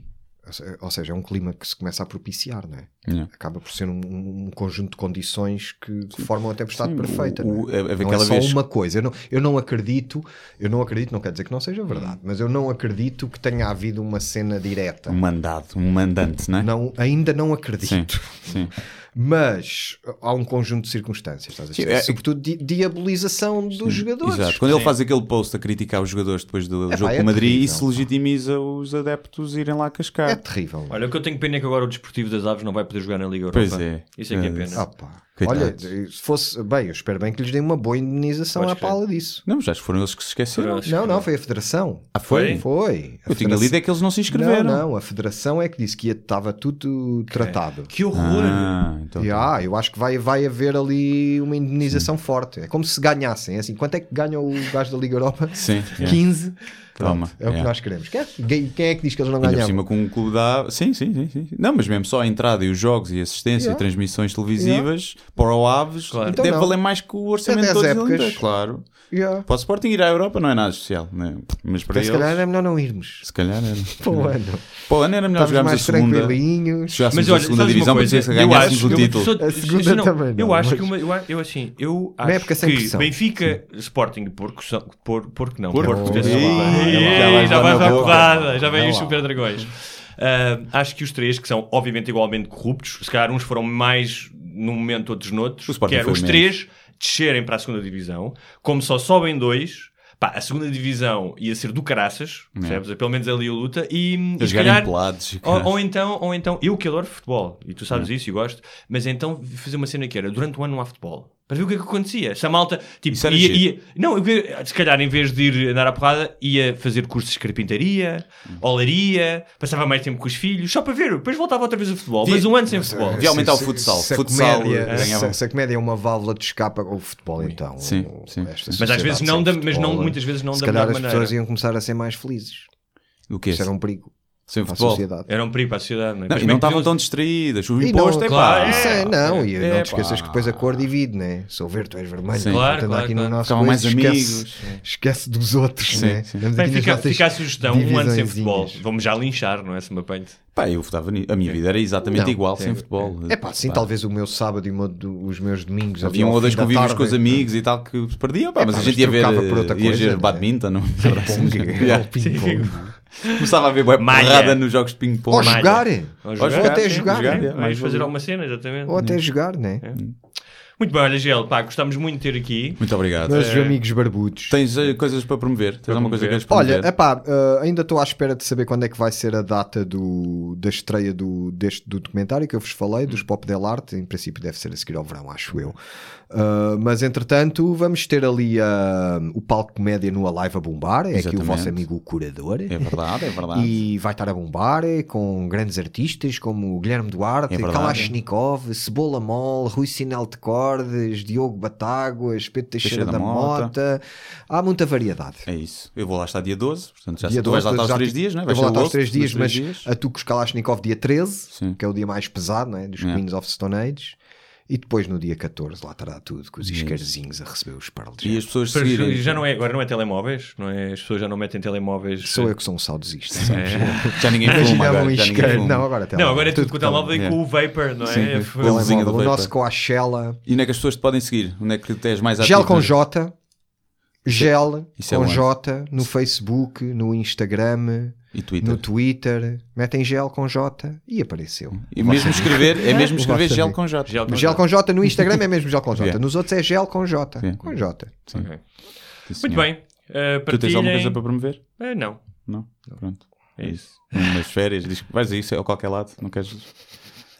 Ou seja, é um clima que se começa a propiciar, não é? Yeah. Acaba por ser um, um conjunto de condições que formam a tempestade Sim, perfeita. o- não é? o- é- é Não é só vez- uma coisa. Eu não, eu não acredito, eu não acredito, não quer dizer que não seja verdade, mas eu não acredito que tenha havido uma cena direta. Um mandado, um mandante, não é? Não, ainda não acredito. Sim. Mas há um conjunto de circunstâncias, estás a Sim, dizer? é- Sobretudo di- diabolização dos jogadores. Exato. Quando ele faz aquele post a criticar os jogadores depois do Epá, jogo é com o Madrid, terrível, isso legitimiza os adeptos irem lá cascar. É terrível. Olha, o que eu tenho pena é que agora o Desportivo das Aves não vai poder jogar na Liga Europa. Pois é. Isso é que é É. pena. Ah, pá. Coitados. Olha, se fosse bem, eu espero bem que lhes deem uma boa indenização Podes à pala disso. Não, já foram eles que se esqueceram. Não, não, foi a Federação. Ah, foi? Foi. A Eu tinha Federação- lido é que eles não se inscreveram. Não, não, a Federação é que disse que estava tudo tratado. Que horror! Ah, então, E, ah, eu acho que vai, vai haver ali uma indenização forte. É como se ganhassem. É assim, quanto é que ganha o gajo da Liga Europa? Sim. é. 15. Toma. É o que É. nós queremos. Quem, quem- é que diz que eles não por ganhavam? cima com um clube da. Sim, sim, sim, sim. Não, mas mesmo só a entrada e os jogos e assistência Yeah. e transmissões televisivas para o Aves Claro. Então deve não. valer mais que o orçamento É de eles, épocas. Claro. Yeah. Para o Sporting ir à Europa não é nada especial, né? mas para Então, se eles. calhar é melhor não irmos. Se calhar era. Para o ano. Para o ano era melhor Estamos jogarmos a mais segunda. Se Mas a olha, segunda divisão para dizer Eu ganhássemos o título. A segunda também eu acho que uma, eu, assim, eu acho época sem que. Benfica, Sporting Porco não, Porco. Porco, já na à boca. porrada, já Vai os super dragões. Ah, acho que os três, que são obviamente igualmente corruptos, se calhar uns foram mais num momento, outros noutros, que era foi os três descerem para a segunda divisão, como só sobem dois. Pá, a segunda divisão ia ser do caraças, percebes? Pelo menos ali a luta. E, e A calhar- pelados. ou, ou então, ou então, eu que adoro futebol, e tu sabes isso e gosto, mas então fazer uma cena que era durante o ano não há futebol. Para ver o que é que acontecia. Se a malta, tipo, Isso era ia, ia- não, eu- se calhar em vez de ir andar à porrada, ia fazer cursos de carpintaria, olaria, passava mais tempo com os filhos, só para ver, depois voltava outra vez a futebol, mas um ano sem futebol. Devia aumentar o futsal. Se a, Futsal, comédia, eh, ganhava. se, se a comédia é uma válvula de escape ao futebol, então. Sim, o- sim. Mas às vezes não, da, mas não, futebol, muitas vezes não se da calhar melhor as maneira. pessoas iam começar a ser mais felizes. O que Isso era um perigo Sem para a futebol. sociedade. Era um perigo para a sociedade, não é? Não, não estavam tão distraídas. O E imposto não, é claro, pá. Isso é, não, e é, não te pá. esqueças que depois a cor divide, né? Sou verde, tu és vermelho. Sim. Claro, claro, aqui claro. no nosso coisa, mais esquece, amigos. esquece dos outros, Sim, né? sim. Bem, fica, fica a sugestão, um ano sem futebol. Vamos já linchar, não é? Se me apanho. Pá, eu votava nisso. A minha vida era exatamente Não, igual, sim. sem futebol. É pá, sim, talvez o meu sábado e o meu- do- os meus domingos. Havia um ou dois convívios com os amigos e tal que se perdiam, pá, É mas pá, a gente ia ver, né? badminton, não? Ping-pong. Começava a ver porrada nos jogos de ping-pong. Ou jogar. Ou Ou jogar, até sim, jogar. jogar, né? é. Fazer alguma cena, exatamente. Ou até jogar, né? Muito bem, olha, Gel, pá, gostamos muito de ter aqui. Muito obrigado. Meus É. amigos barbudos. Tens eh, coisas para promover? Tens alguma coisa que queres Olha, promover? epá, uh, ainda estou à espera de saber quando é que vai ser a data do, da estreia do, deste, do documentário que eu vos falei, Hum. dos Pop Del Arte. Em princípio deve ser a seguir ao verão, acho eu. Uh, mas entretanto, vamos ter ali o palco comédia no Alive a bombar. É aqui o Exatamente. vosso amigo curador. É verdade, é verdade. E vai estar a bombar eh, com grandes artistas como Guilherme Duarte, É verdade. Kalashnikov, Cebola Mol, Rui Sinel de Cordes, Diogo Batáguas, Pedro Teixeira, Teixeira da Mota. Mota. Há muita variedade. É isso. Eu vou lá estar dia 12, portanto já Dia sei. Tu vais lá 12, estar aos já 3 te- dias, não é? Eu Vais vou lá estar aos louco 3 dias, mas dias. a tu com os Kalashnikov dia 13, Sim. que é o dia mais pesado, não é? Dos É. Queens of Stone Age. E depois no dia 14 lá estará tudo, com os iscarzinhos a receber os pearls. E as pessoas seguirem. já não é, agora não é telemóveis, não é? As pessoas já não metem telemóveis. Sou eu que sou um saudosista. É. Já ninguém fuma agora. um. Não, agora Não, agora é tudo com o telemóvel e com o Vapor, não é? Sim, É, o o nosso com a Shella. E onde é que as pessoas te podem seguir? Onde é que tens mais Gel ativo? com J, Gel Isso é com onde? J no Facebook, no Instagram, E Twitter. no Twitter. Metem Gel com J e apareceu. E mesmo escrever, é mesmo escrever gel com J. Gel com Gel J. com J no Instagram é mesmo Gel com J. Yeah. Nos outros é Gel com J. Sim. Com J. Sim. Ok. Sim, Muito bem. Uh, Tu tens alguma partilhem. coisa para promover? Eh, não. Não? Pronto. É isso. Umas férias, diz que vais a isso, é a qualquer lado, não queres.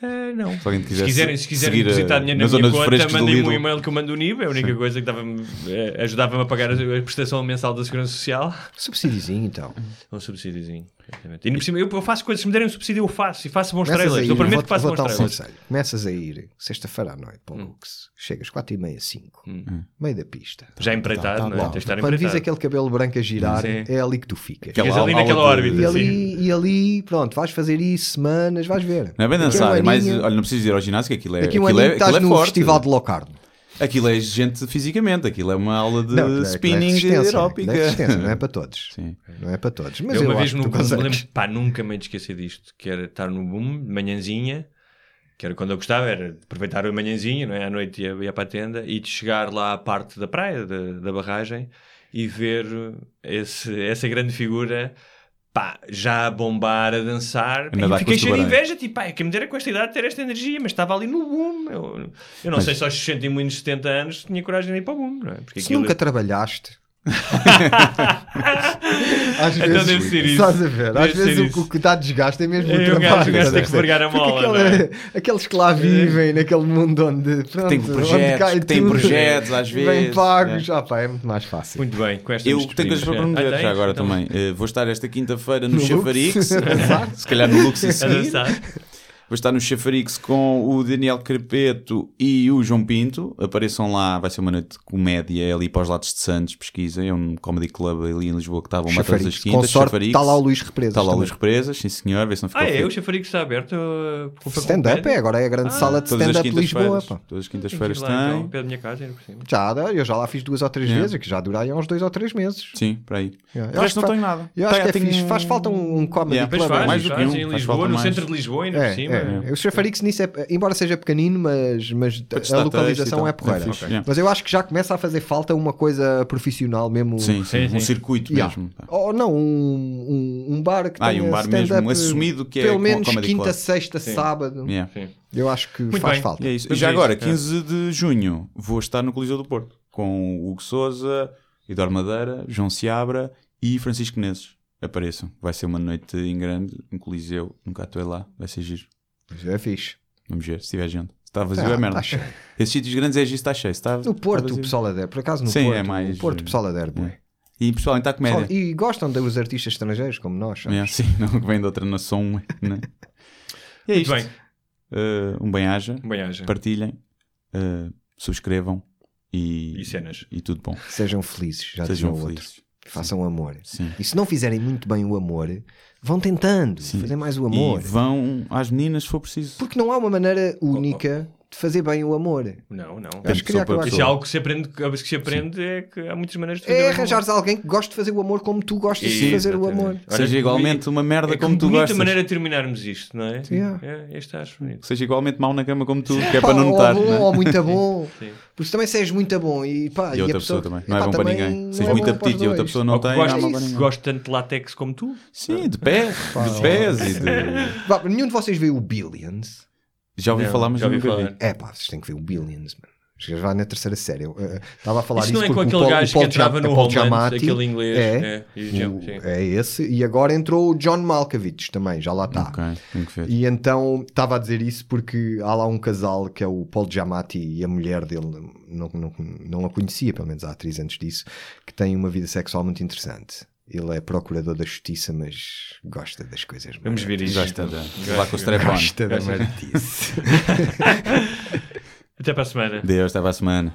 Eh, não. Se alguém Se quiser quiserem, se- se quiserem seguir, depositar eh, dinheiro na minha conta, mandem-me um e-mail que eu mando o NIB. É a única coisa que dava-me, eh, ajudava-me a pagar a, a prestação mensal da Segurança Social. Subsidiozinho então. Um subsídiozinho. Exatamente. E ainda por cima, eu, eu faço coisas, se me derem um subsídio, eu faço. E faço bons trailers. ir, Eu prometo vou- que faço vou bons trailers. conselho. Começas a ir sexta-feira à noite para o Lux. Chegas 4 e meia, 5. Meio da pista. Já empreitado, Tá não é? estar Quando vis aquele cabelo branco a girar, Sim. é ali que tu ficas. Ficas ali naquela órbita. E ali, e ali, pronto, vais fazer isso semanas, vais ver. Não é bem dançar, é aninho- Olha, não precisas ir ao ginásio, que aquilo é. Daqui um aquilo aninho é, estás é no forte. festival de Locarno. Aquilo é exigente fisicamente, aquilo é uma aula de Não, é- é spinning resistência, aeróbica. é não é para todos. Sim. Não é para todos. Mas eu eu, uma vez tu nunca, me consegues. lembro, pá, nunca me esquecer disto, que era estar no boom, de manhãzinha, que era quando eu gostava, era aproveitar a manhãzinha, não é? à noite ia, ia para a tenda, e de chegar lá à parte da praia, da, da barragem, e ver esse, essa grande figura, pá, já a bombar, a dançar, pá, e com fiquei cheio de inveja, tipo, pá, quem me dera com esta idade ter esta energia, mas estava ali no boom, eu, eu não Mas- sei se aos 60 e muitos 70 anos tinha coragem de ir para o boom, não é? Porque Se aquilo- nunca trabalhaste. Às Então vezes, deve ser isso. estás a ver? Às Deve vezes ser o o que dá desgaste é mesmo É, o trabalho. o gajo tem que vergar a mola, aquele- é? Aqueles que lá vivem naquele mundo onde pronto, Tem onde projetos, têm tudo, projetos, às Bem vezes, pagos, ah, pá, é muito mais fácil. Muito bem, com esta Eu tenho coisas para promover Ah, já agora Então, também. Eh, vou estar esta quinta-feira no, No Chafarix, se calhar no Lux e A seguir. Vou estar no Chafarix com o Daniel Carpeto e o João Pinto. Apareçam lá, vai ser uma noite de comédia é ali para os lados de Santos, pesquisa. É um comedy club ali em Lisboa que bombar todas as Chafarix. quintas. Chafarix. está lá o Luís Represas Está lá o. Luís Represas, sim senhor, vê se não ficou Ah, é? O chafariz está aberto uh, Stand-up é, agora é a grande Ah, sala de stand-up de Lisboa. pá. Todas as Tenho quintas-feiras lá, então, tem. pé da minha casa, ainda por cima. Já, eu já lá fiz duas ou três Yeah. vezes, que já há uns dois ou três meses. Sim, para aí. Yeah. Eu acho não que tenho fa- nada. Eu acho Tá, que é tenho fixe. Faz falta um, comedy club. faz, mais do que um, em Lisboa, no centro de Lisboa, ainda É, por cima. É. O Chafarix nisso é, embora seja pequenino, mas, mas a localização é porreira. É fixe, yeah. Mas eu acho que já começa a fazer falta uma coisa profissional mesmo. Sim, sim, Sim, um sim. circuito Yeah. mesmo. Ou não, um, um, um bar que Ah, tenha um bar mesmo assumido que é pelo menos quinta, Club. sexta, Sim. sábado. Yeah. Sim. Eu acho que Muito faz bem. falta. E é isso. E já a agora, isto, é. 15 de junho, vou estar no Coliseu do Porto com o Hugo Souza, Eduardo Madeira, João Seabra e Francisco Neses. Apareçam. Vai ser uma noite em grande, um Coliseu. Nunca atuei lá. Vai ser giro. Mas é fixe. Vamos ver se tiver gente. Se está vazio Ah, é merda. tá. Esses sítios grandes é giro, está cheio. Está, No Porto, está o pessoal adere. Por acaso, no Sim, Porto, é mais, o Porto, o pessoal adere. bué. E pessoal, está a comédia. Pessoal- E gostam dos artistas estrangeiros, como nós. sabes? Yeah, sim, não que vem de outra nação. Né? E é Muito isto. bem. Uh, um bem-aja. Um bem-aja. Partilhem. uh, subscrevam. E, E cenas. E tudo bom. Sejam felizes, já Sejam o outro. felizes. Façam amor. Sim. E se não fizerem muito bem o amor, vão tentando Sim. fazer mais o amor. E vão às meninas se for preciso. Porque não há uma maneira única de fazer bem o amor. Não, não. Acho que Isso é algo que se aprende, que se aprende é que há muitas maneiras de fazer É bem o amor. arranjares alguém que goste de fazer o amor como tu gostas de fazer o amor. Que seja igualmente uma merda é como tu gostas. maneira de terminarmos isto, não é? Yeah. É, este acho bonito. Seja igualmente mau na cama como tu, que é Pá, para não ou notar. bom, não é? ou muito bom. Sim. Porque também se és muito bom e pá, E a outra pessoa também. Não é bom para ninguém. Se tens é muito apetite e outra pessoa não Ou tem, é gosta tanto de látex como tu. Sim, de pés, de pés e de... Nenhum de vocês viu o Billions? Já ouvi Não, falar, mas já ouvi nunca vi. falar. É pá, vocês têm que ver o Billions, mano. Já vai na terceira série. Eu, eh, Estava a falar Isso isso não é com aquele Paul- gajo Paul que entrava no Paul Homeland, Giamatti aquele inglês, É, é, o é esse. E agora entrou o John Malkovich também, já lá está. Ok, tenho que ver. E então estava a dizer isso porque há lá um casal que é o Paul Giamatti e a mulher dele, não, não, não a conhecia, pelo menos a atriz antes disso, que tem uma vida sexual muito interessante. Ele é procurador da justiça, mas gosta das coisas. Vamos ver isso. Gosta de levar com o strap-on. Gosta da martice. Até para a semana. Deus, até para a semana.